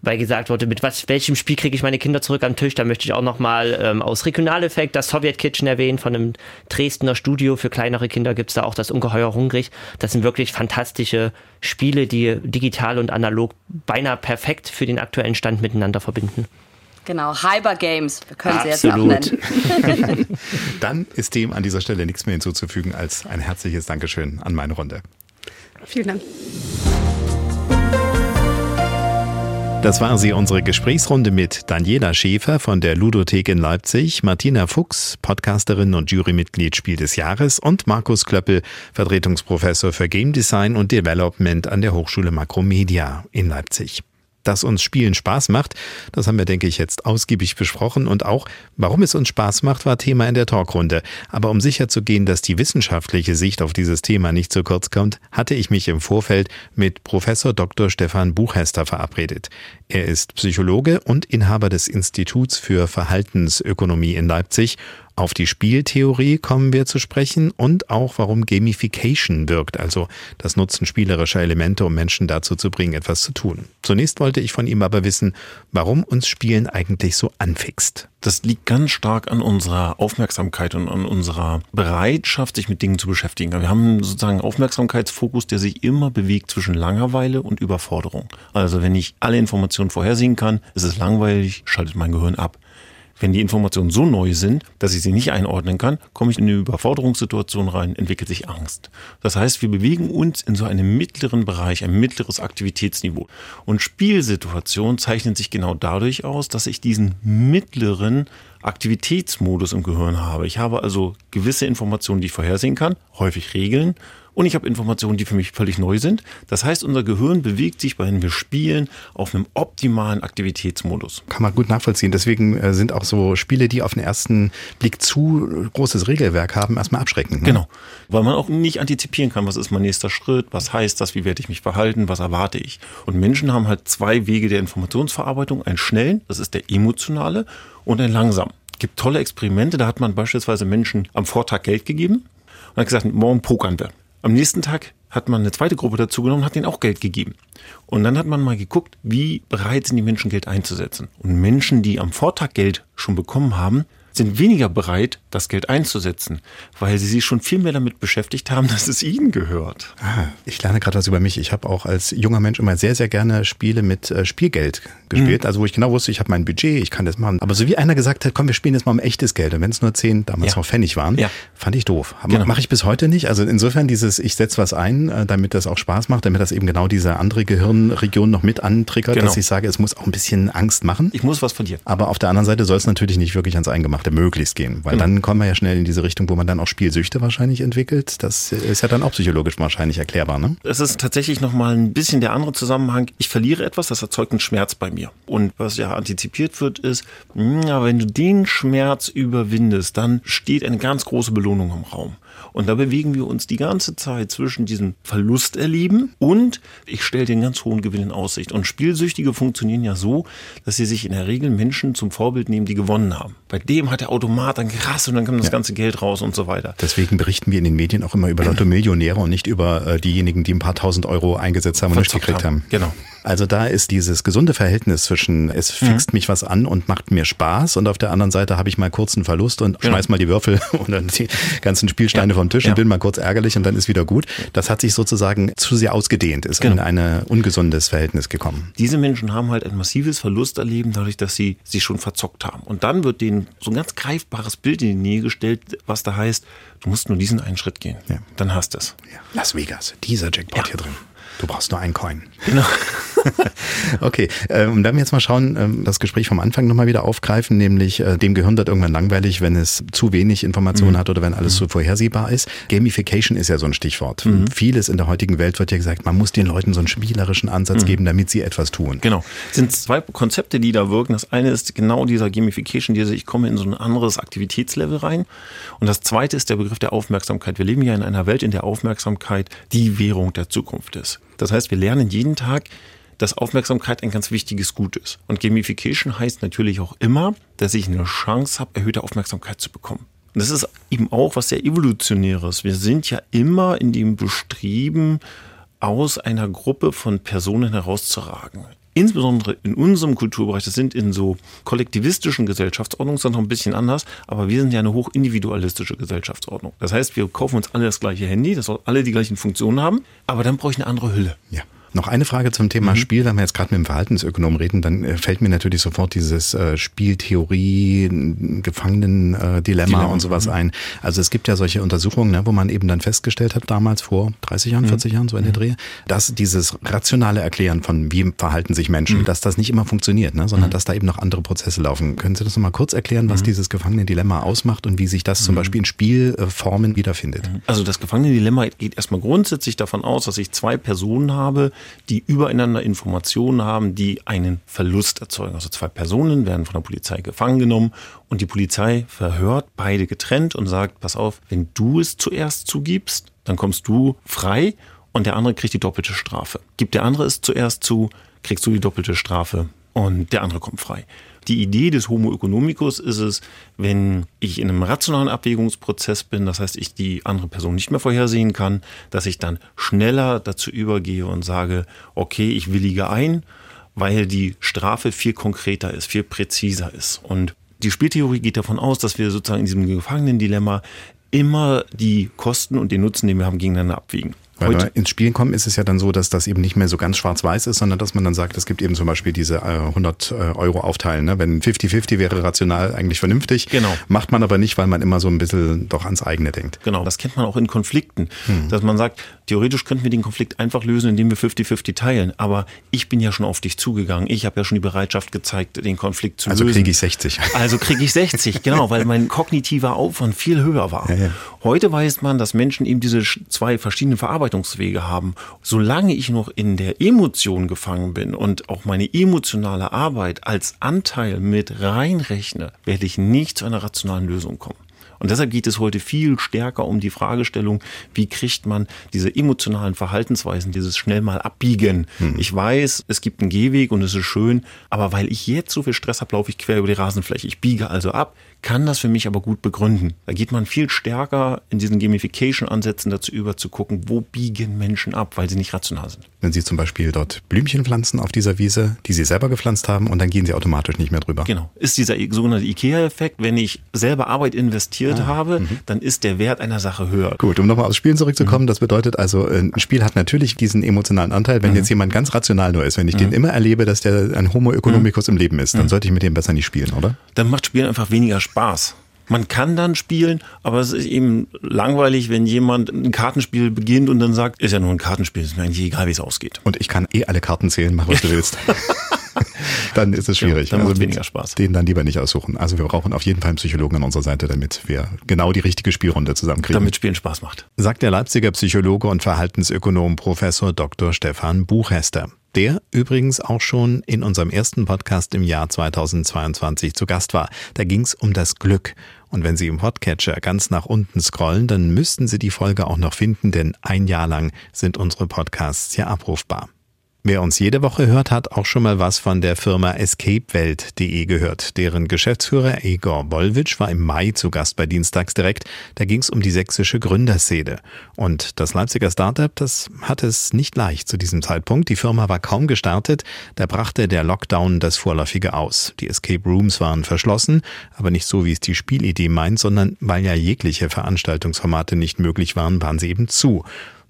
weil gesagt wurde, mit was, welchem Spiel kriege ich meine Kinder zurück am Tisch, da möchte ich auch nochmal ähm, aus Regionaleffekt das Sowjet Kitchen erwähnen, von einem Dresdner Studio für kleinere Kinder gibt es da auch das Ungeheuer Hungrig. Das sind wirklich fantastische Spiele, die digital und analog beinahe perfekt für den aktuellen Stand miteinander verbinden. Genau, Hyper Games, wir können sie jetzt auch nennen. Dann ist dem an dieser Stelle nichts mehr hinzuzufügen als ein herzliches Dankeschön an meine Runde. Vielen Dank. Das war sie, unsere Gesprächsrunde mit Daniela Schäfer von der Ludothek in Leipzig, Martina Fuchs, Podcasterin und Jurymitglied Spiel des Jahres und Markus Klöppel, Vertretungsprofessor für Game Design und Development an der Hochschule Makromedia in Leipzig dass uns Spielen Spaß macht. Das haben wir, denke ich, jetzt ausgiebig besprochen. Und auch, warum es uns Spaß macht, war Thema in der Talkrunde. Aber um sicherzugehen, dass die wissenschaftliche Sicht auf dieses Thema nicht zu kurz kommt, hatte ich mich im Vorfeld mit Professor Dr. Stefan Buchhester verabredet. Er ist Psychologe und Inhaber des Instituts für Verhaltensökonomie in Leipzig auf die Spieltheorie kommen wir zu sprechen und auch warum Gamification wirkt, also das Nutzen spielerischer Elemente, um Menschen dazu zu bringen, etwas zu tun. Zunächst wollte ich von ihm aber wissen, warum uns Spielen eigentlich so anfixt. Das liegt ganz stark an unserer Aufmerksamkeit und an unserer Bereitschaft, sich mit Dingen zu beschäftigen. Wir haben sozusagen einen Aufmerksamkeitsfokus, der sich immer bewegt zwischen Langeweile und Überforderung. Also wenn ich alle Informationen vorhersehen kann, ist es langweilig, schaltet mein Gehirn ab. Wenn die Informationen so neu sind, dass ich sie nicht einordnen kann, komme ich in eine Überforderungssituation rein, entwickelt sich Angst. Das heißt, wir bewegen uns in so einem mittleren Bereich, ein mittleres Aktivitätsniveau. Und Spielsituationen zeichnen sich genau dadurch aus, dass ich diesen mittleren Aktivitätsmodus im Gehirn habe. Ich habe also gewisse Informationen, die ich vorhersehen kann, häufig Regeln und ich habe Informationen, die für mich völlig neu sind. Das heißt, unser Gehirn bewegt sich, wenn wir spielen, auf einem optimalen Aktivitätsmodus. Kann man gut nachvollziehen. Deswegen äh, sind auch so Spiele, die auf den ersten Blick zu großes Regelwerk haben, erstmal abschreckend. Ne? Genau, weil man auch nicht antizipieren kann, was ist mein nächster Schritt, was heißt das, wie werde ich mich verhalten, was erwarte ich. Und Menschen haben halt zwei Wege der Informationsverarbeitung, einen schnellen, das ist der emotionale, und einen langsamen. Es gibt tolle Experimente, da hat man beispielsweise Menschen am Vortag Geld gegeben und hat gesagt, morgen pokern wir. Am nächsten Tag hat man eine zweite Gruppe dazu genommen, hat denen auch Geld gegeben. Und dann hat man mal geguckt, wie bereit sind die Menschen Geld einzusetzen. Und Menschen, die am Vortag Geld schon bekommen haben, sind weniger bereit, das Geld einzusetzen, weil sie sich schon viel mehr damit beschäftigt haben, dass es ihnen gehört. Ah, ich lerne gerade was über mich. Ich habe auch als junger Mensch immer sehr, sehr gerne Spiele mit äh, Spielgeld gespielt. Mhm. Also wo ich genau wusste, ich habe mein Budget, ich kann das machen. Aber so wie einer gesagt hat, komm, wir spielen jetzt mal um echtes Geld. Und wenn es nur zehn, damals ja. noch Pfennig waren, ja. fand ich doof. Genau. Mache ich bis heute nicht. Also insofern dieses, ich setze was ein, äh, damit das auch Spaß macht, damit das eben genau diese andere Gehirnregion noch mit antriggert, genau. dass ich sage, es muss auch ein bisschen Angst machen. Ich muss was verlieren. Aber auf der anderen Seite soll es natürlich nicht wirklich ans Eingemachte möglichst gehen, weil genau. dann kommen wir ja schnell in diese Richtung, wo man dann auch Spielsüchte wahrscheinlich entwickelt. Das ist ja dann auch psychologisch wahrscheinlich erklärbar, ne? Es ist tatsächlich nochmal ein bisschen der andere Zusammenhang. Ich verliere etwas, das erzeugt einen Schmerz bei mir. Und was ja antizipiert wird, ist, ja, wenn du den Schmerz überwindest, dann steht eine ganz große Belohnung im Raum. Und da bewegen wir uns die ganze Zeit zwischen diesem Verlust erleben und ich stelle den ganz hohen Gewinn in Aussicht. Und Spielsüchtige funktionieren ja so, dass sie sich in der Regel Menschen zum Vorbild nehmen, die gewonnen haben. Bei dem hat der Automat dann krass und dann kommt das ja. ganze Geld raus und so weiter. Deswegen berichten wir in den Medien auch immer über Lotto-Millionäre und nicht über äh, diejenigen, die ein paar tausend Euro eingesetzt haben und nicht gekriegt haben. Genau. Also da ist dieses gesunde Verhältnis zwischen es fixt mhm. mich was an und macht mir Spaß und auf der anderen Seite habe ich mal kurz einen Verlust und genau. schmeiß mal die Würfel oder die ganzen Spielsteine ja. vom Tisch ja. und bin mal kurz ärgerlich und dann ist wieder gut. Das hat sich sozusagen zu sehr ausgedehnt, ist genau. in ein ungesundes Verhältnis gekommen. Diese Menschen haben halt ein massives Verlusterleben dadurch, dass sie sich schon verzockt haben. Und dann wird denen so ein ganz greifbares Bild in die Nähe gestellt, was da heißt, du musst nur diesen einen Schritt gehen. Ja. Dann hast du es. Ja. Las Vegas, dieser Jackpot hier drin. Du brauchst nur einen Coin. Genau. okay, äh, und dann jetzt mal schauen, äh, das Gespräch vom Anfang nochmal wieder aufgreifen, nämlich äh, dem Gehirn wird irgendwann langweilig, wenn es zu wenig Informationen mhm. hat oder wenn alles mhm. so vorhersehbar ist. Gamification ist ja so ein Stichwort. Mhm. Vieles in der heutigen Welt wird ja gesagt, man muss den Leuten so einen spielerischen Ansatz mhm. geben, damit sie etwas tun. Genau. Es sind zwei Konzepte, die da wirken. Das eine ist genau dieser Gamification, diese ich komme in so ein anderes Aktivitätslevel rein. Und das zweite ist der Begriff der Aufmerksamkeit. Wir leben ja in einer Welt, in der Aufmerksamkeit die Währung der Zukunft ist. Das heißt, wir lernen jeden Tag, dass Aufmerksamkeit ein ganz wichtiges Gut ist. Und Gamification heißt natürlich auch immer, dass ich eine Chance habe, erhöhte Aufmerksamkeit zu bekommen. Und das ist eben auch was sehr Evolutionäres. Wir sind ja immer in dem Bestreben, aus einer Gruppe von Personen herauszuragen insbesondere in unserem Kulturbereich, das sind in so kollektivistischen Gesellschaftsordnungen dann noch ein bisschen anders, aber wir sind ja eine hochindividualistische Gesellschaftsordnung. Das heißt, wir kaufen uns alle das gleiche Handy, das soll alle die gleichen Funktionen haben, aber dann brauche ich eine andere Hülle. Ja. Noch eine Frage zum Thema mhm. Spiel. Wenn wir jetzt gerade mit dem Verhaltensökonom reden, dann äh, fällt mir natürlich sofort dieses äh, Spieltheorie, Gefangenen-Dilemma und sowas mhm. ein. Also es gibt ja solche Untersuchungen, ne, wo man eben dann festgestellt hat, damals vor 30 Jahren, 40 mhm. Jahren, so in der mhm. Dreh, dass dieses rationale Erklären von wie verhalten sich Menschen, mhm. dass das nicht immer funktioniert, ne, sondern mhm. dass da eben noch andere Prozesse laufen. Können Sie das nochmal kurz erklären, was dieses Gefangenen-Dilemma ausmacht und wie sich das zum Beispiel in Spielformen wiederfindet? Also das Gefangenen-Dilemma geht erstmal grundsätzlich davon aus, dass ich zwei Personen habe, die übereinander Informationen haben, die einen Verlust erzeugen. Also zwei Personen werden von der Polizei gefangen genommen und die Polizei verhört beide getrennt und sagt, pass auf, wenn du es zuerst zugibst, dann kommst du frei und der andere kriegt die doppelte Strafe. Gibt der andere es zuerst zu, kriegst du die doppelte Strafe und der andere kommt frei. Die Idee des Homo economicus ist es, wenn ich in einem rationalen Abwägungsprozess bin, das heißt, ich die andere Person nicht mehr vorhersehen kann, dass ich dann schneller dazu übergehe und sage, okay, ich willige ein, weil die Strafe viel konkreter ist, viel präziser ist. Und die Spieltheorie geht davon aus, dass wir sozusagen in diesem Gefangenen-Dilemma immer die Kosten und den Nutzen, den wir haben, gegeneinander abwägen. Weil Heute. ins Spielen kommen ist es ja dann so, dass das eben nicht mehr so ganz schwarz-weiß ist, sondern dass man dann sagt, es gibt eben zum Beispiel diese äh, 100 äh, Euro aufteilen. Ne? Wenn 50-50 wäre rational eigentlich vernünftig, genau. macht man aber nicht, weil man immer so ein bisschen doch ans eigene denkt. Genau, das kennt man auch in Konflikten, hm. dass man sagt, theoretisch könnten wir den Konflikt einfach lösen, indem wir 50-50 teilen, aber ich bin ja schon auf dich zugegangen, ich habe ja schon die Bereitschaft gezeigt, den Konflikt zu also lösen. Also kriege ich 60. Also kriege ich 60, genau, weil mein kognitiver Aufwand viel höher war. Ja, ja. Heute weiß man, dass Menschen eben diese zwei verschiedenen Verarbeitungswege haben. Solange ich noch in der Emotion gefangen bin und auch meine emotionale Arbeit als Anteil mit reinrechne, werde ich nicht zu einer rationalen Lösung kommen. Und deshalb geht es heute viel stärker um die Fragestellung, wie kriegt man diese emotionalen Verhaltensweisen, dieses schnell mal abbiegen. Hm. Ich weiß, es gibt einen Gehweg und es ist schön, aber weil ich jetzt so viel Stress habe, laufe ich quer über die Rasenfläche. Ich biege also ab, kann das für mich aber gut begründen. Da geht man viel stärker in diesen Gamification-Ansätzen dazu über, zu gucken, wo biegen Menschen ab, weil sie nicht rational sind. Wenn Sie zum Beispiel dort Blümchen pflanzen auf dieser Wiese, die Sie selber gepflanzt haben, und dann gehen Sie automatisch nicht mehr drüber. Genau. Ist dieser sogenannte IKEA-Effekt, wenn ich selber Arbeit investiert ah, habe, -hmm. dann ist der Wert einer Sache höher. Gut, um nochmal aufs Spielen zurückzukommen, mhm. das bedeutet also, ein Spiel hat natürlich diesen emotionalen Anteil. Wenn mhm. jetzt jemand ganz rational nur ist, wenn ich mhm. den immer erlebe, dass der ein Homo economicus mhm. im Leben ist, dann mhm. sollte ich mit dem besser nicht spielen, oder? Dann macht Spielen einfach weniger Spaß. Man kann dann spielen, aber es ist eben langweilig, wenn jemand ein Kartenspiel beginnt und dann sagt, ist ja nur ein Kartenspiel, ist mir eigentlich egal, wie es ausgeht. Und ich kann eh alle Karten zählen, mach was du willst. dann ist es schwierig. Ja, dann also weniger Spaß. Den dann lieber nicht aussuchen. Also wir brauchen auf jeden Fall einen Psychologen an unserer Seite, damit wir genau die richtige Spielrunde zusammenkriegen. Damit Spielen Spaß macht. Sagt der Leipziger Psychologe und Verhaltensökonom Professor Dr. Stefan Buchhester der übrigens auch schon in unserem ersten Podcast im Jahr 2022 zu Gast war. Da ging es um das Glück. Und wenn Sie im Podcatcher ganz nach unten scrollen, dann müssten Sie die Folge auch noch finden, denn ein Jahr lang sind unsere Podcasts ja abrufbar. Wer uns jede Woche hört, hat auch schon mal was von der Firma escapewelt.de gehört. Deren Geschäftsführer Egor Bollwitsch war im Mai zu Gast bei Dienstags direkt. Da ging es um die sächsische Gründerszene. Und das Leipziger Startup, das hatte es nicht leicht zu diesem Zeitpunkt. Die Firma war kaum gestartet. Da brachte der Lockdown das Vorläufige aus. Die Escape Rooms waren verschlossen, aber nicht so, wie es die Spielidee meint, sondern weil ja jegliche Veranstaltungsformate nicht möglich waren, waren sie eben zu.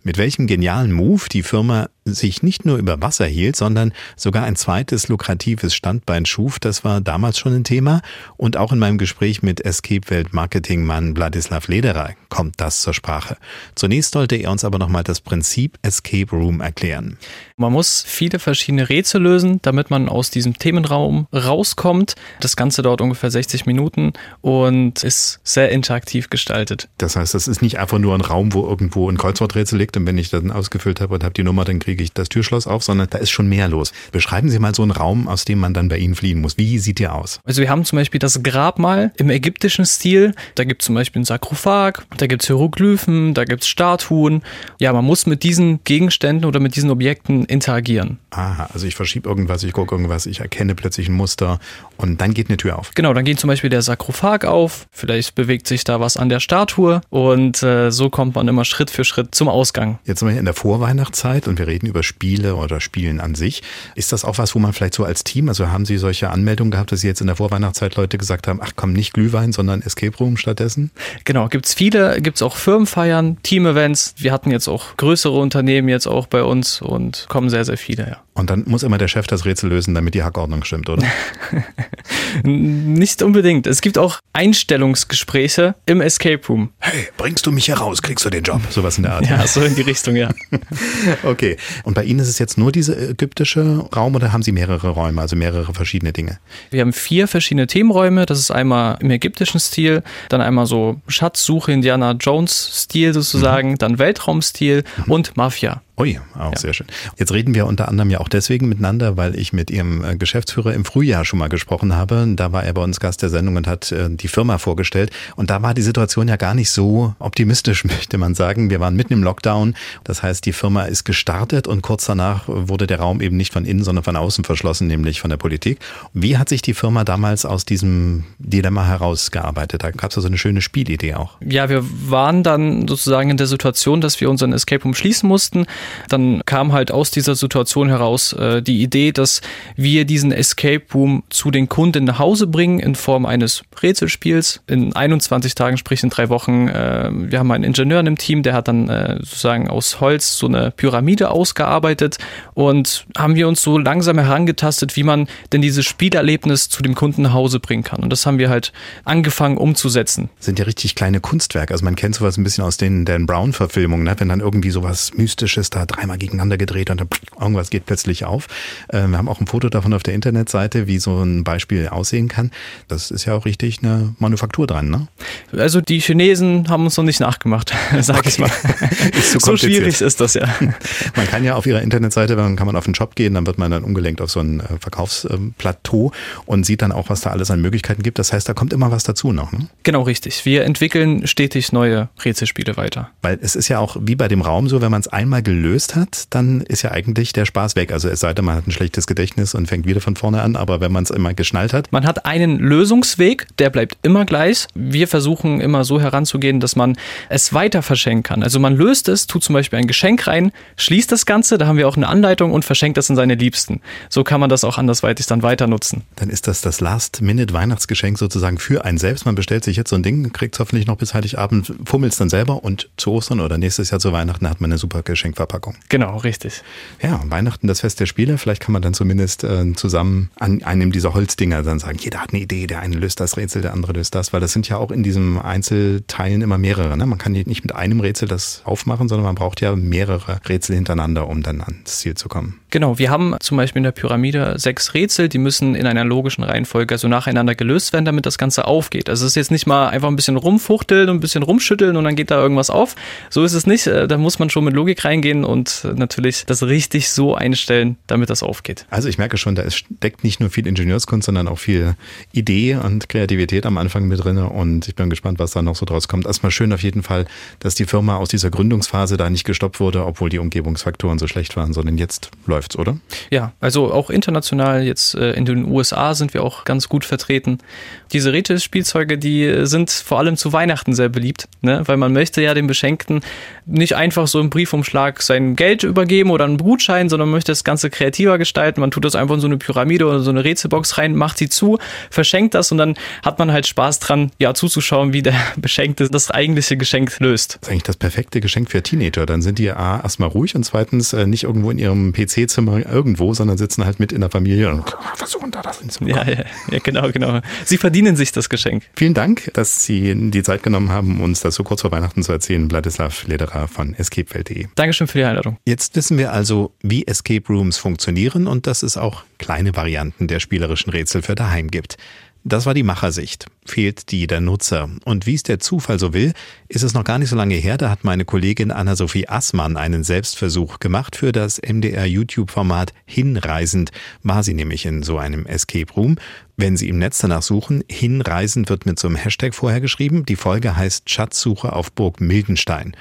Mit welchem genialen Move die Firma sich nicht nur über Wasser hielt, sondern sogar ein zweites lukratives Standbein schuf, das war damals schon ein Thema. Und auch in meinem Gespräch mit Escape-Welt-Marketing-Mann Wladislav Lederer kommt das zur Sprache. Zunächst sollte er uns aber nochmal das Prinzip Escape Room erklären. Man muss viele verschiedene Rätsel lösen, damit man aus diesem Themenraum rauskommt. Das Ganze dauert ungefähr 60 Minuten und ist sehr interaktiv gestaltet. Das heißt, das ist nicht einfach nur ein Raum, wo irgendwo ein Kreuzworträtsel liegt und wenn ich das ausgefüllt habe und habe die Nummer, dann kriege ich das Türschloss auf, sondern da ist schon mehr los. Beschreiben Sie mal so einen Raum, aus dem man dann bei Ihnen fliehen muss. Wie sieht der aus? Also wir haben zum Beispiel das Grabmal im ägyptischen Stil. Da gibt es zum Beispiel ein Sarkophag, da gibt es Hieroglyphen, da gibt es Statuen. Ja, man muss mit diesen Gegenständen oder mit diesen Objekten interagieren. Aha, also ich verschiebe irgendwas, ich gucke irgendwas, ich erkenne plötzlich ein Muster und dann geht eine Tür auf. Genau, dann geht zum Beispiel der Sarkophag auf, vielleicht bewegt sich da was an der Statue und äh, so kommt man immer Schritt für Schritt zum Ausgang. Jetzt sind wir in der Vorweihnachtszeit und wir reden über Spiele oder Spielen an sich. Ist das auch was, wo man vielleicht so als Team, also haben Sie solche Anmeldungen gehabt, dass Sie jetzt in der Vorweihnachtszeit Leute gesagt haben, ach komm, nicht Glühwein, sondern Escape Room stattdessen? Genau, gibt's viele, gibt's auch Firmenfeiern, Team-Events. Wir hatten jetzt auch größere Unternehmen jetzt auch bei uns und kommen sehr, sehr viele, ja. Und dann muss immer der Chef das Rätsel lösen, damit die Hackordnung stimmt, oder? Nicht unbedingt. Es gibt auch Einstellungsgespräche im Escape Room. Hey, bringst du mich heraus, kriegst du den Job. Sowas in der Art. Ja, so in die Richtung, ja. okay. Und bei Ihnen ist es jetzt nur dieser ägyptische Raum oder haben Sie mehrere Räume, also mehrere verschiedene Dinge? Wir haben vier verschiedene Themenräume. Das ist einmal im ägyptischen Stil, dann einmal so Schatzsuche, Indiana Jones Stil sozusagen, mhm. dann Weltraumstil mhm. und Mafia. Ui, auch ja. sehr schön. Jetzt reden wir unter anderem ja auch deswegen miteinander, weil ich mit Ihrem äh, Geschäftsführer im Frühjahr schon mal gesprochen habe. Da war er bei uns Gast der Sendung und hat äh, die Firma vorgestellt. Und da war die Situation ja gar nicht so optimistisch, möchte man sagen. Wir waren mitten im Lockdown. Das heißt, die Firma ist gestartet und kurz danach wurde der Raum eben nicht von innen, sondern von außen verschlossen, nämlich von der Politik. Wie hat sich die Firma damals aus diesem Dilemma herausgearbeitet? Da gab es also eine schöne Spielidee auch. Ja, wir waren dann sozusagen in der Situation, dass wir unseren Escape Room schließen mussten. Dann kam halt aus dieser Situation heraus äh, die Idee, dass wir diesen Escape Room zu den Kunden nach Hause bringen in Form eines Rätselspiels in 21 Tagen, sprich in drei Wochen. Äh, wir haben einen Ingenieur im Team, der hat dann äh, sozusagen aus Holz so eine Pyramide ausgearbeitet und haben wir uns so langsam herangetastet, wie man denn dieses Spielerlebnis zu dem Kunden nach Hause bringen kann. Und das haben wir halt angefangen umzusetzen. Sind ja richtig kleine Kunstwerke. Also man kennt sowas ein bisschen aus den Dan Brown-Verfilmungen, ne? wenn dann irgendwie sowas Mystisches da dreimal gegeneinander gedreht und dann irgendwas geht plötzlich auf. Äh, wir haben auch ein Foto davon auf der Internetseite, wie so ein Beispiel aussehen kann. Das ist ja auch richtig eine Manufaktur dran, ne? Also die Chinesen haben uns noch nicht nachgemacht, sag okay. ich mal. so schwierig ist das ja. Man kann ja auf ihrer Internetseite, dann kann man auf den Shop gehen, dann wird man dann umgelenkt auf so ein äh, Verkaufsplateau und sieht dann auch, was da alles an Möglichkeiten gibt. Das heißt, da kommt immer was dazu noch. Ne? Genau, richtig. Wir entwickeln stetig neue Rätselspiele weiter. Weil es ist ja auch wie bei dem Raum so, wenn man es einmal gelöst hat, dann ist ja eigentlich der Spaß weg. Also es sei denn, man hat ein schlechtes Gedächtnis und fängt wieder von vorne an, aber wenn man es immer geschnallt hat. Man hat einen Lösungsweg, der bleibt immer gleich. Wir versuchen immer so heranzugehen, dass man es weiter verschenken kann. Also man löst es, tut zum Beispiel ein Geschenk rein, schließt das Ganze, da haben wir auch eine Anleitung und verschenkt das an seine Liebsten. So kann man das auch andersweitig dann weiter nutzen. Dann ist das das Last-Minute-Weihnachtsgeschenk sozusagen für einen selbst. Man bestellt sich jetzt so ein Ding, kriegt es hoffentlich noch bis Heiligabend, fummelt es dann selber und zu Ostern oder nächstes Jahr zu Weihnachten hat man eine super Geschenkverpackung. Genau, richtig. Ja, Weihnachten das Fest der Spiele. Vielleicht kann man dann zumindest äh, zusammen an einem dieser Holzdinger dann sagen, jeder hat eine Idee, der eine löst das Rätsel, der andere löst das, weil das sind ja auch in diesem Einzelteilen immer mehrere. Ne? Man kann nicht mit einem Rätsel das aufmachen, sondern man braucht ja mehrere Rätsel hintereinander, um dann ans Ziel zu kommen. Genau, wir haben zum Beispiel in der Pyramide sechs Rätsel, die müssen in einer logischen Reihenfolge also nacheinander gelöst werden, damit das Ganze aufgeht. Also es ist jetzt nicht mal einfach ein bisschen rumfuchteln und ein bisschen rumschütteln und dann geht da irgendwas auf. So ist es nicht. Äh, da muss man schon mit Logik reingehen rein und natürlich das richtig so einstellen, damit das aufgeht. Also ich merke schon, da steckt nicht nur viel Ingenieurskunst, sondern auch viel Idee und Kreativität am Anfang mit drin und ich bin gespannt, was da noch so draus kommt. Erstmal schön auf jeden Fall, dass die Firma aus dieser Gründungsphase da nicht gestoppt wurde, obwohl die Umgebungsfaktoren so schlecht waren, sondern jetzt läuft's, oder? Ja, also auch international jetzt äh, in den USA sind wir auch ganz gut vertreten. Diese Rätselspielzeuge, die sind vor allem zu Weihnachten sehr beliebt, ne? weil man möchte ja dem Beschenkten nicht einfach so im Briefumschlag sein Geld übergeben oder einen Brutschein, sondern möchte das Ganze kreativer gestalten. Man tut das einfach in so eine Pyramide oder so eine Rätselbox rein, macht sie zu, verschenkt das und dann hat man halt Spaß dran, ja, zuzuschauen, wie der Beschenkte das eigentliche Geschenk löst. Das ist eigentlich das perfekte Geschenk für Teenager. Dann sind die A, erstmal ruhig und zweitens äh, nicht irgendwo in ihrem PC-Zimmer irgendwo, sondern sitzen halt mit in der Familie und versuchen da das hinzubekommen. Ja, ja, ja, genau, genau. Sie verdienen sich das Geschenk. Vielen Dank, dass Sie die Zeit genommen haben, uns das so kurz vor Weihnachten zu erzählen. Vladislav Lederer von escapewelt.de. Dankeschön für die Einladung. Jetzt wissen wir also, wie Escape Rooms funktionieren und dass es auch kleine Varianten der spielerischen Rätsel für daheim gibt. Das war die Machersicht. Fehlt die der Nutzer. Und wie es der Zufall so will, ist es noch gar nicht so lange her, da hat meine Kollegin Anna-Sophie Assmann einen Selbstversuch gemacht für das MDR YouTube-Format Hinreisend. War sie nämlich in so einem Escape Room. Wenn Sie im Netz danach suchen, Hinreisend wird mit so einem Hashtag vorher geschrieben. Die Folge heißt Schatzsuche auf Burg Mildenstein.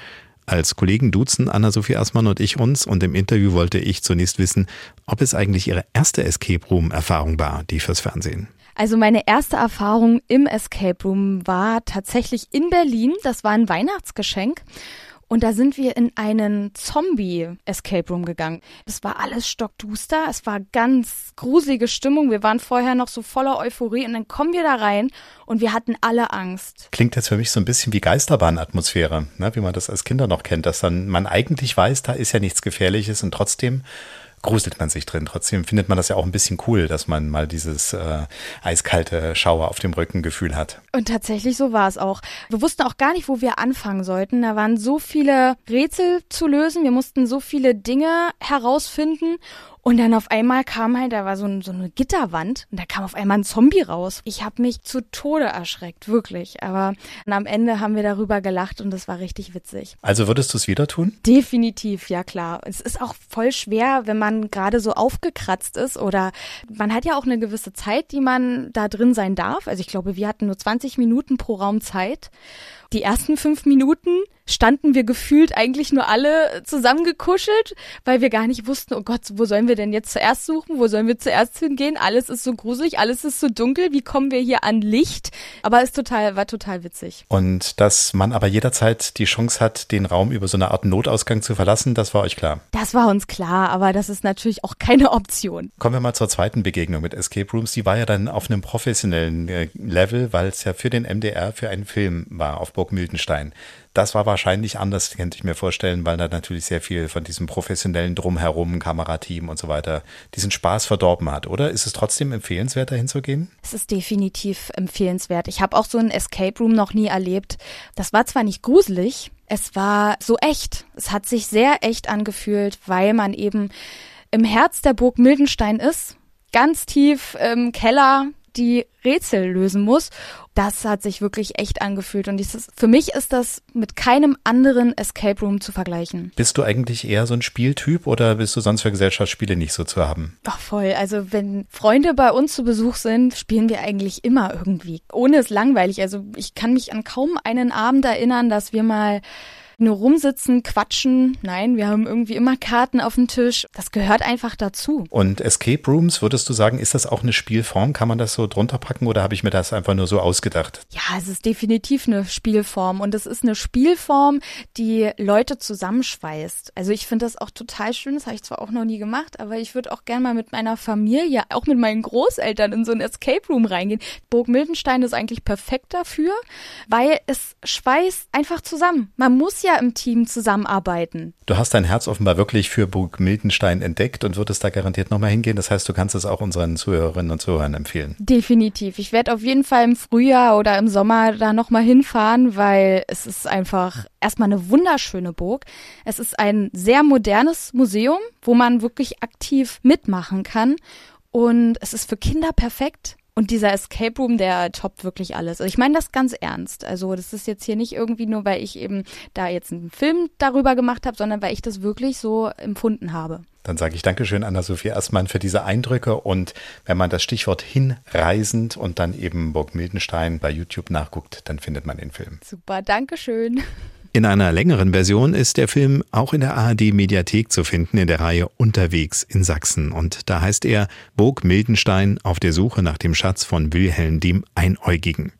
Als Kollegen duzen Anna-Sophie Assmann und ich uns und im Interview wollte ich zunächst wissen, ob es eigentlich ihre erste Escape Room-Erfahrung war, die fürs Fernsehen. Also meine erste Erfahrung im Escape Room war tatsächlich in Berlin. Das war ein Weihnachtsgeschenk. Und da sind wir in einen Zombie-Escape Room gegangen. Es war alles stockduster, es war ganz gruselige Stimmung. Wir waren vorher noch so voller Euphorie und dann kommen wir da rein und wir hatten alle Angst. Klingt jetzt für mich so ein bisschen wie Geisterbahnatmosphäre, ne? wie man das als Kinder noch kennt, dass dann man eigentlich weiß, da ist ja nichts Gefährliches und trotzdem gruselt man sich drin. Trotzdem findet man das ja auch ein bisschen cool, dass man mal dieses äh, eiskalte Schauer auf dem Rücken Gefühl hat. Und tatsächlich so war es auch. Wir wussten auch gar nicht, wo wir anfangen sollten. Da waren so viele Rätsel zu lösen. Wir mussten so viele Dinge herausfinden. Und dann auf einmal kam halt, da war so, ein, so eine Gitterwand und da kam auf einmal ein Zombie raus. Ich habe mich zu Tode erschreckt, wirklich. Aber am Ende haben wir darüber gelacht und das war richtig witzig. Also würdest du es wieder tun? Definitiv, ja klar. Es ist auch voll schwer, wenn man gerade so aufgekratzt ist oder man hat ja auch eine gewisse Zeit, die man da drin sein darf. Also ich glaube, wir hatten nur 20 Minuten pro Raum Zeit. Die ersten fünf Minuten standen wir gefühlt eigentlich nur alle zusammengekuschelt, weil wir gar nicht wussten, oh Gott, wo sollen wir denn jetzt zuerst suchen? Wo sollen wir zuerst hingehen? Alles ist so gruselig, alles ist so dunkel. Wie kommen wir hier an Licht? Aber es total, war total witzig. Und dass man aber jederzeit die Chance hat, den Raum über so eine Art Notausgang zu verlassen, das war euch klar? Das war uns klar, aber das ist natürlich auch keine Option. Kommen wir mal zur zweiten Begegnung mit Escape Rooms. Die war ja dann auf einem professionellen äh, Level, weil es ja für den MDR für einen Film war auf Burg Mildenstein. Das war wahrscheinlich anders, könnte ich mir vorstellen, weil da natürlich sehr viel von diesem professionellen Drumherum, Kamerateam und so weiter, diesen Spaß verdorben hat, oder? Ist es trotzdem empfehlenswert, dahin zu gehen? Es ist definitiv empfehlenswert. Ich habe auch so ein Escape Room noch nie erlebt. Das war zwar nicht gruselig, es war so echt. Es hat sich sehr echt angefühlt, weil man eben im Herz der Burg Mildenstein ist, ganz tief im Keller die Rätsel lösen muss. Das hat sich wirklich echt angefühlt und dieses, für mich ist das mit keinem anderen Escape Room zu vergleichen. Bist du eigentlich eher so ein Spieltyp oder bist du sonst für Gesellschaftsspiele nicht so zu haben? Doch voll. Also wenn Freunde bei uns zu Besuch sind, spielen wir eigentlich immer irgendwie. Ohne es langweilig. Also ich kann mich an kaum einen Abend erinnern, dass wir mal nur rumsitzen, quatschen. Nein, wir haben irgendwie immer Karten auf dem Tisch. Das gehört einfach dazu. Und Escape Rooms, würdest du sagen, ist das auch eine Spielform? Kann man das so drunter packen oder habe ich mir das einfach nur so ausgedacht? Ja, es ist definitiv eine Spielform und es ist eine Spielform, die Leute zusammenschweißt. Also ich finde das auch total schön. Das habe ich zwar auch noch nie gemacht, aber ich würde auch gerne mal mit meiner Familie, auch mit meinen Großeltern in so ein Escape Room reingehen. Burg Mildenstein ist eigentlich perfekt dafür, weil es schweißt einfach zusammen. Man muss ja ja im Team zusammenarbeiten. Du hast dein Herz offenbar wirklich für Burg Miltenstein entdeckt und würdest da garantiert nochmal hingehen. Das heißt, du kannst es auch unseren Zuhörerinnen und Zuhörern empfehlen. Definitiv. Ich werde auf jeden Fall im Frühjahr oder im Sommer da nochmal hinfahren, weil es ist einfach erstmal eine wunderschöne Burg. Es ist ein sehr modernes Museum, wo man wirklich aktiv mitmachen kann. Und es ist für Kinder perfekt Und dieser Escape Room, der toppt wirklich alles. Also ich meine das ganz ernst. Also das ist jetzt hier nicht irgendwie nur, weil ich eben da jetzt einen Film darüber gemacht habe, sondern weil ich das wirklich so empfunden habe. Dann sage ich Dankeschön, Anna-Sophie Erstmann, für diese Eindrücke. Und wenn man das Stichwort hinreisend und dann eben Burg Mildenstein bei YouTube nachguckt, dann findet man den Film. Super, Dankeschön. In einer längeren Version ist der Film auch in der ARD Mediathek zu finden in der Reihe Unterwegs in Sachsen. Und da heißt er Burg Mildenstein auf der Suche nach dem Schatz von Wilhelm dem Einäugigen.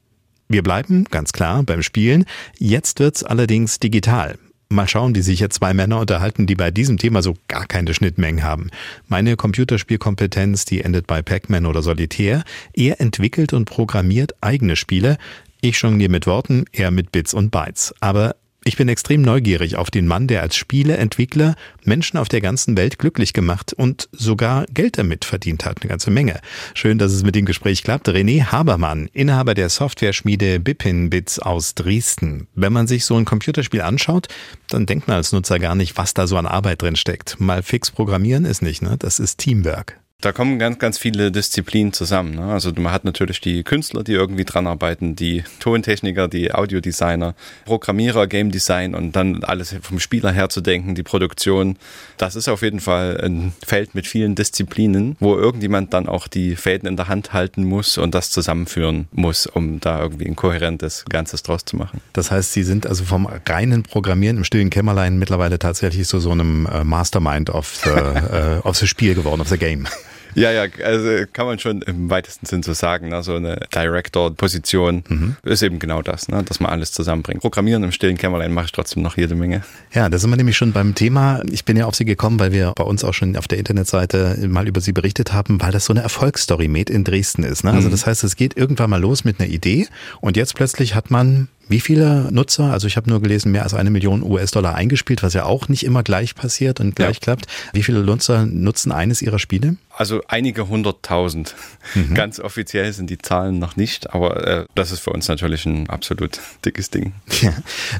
Wir bleiben, ganz klar, beim Spielen. Jetzt wird's allerdings digital. Mal schauen, wie sich jetzt zwei Männer unterhalten, die bei diesem Thema so gar keine Schnittmengen haben. Meine Computerspielkompetenz, die endet bei Pac-Man oder Solitär. Er entwickelt und programmiert eigene Spiele. Ich jongliere mit Worten, er mit Bits und Bytes. Aber ich bin extrem neugierig auf den Mann, der als Spieleentwickler Menschen auf der ganzen Welt glücklich gemacht und sogar Geld damit verdient hat, eine ganze Menge. Schön, dass es mit dem Gespräch klappt. René Habermann, Inhaber der Software-Schmiede Bipin Bits aus Dresden. Wenn man sich so ein Computerspiel anschaut, dann denkt man als Nutzer gar nicht, was da so an Arbeit drin steckt. Mal fix programmieren ist nicht, ne? Das ist Teamwork. Da kommen ganz, ganz viele Disziplinen zusammen. Ne? Also man hat natürlich die Künstler, die irgendwie dran arbeiten, die Tontechniker, die Audiodesigner, Programmierer, Game Design und dann alles vom Spieler her zu denken, die Produktion. Das ist auf jeden Fall ein Feld mit vielen Disziplinen, wo irgendjemand dann auch die Fäden in der Hand halten muss und das zusammenführen muss, um da irgendwie ein kohärentes Ganzes draus zu machen. Das heißt, Sie sind also vom reinen Programmieren im stillen Kämmerlein mittlerweile tatsächlich so so einem äh, Mastermind of the, of the Spiel geworden, of the Game. Ja, ja, also kann man schon im weitesten Sinn so sagen. Ne? So eine Director-Position mhm. ist eben genau das, ne? dass man alles zusammenbringt. Programmieren im stillen Kämmerlein mache ich trotzdem noch jede Menge. Ja, da sind wir nämlich schon beim Thema. Ich bin ja auf Sie gekommen, weil wir bei uns auch schon auf der Internetseite mal über Sie berichtet haben, weil das so eine Erfolgsstory made in Dresden ist. Ne? Also mhm. das heißt, es geht irgendwann mal los mit einer Idee und jetzt plötzlich hat man wie viele Nutzer, also ich habe nur gelesen, mehr als eine Million US-Dollar eingespielt, was ja auch nicht immer gleich passiert und gleich ja. klappt. Wie viele Nutzer nutzen eines Ihrer Spiele? Also einige hunderttausend. Mhm. Ganz offiziell sind die Zahlen noch nicht, aber äh, das ist für uns natürlich ein absolut dickes Ding. Ja.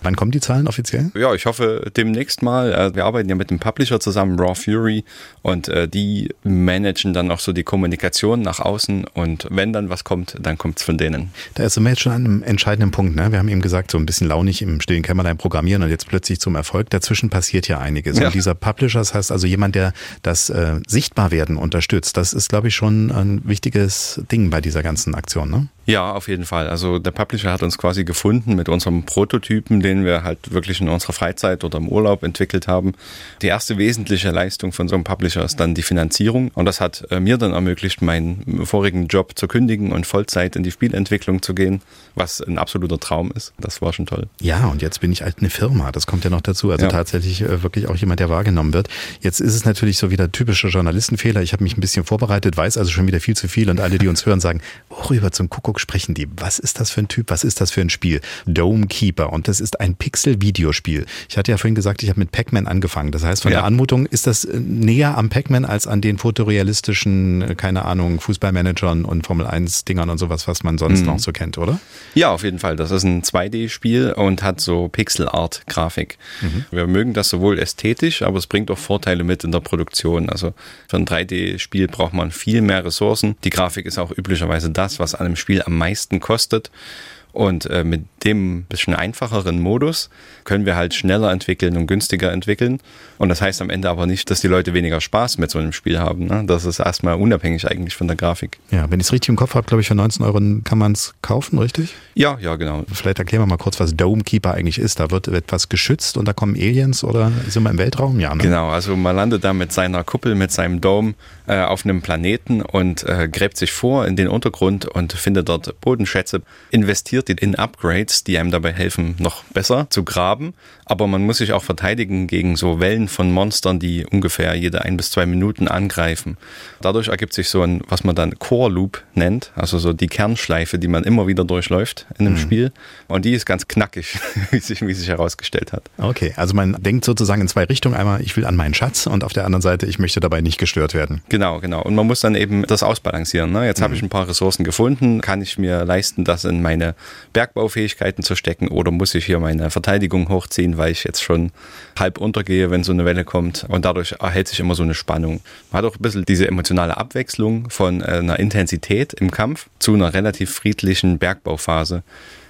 Wann kommen die Zahlen offiziell? Ja, ich hoffe demnächst mal. Äh, wir arbeiten ja mit dem Publisher zusammen, Raw Fury, und äh, die managen dann auch so die Kommunikation nach außen und wenn dann was kommt, dann kommt es von denen. Da sind wir jetzt schon an einem entscheidenden Punkt. Ne? Wir haben eben gesagt, so ein bisschen launig im stillen Kämmerlein programmieren und jetzt plötzlich zum Erfolg. Dazwischen passiert ja einiges. Ja. Und dieser Publisher, das heißt also jemand, der das äh, Sichtbarwerden unterstützt, das ist, glaube ich, schon ein wichtiges Ding bei dieser ganzen Aktion. Ne? Ja, auf jeden Fall. Also der Publisher hat uns quasi gefunden mit unserem Prototypen, den wir halt wirklich in unserer Freizeit oder im Urlaub entwickelt haben. Die erste wesentliche Leistung von so einem Publisher ist dann die Finanzierung. Und das hat äh, mir dann ermöglicht, meinen vorigen Job zu kündigen und Vollzeit in die Spielentwicklung zu gehen, was ein absoluter Traum ist. Das war schon toll. Ja, und jetzt bin ich halt eine Firma. Das kommt ja noch dazu. Also ja. tatsächlich äh, wirklich auch jemand, der wahrgenommen wird. Jetzt ist es natürlich so wieder typischer Journalistenfehler. Ich habe mich ein bisschen vorbereitet, weiß also schon wieder viel zu viel und alle, die uns hören, sagen, worüber zum Kuckuck sprechen die? Was ist das für ein Typ? Was ist das für ein Spiel? Dome Keeper. Und das ist ein Pixel-Videospiel. Ich hatte ja vorhin gesagt, ich habe mit Pac-Man angefangen. Das heißt, von ja. der Anmutung ist das äh, näher am Pac-Man als an den fotorealistischen, äh, keine Ahnung, Fußballmanagern und Formel-1-Dingern und sowas, was man sonst mhm. noch so kennt, oder? Ja, auf jeden Fall. Das ist ein 2D-Spiel und hat so Pixel-Art-Grafik. Mhm. Wir mögen das sowohl ästhetisch, aber es bringt auch Vorteile mit in der Produktion. Also für ein 3D-Spiel braucht man viel mehr Ressourcen. Die Grafik ist auch üblicherweise das, was an einem Spiel am meisten kostet. Und äh, mit dem bisschen einfacheren Modus können wir halt schneller entwickeln und günstiger entwickeln. Und das heißt am Ende aber nicht, dass die Leute weniger Spaß mit so einem Spiel haben. Ne? Das ist erstmal unabhängig eigentlich von der Grafik. Ja, wenn ich es richtig im Kopf habe, glaube ich, für 19 Euro kann man es kaufen, richtig? Ja, ja, genau. Vielleicht erklären wir mal kurz, was Dome Keeper eigentlich ist. Da wird etwas geschützt und da kommen Aliens oder sind wir im Weltraum? Ja, ne? Genau, also man landet da mit seiner Kuppel, mit seinem Dome äh, auf einem Planeten und äh, gräbt sich vor in den Untergrund und findet dort Bodenschätze, investiert in Upgrades, die einem dabei helfen, noch besser zu graben. Aber man muss sich auch verteidigen gegen so Wellen von Monstern, die ungefähr jede ein bis zwei Minuten angreifen. Dadurch ergibt sich so ein, was man dann Core Loop nennt, also so die Kernschleife, die man immer wieder durchläuft in einem mhm. Spiel. Und die ist ganz knackig, wie sich, wie sich herausgestellt hat. Okay, also man denkt sozusagen in zwei Richtungen. Einmal, ich will an meinen Schatz und auf der anderen Seite, ich möchte dabei nicht gestört werden. Genau, genau. Und man muss dann eben das ausbalancieren. Ne? Jetzt mhm. habe ich ein paar Ressourcen gefunden, kann ich mir leisten, das in meine Bergbaufähigkeiten zu stecken oder muss ich hier meine Verteidigung hochziehen, weil ich jetzt schon halb untergehe, wenn so eine Welle kommt. Und dadurch erhält sich immer so eine Spannung. Man hat auch ein bisschen diese emotionale Abwechslung von äh, einer Intensität im Kampf zu einer relativ friedlichen Bergbauphase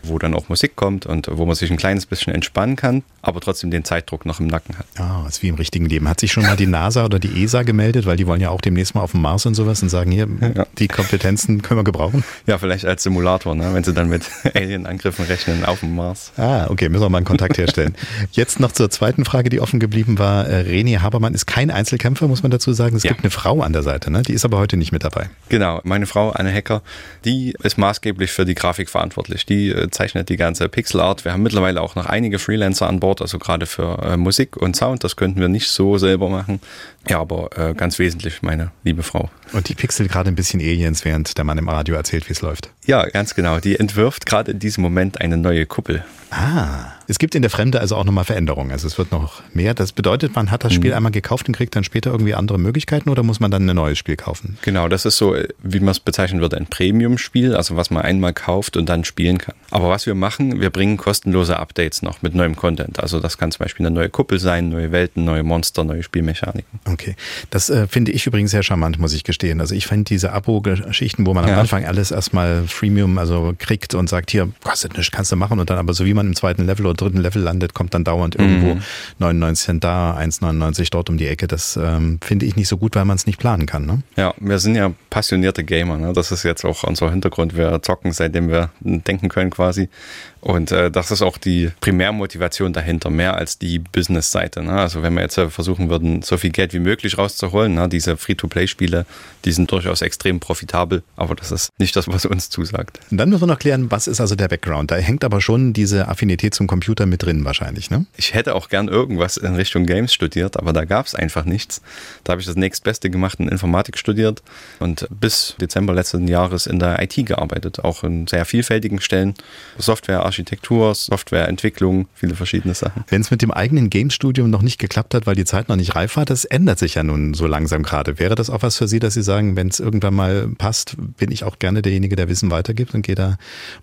wo dann auch Musik kommt und wo man sich ein kleines bisschen entspannen kann, aber trotzdem den Zeitdruck noch im Nacken hat. Ah, ist wie im richtigen Leben. Hat sich schon mal die NASA oder die ESA gemeldet, weil die wollen ja auch demnächst mal auf dem Mars und sowas und sagen, hier, ja. die Kompetenzen können wir gebrauchen? Ja, vielleicht als Simulator, ne? wenn sie dann mit Alien-Angriffen rechnen auf dem Mars. Ah, okay, müssen wir mal einen Kontakt herstellen. Jetzt noch zur zweiten Frage, die offen geblieben war. Äh, René Habermann ist kein Einzelkämpfer, muss man dazu sagen. Es ja. gibt eine Frau an der Seite, ne? die ist aber heute nicht mit dabei. Genau, meine Frau, Anne Hacker, die ist maßgeblich für die Grafik verantwortlich. Die äh, zeichnet die ganze Pixel Art. Wir haben mittlerweile auch noch einige Freelancer an Bord, also gerade für äh, Musik und Sound. Das könnten wir nicht so selber machen. Ja, aber äh, ganz wesentlich meine liebe Frau. Und die pixelt gerade ein bisschen Aliens, während der Mann im Radio erzählt, wie es läuft. Ja, ganz genau. Die entwirft gerade in diesem Moment eine neue Kuppel. Ah, es gibt in der Fremde also auch nochmal Veränderungen. Also es wird noch mehr. Das bedeutet, man hat das Spiel mhm. einmal gekauft und kriegt dann später irgendwie andere Möglichkeiten oder muss man dann ein neues Spiel kaufen? Genau, das ist so, wie man es bezeichnen würde, ein Premium-Spiel, also was man einmal kauft und dann spielen kann. Aber was wir machen, wir bringen kostenlose Updates noch mit neuem Content. Also das kann zum Beispiel eine neue Kuppel sein, neue Welten, neue Monster, neue Spielmechaniken. Okay, das äh, finde ich übrigens sehr charmant, muss ich gestehen. Also ich finde diese Abo-Geschichten, wo man ja. am Anfang alles erstmal Freemium also kriegt und sagt, hier, kostet nichts, kannst du machen und dann aber so wie man im zweiten Level oder dritten Level landet, kommt dann dauernd irgendwo mhm. 99 Cent da, 1,99 dort um die Ecke. Das ähm, finde ich nicht so gut, weil man es nicht planen kann. Ne? Ja, wir sind ja passionierte Gamer. Ne? Das ist jetzt auch unser Hintergrund. Wir zocken, seitdem wir denken können quasi. Und äh, das ist auch die Primärmotivation dahinter, mehr als die Business-Seite. Ne? Also wenn wir jetzt äh, versuchen würden, so viel Geld wie möglich rauszuholen, ne? diese Free-to-Play-Spiele, die sind durchaus extrem profitabel, aber das ist nicht das, was uns zusagt. Und dann müssen wir noch klären, was ist also der Background? Da hängt aber schon diese Affinität zum Computer mit drin wahrscheinlich, ne? Ich hätte auch gern irgendwas in Richtung Games studiert, aber da gab es einfach nichts. Da habe ich das nächstbeste gemacht in Informatik studiert und bis Dezember letzten Jahres in der IT gearbeitet, auch in sehr vielfältigen Stellen. Software Architektur, Softwareentwicklung, viele verschiedene Sachen. Wenn es mit dem eigenen Game-Studium noch nicht geklappt hat, weil die Zeit noch nicht reif war, das ändert sich ja nun so langsam gerade. Wäre das auch was für Sie, dass Sie sagen, wenn es irgendwann mal passt, bin ich auch gerne derjenige, der Wissen weitergibt und gehe da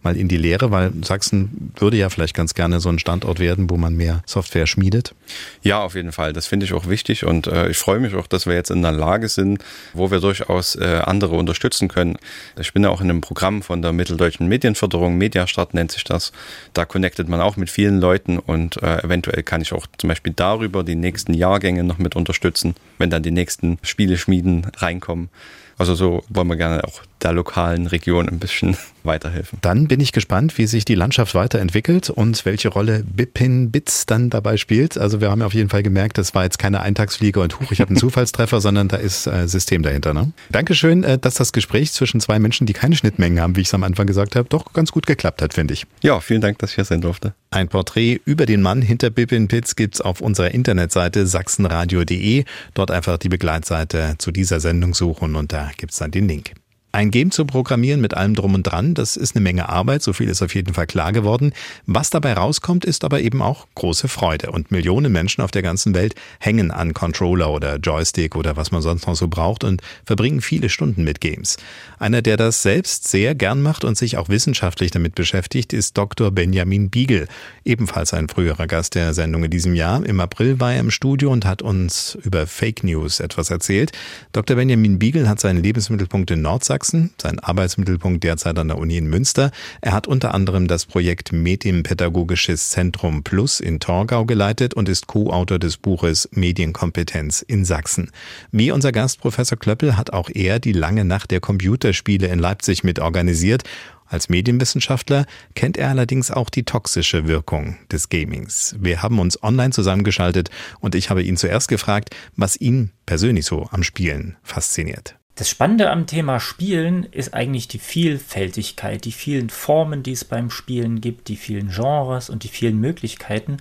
mal in die Lehre, weil Sachsen würde ja vielleicht ganz gerne so ein Standort werden, wo man mehr Software schmiedet? Ja, auf jeden Fall. Das finde ich auch wichtig und äh, ich freue mich auch, dass wir jetzt in der Lage sind, wo wir durchaus äh, andere unterstützen können. Ich bin ja auch in einem Programm von der Mitteldeutschen Medienförderung, Mediastart nennt sich das. Da connectet man auch mit vielen Leuten und äh, eventuell kann ich auch zum Beispiel darüber die nächsten Jahrgänge noch mit unterstützen, wenn dann die nächsten Spieleschmieden reinkommen. Also so wollen wir gerne auch der lokalen Region ein bisschen weiterhelfen. Dann bin ich gespannt, wie sich die Landschaft weiterentwickelt und welche Rolle Bipin Bits dann dabei spielt. Also wir haben auf jeden Fall gemerkt, das war jetzt keine Eintagsfliege und Huch, ich habe einen Zufallstreffer, sondern da ist äh, System dahinter. Ne? Dankeschön, äh, dass das Gespräch zwischen zwei Menschen, die keine Schnittmengen haben, wie ich es am Anfang gesagt habe, doch ganz gut geklappt hat, finde ich. Ja, vielen Dank, dass ich hier sein durfte. Ein Porträt über den Mann hinter Bipin Bits gibt's auf unserer Internetseite sachsenradio.de. Dort einfach die Begleitseite zu dieser Sendung suchen und da gibt's dann den Link. Ein Game zu programmieren mit allem drum und dran, das ist eine Menge Arbeit, so viel ist auf jeden Fall klar geworden. Was dabei rauskommt, ist aber eben auch große Freude. Und Millionen Menschen auf der ganzen Welt hängen an Controller oder Joystick oder was man sonst noch so braucht und verbringen viele Stunden mit Games. Einer, der das selbst sehr gern macht und sich auch wissenschaftlich damit beschäftigt, ist Dr. Benjamin Biegel, ebenfalls ein früherer Gast der Sendung in diesem Jahr. Im April war er im Studio und hat uns über Fake News etwas erzählt. Dr. Benjamin Biegel hat seinen Lebensmittelpunkt in Nordsachsen Sachsen, sein Arbeitsmittelpunkt derzeit an der Uni in Münster. Er hat unter anderem das Projekt Medienpädagogisches Zentrum Plus in Torgau geleitet und ist Co-Autor des Buches Medienkompetenz in Sachsen. Wie unser Gast Professor Klöppel hat auch er die lange Nacht der Computerspiele in Leipzig mit organisiert als Medienwissenschaftler kennt er allerdings auch die toxische Wirkung des Gamings. Wir haben uns online zusammengeschaltet und ich habe ihn zuerst gefragt, was ihn persönlich so am Spielen fasziniert. Das Spannende am Thema Spielen ist eigentlich die Vielfältigkeit, die vielen Formen, die es beim Spielen gibt, die vielen Genres und die vielen Möglichkeiten.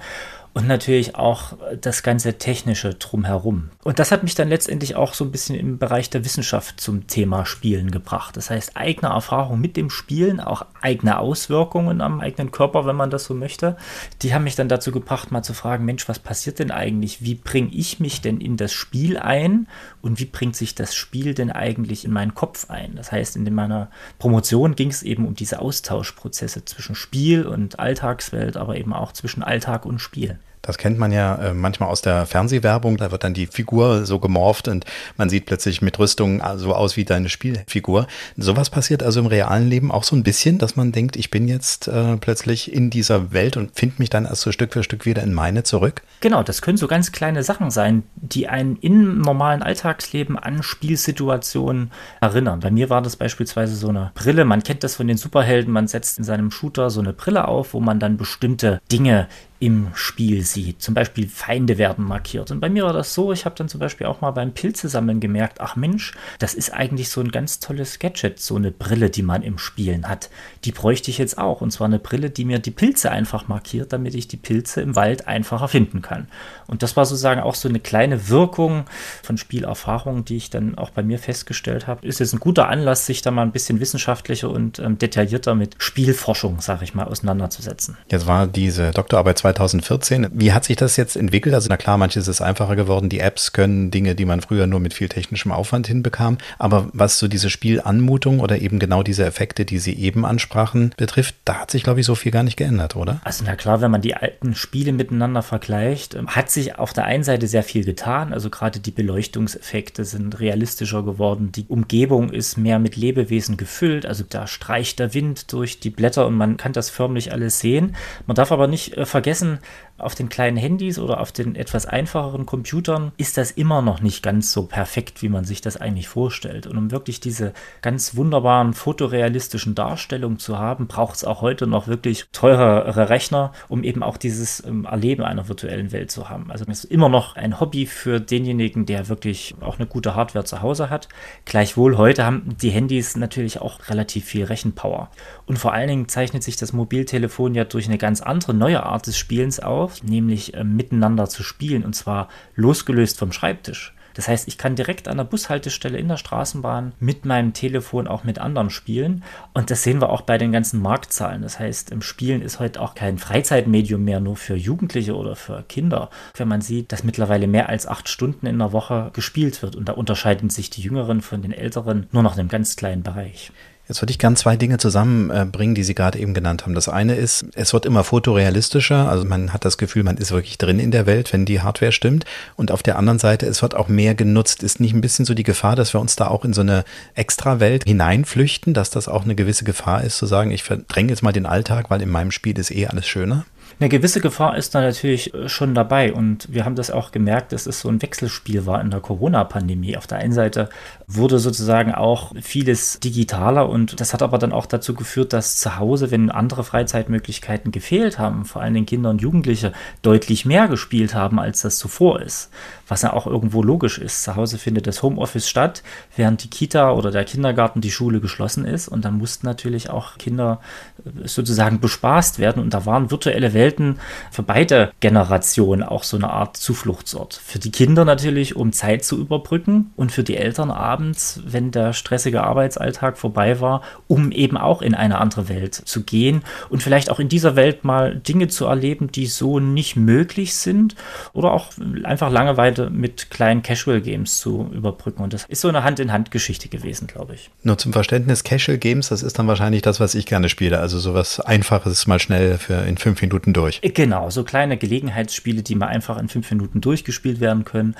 Und natürlich auch das ganze Technische drumherum. Und das hat mich dann letztendlich auch so ein bisschen im Bereich der Wissenschaft zum Thema Spielen gebracht. Das heißt, eigene Erfahrung mit dem Spielen, auch eigene Auswirkungen am eigenen Körper, wenn man das so möchte, die haben mich dann dazu gebracht, mal zu fragen, Mensch, was passiert denn eigentlich? Wie bringe ich mich denn in das Spiel ein und wie bringt sich das Spiel denn eigentlich in meinen Kopf ein? Das heißt, in meiner Promotion ging es eben um diese Austauschprozesse zwischen Spiel und Alltagswelt, aber eben auch zwischen Alltag und Spiel. Das kennt man ja äh, manchmal aus der Fernsehwerbung. Da wird dann die Figur so gemorpht und man sieht plötzlich mit Rüstung so aus wie deine Spielfigur. Sowas passiert also im realen Leben auch so ein bisschen, dass man denkt, ich bin jetzt äh, plötzlich in dieser Welt und finde mich dann erst so Stück für Stück wieder in meine zurück. Genau, das können so ganz kleine Sachen sein, die einen im normalen Alltagsleben an Spielsituationen erinnern. Bei mir war das beispielsweise so eine Brille. Man kennt das von den Superhelden. Man setzt in seinem Shooter so eine Brille auf, wo man dann bestimmte Dinge im Spiel sieht. Zum Beispiel Feinde werden markiert. Und bei mir war das so, ich habe dann zum Beispiel auch mal beim Pilzesammeln gemerkt, ach Mensch, das ist eigentlich so ein ganz tolles Gadget, so eine Brille, die man im Spielen hat. Die bräuchte ich jetzt auch. Und zwar eine Brille, die mir die Pilze einfach markiert, damit ich die Pilze im Wald einfacher finden kann. Und das war sozusagen auch so eine kleine Wirkung von Spielerfahrung, die ich dann auch bei mir festgestellt habe. Ist jetzt ein guter Anlass, sich da mal ein bisschen wissenschaftlicher und ähm, detaillierter mit Spielforschung, sage ich mal, auseinanderzusetzen. Jetzt war diese Doktorarbeit 2014. Wie hat sich das jetzt entwickelt? Also na klar, manches ist einfacher geworden. Die Apps können Dinge, die man früher nur mit viel technischem Aufwand hinbekam. Aber was so diese Spielanmutung oder eben genau diese Effekte, die Sie eben ansprachen, betrifft, da hat sich, glaube ich, so viel gar nicht geändert, oder? Also na klar, wenn man die alten Spiele miteinander vergleicht, ähm, hat sich auf der einen Seite sehr viel getan. Also gerade die Beleuchtungseffekte sind realistischer geworden. Die Umgebung ist mehr mit Lebewesen gefüllt. Also da streicht der Wind durch die Blätter und man kann das förmlich alles sehen. Man darf aber nicht äh, vergessen, vergessen, auf den kleinen Handys oder auf den etwas einfacheren Computern ist das immer noch nicht ganz so perfekt, wie man sich das eigentlich vorstellt. Und um wirklich diese ganz wunderbaren fotorealistischen Darstellungen zu haben, braucht es auch heute noch wirklich teurere Rechner, um eben auch dieses ähm, Erleben einer virtuellen Welt zu haben. Also es ist immer noch ein Hobby für denjenigen, der wirklich auch eine gute Hardware zu Hause hat. Gleichwohl heute haben die Handys natürlich auch relativ viel Rechenpower. Und vor allen Dingen zeichnet sich das Mobiltelefon ja durch eine ganz andere neue Art des Spielens auf, nämlich äh, miteinander zu spielen und zwar losgelöst vom Schreibtisch. Das heißt, ich kann direkt an der Bushaltestelle in der Straßenbahn mit meinem Telefon auch mit anderen spielen. Und das sehen wir auch bei den ganzen Marktzahlen. Das heißt, im Spielen ist heute auch kein Freizeitmedium mehr nur für Jugendliche oder für Kinder. Wenn man sieht, dass mittlerweile mehr als acht Stunden in der Woche gespielt wird. Und da unterscheiden sich die Jüngeren von den Älteren nur noch in einem ganz kleinen Bereich. Jetzt würde ich gern zwei Dinge zusammenbringen, die Sie gerade eben genannt haben. Das eine ist, es wird immer fotorealistischer, also man hat das Gefühl, man ist wirklich drin in der Welt, wenn die Hardware stimmt. Und auf der anderen Seite, es wird auch mehr genutzt. Ist nicht ein bisschen so die Gefahr, dass wir uns da auch in so eine Extrawelt hineinflüchten, dass das auch eine gewisse Gefahr ist, zu sagen, ich verdränge jetzt mal den Alltag, weil in meinem Spiel ist eh alles schöner? Eine gewisse Gefahr ist da natürlich äh, schon dabei und wir haben das auch gemerkt, dass es so ein Wechselspiel war in der Corona-Pandemie. Auf der einen Seite wurde sozusagen auch vieles digitaler und das hat aber dann auch dazu geführt, dass zu Hause, wenn andere Freizeitmöglichkeiten gefehlt haben, vor allen Dingen Kinder und Jugendliche deutlich mehr gespielt haben, als das zuvor ist was ja auch irgendwo logisch ist. Zu Hause findet das Homeoffice statt, während die Kita oder der Kindergarten, die Schule geschlossen ist. Und dann mussten natürlich auch Kinder äh, sozusagen bespaßt werden. Und da waren virtuelle Welten für beide Generationen auch so eine Art Zufluchtsort. Für die Kinder natürlich, um Zeit zu überbrücken und für die Eltern abends, wenn der stressige Arbeitsalltag vorbei war, um eben auch in eine andere Welt zu gehen und vielleicht auch in dieser Welt mal Dinge zu erleben, die so nicht möglich sind oder auch einfach Langeweile Zeit mit kleinen Casual Games zu überbrücken. Und das ist so eine Hand-in-Hand-Geschichte gewesen, glaube ich. Nur zum Verständnis, Casual Games, das ist dann wahrscheinlich das, was ich gerne spiele. Also sowas Einfaches mal schnell für in fünf Minuten durch. Genau, so kleine Gelegenheitsspiele, die mal einfach in fünf Minuten durchgespielt werden können.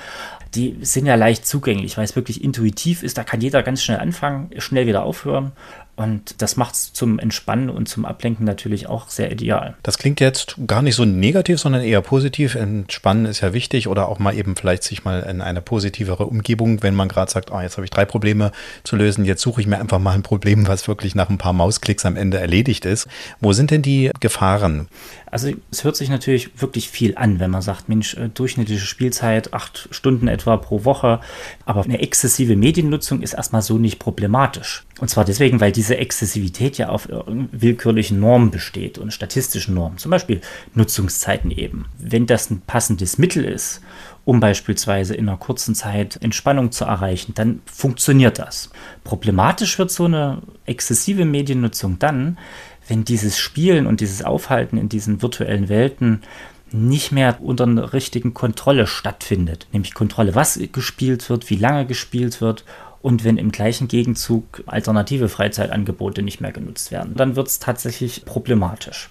Die sind ja leicht zugänglich, weil es wirklich intuitiv ist. Da kann jeder ganz schnell anfangen, schnell wieder aufhören. Und das macht es zum Entspannen und zum Ablenken natürlich auch sehr ideal. Das klingt jetzt gar nicht so negativ, sondern eher positiv. Entspannen ist ja wichtig oder auch mal eben vielleicht sich mal in eine positivere Umgebung, wenn man gerade sagt, oh, jetzt habe ich drei Probleme zu lösen, jetzt suche ich mir einfach mal ein Problem, was wirklich nach ein paar Mausklicks am Ende erledigt ist. Wo sind denn die Gefahren? Also es hört sich natürlich wirklich viel an, wenn man sagt, Mensch, äh, durchschnittliche Spielzeit acht Stunden etwa pro Woche, aber eine exzessive Mediennutzung ist erstmal so nicht problematisch. Und zwar deswegen, weil diese Exzessivität ja auf willkürlichen Normen besteht und statistischen Normen. Zum Beispiel Nutzungszeiten eben. Wenn das ein passendes Mittel ist, um beispielsweise in einer kurzen Zeit Entspannung zu erreichen, dann funktioniert das. Problematisch wird so eine exzessive Mediennutzung dann, wenn dieses Spielen und dieses Aufhalten in diesen virtuellen Welten nicht mehr unter einer richtigen Kontrolle stattfindet. Nämlich Kontrolle, was gespielt wird, wie lange gespielt wird und wenn im gleichen Gegenzug alternative Freizeitangebote nicht mehr genutzt werden, dann wird es tatsächlich problematisch.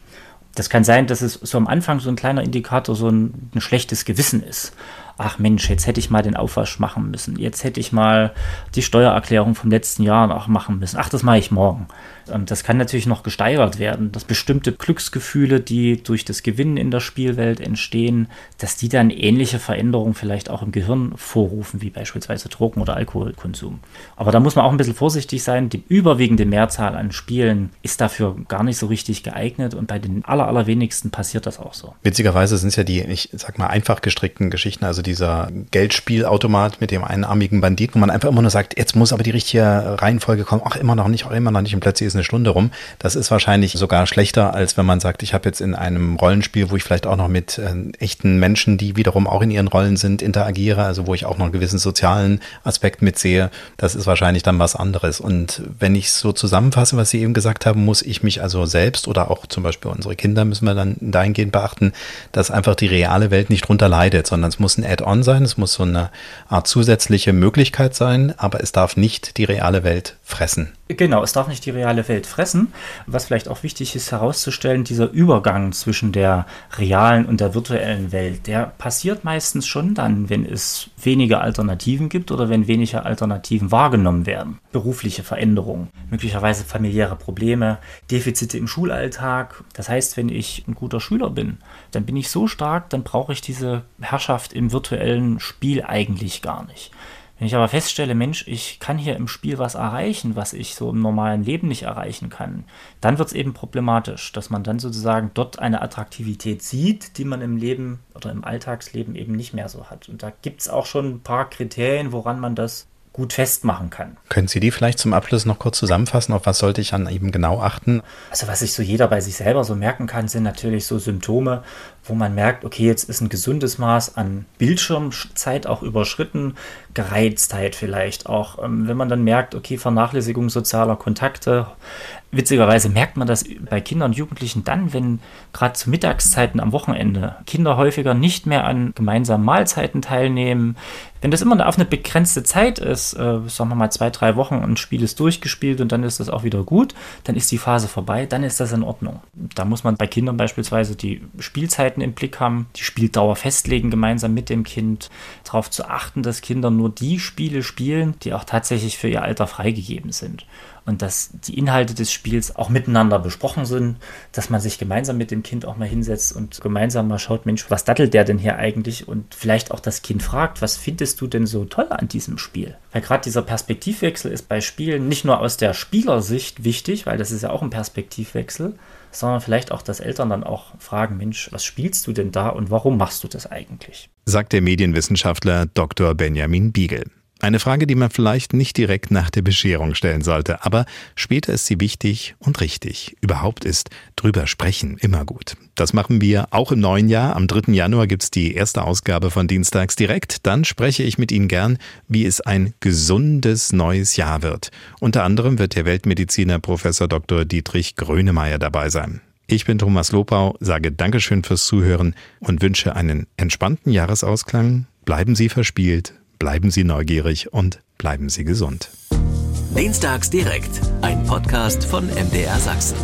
Das kann sein, dass es so am Anfang so ein kleiner Indikator, so ein, ein schlechtes Gewissen ist ach Mensch, jetzt hätte ich mal den Aufwasch machen müssen, jetzt hätte ich mal die Steuererklärung vom letzten Jahr noch machen müssen, ach, das mache ich morgen. Und das kann natürlich noch gesteigert werden, dass bestimmte Glücksgefühle, die durch das Gewinnen in der Spielwelt entstehen, dass die dann ähnliche Veränderungen vielleicht auch im Gehirn vorrufen, wie beispielsweise Drogen- oder Alkoholkonsum. Aber da muss man auch ein bisschen vorsichtig sein. Die überwiegende Mehrzahl an Spielen ist dafür gar nicht so richtig geeignet und bei den aller, allerwenigsten passiert das auch so. Witzigerweise sind es ja die, ich sag mal, einfach gestrickten Geschichten, also dieser Geldspielautomat mit dem einarmigen Banditen, wo man einfach immer nur sagt, jetzt muss aber die richtige Reihenfolge kommen, ach, immer noch nicht, auch immer noch nicht und plötzlich ist eine Stunde rum. Das ist wahrscheinlich sogar schlechter, als wenn man sagt, ich habe jetzt in einem Rollenspiel, wo ich vielleicht auch noch mit äh, echten Menschen, die wiederum auch in ihren Rollen sind, interagiere, also wo ich auch noch einen gewissen sozialen Aspekt mitsehe. Das ist wahrscheinlich dann was anderes. Und wenn ich so zusammenfasse, was Sie eben gesagt haben, muss ich mich also selbst oder auch zum Beispiel unsere Kinder müssen wir dann dahingehend beachten, dass einfach die reale Welt nicht drunter leidet, sondern es muss ein Add-on sein, es muss so eine Art zusätzliche Möglichkeit sein, aber es darf nicht die reale Welt fressen. Genau, es darf nicht die reale Welt fressen. Was vielleicht auch wichtig ist herauszustellen, dieser Übergang zwischen der realen und der virtuellen Welt, der passiert meistens schon dann, wenn es weniger Alternativen gibt oder wenn weniger Alternativen wahrgenommen werden. Berufliche Veränderungen, möglicherweise familiäre Probleme, Defizite im Schulalltag. Das heißt, wenn ich ein guter Schüler bin, dann bin ich so stark, dann brauche ich diese Herrschaft im virtuellen Spiel eigentlich gar nicht. Wenn ich aber feststelle, Mensch, ich kann hier im Spiel was erreichen, was ich so im normalen Leben nicht erreichen kann, dann wird es eben problematisch, dass man dann sozusagen dort eine Attraktivität sieht, die man im Leben oder im Alltagsleben eben nicht mehr so hat. Und da gibt es auch schon ein paar Kriterien, woran man das gut festmachen kann. Können Sie die vielleicht zum Abschluss noch kurz zusammenfassen? Auf was sollte ich an eben genau achten? Also was sich so jeder bei sich selber so merken kann, sind natürlich so Symptome, wo man merkt, okay, jetzt ist ein gesundes Maß an Bildschirmzeit auch überschritten, Gereiztheit vielleicht auch. Ähm, wenn man dann merkt, okay, Vernachlässigung sozialer Kontakte, Witzigerweise merkt man das bei Kindern und Jugendlichen dann, wenn gerade zu Mittagszeiten am Wochenende Kinder häufiger nicht mehr an gemeinsamen Mahlzeiten teilnehmen. Wenn das immer auf eine begrenzte Zeit ist, äh, sagen wir mal zwei, drei Wochen, ein Spiel ist durchgespielt und dann ist das auch wieder gut, dann ist die Phase vorbei, dann ist das in Ordnung. Da muss man bei Kindern beispielsweise die Spielzeiten im Blick haben, die Spieldauer festlegen, gemeinsam mit dem Kind, darauf zu achten, dass Kinder nur die Spiele spielen, die auch tatsächlich für ihr Alter freigegeben sind und dass die Inhalte des Spiels auch miteinander besprochen sind, dass man sich gemeinsam mit dem Kind auch mal hinsetzt und gemeinsam mal schaut, Mensch, was dattelt der denn hier eigentlich? Und vielleicht auch das Kind fragt, was findest du denn so toll an diesem Spiel? Weil gerade dieser Perspektivwechsel ist bei Spielen nicht nur aus der Spielersicht wichtig, weil das ist ja auch ein Perspektivwechsel, sondern vielleicht auch, dass Eltern dann auch fragen, Mensch, was spielst du denn da und warum machst du das eigentlich? Sagt der Medienwissenschaftler Dr. Benjamin Biegel. Eine Frage, die man vielleicht nicht direkt nach der Bescherung stellen sollte, aber später ist sie wichtig und richtig. Überhaupt ist drüber sprechen immer gut. Das machen wir auch im neuen Jahr. Am 3. Januar gibt's die erste Ausgabe von Dienstags direkt. Dann spreche ich mit Ihnen gern, wie es ein gesundes neues Jahr wird. Unter anderem wird der Weltmediziner Professor Dr. Dietrich Grönemeyer dabei sein. Ich bin Thomas Lopau, sage Dankeschön fürs Zuhören und wünsche einen entspannten Jahresausklang. Bleiben Sie verspielt Bleiben Sie neugierig und bleiben Sie gesund. Dienstags direkt, ein Podcast von MDR Sachsen.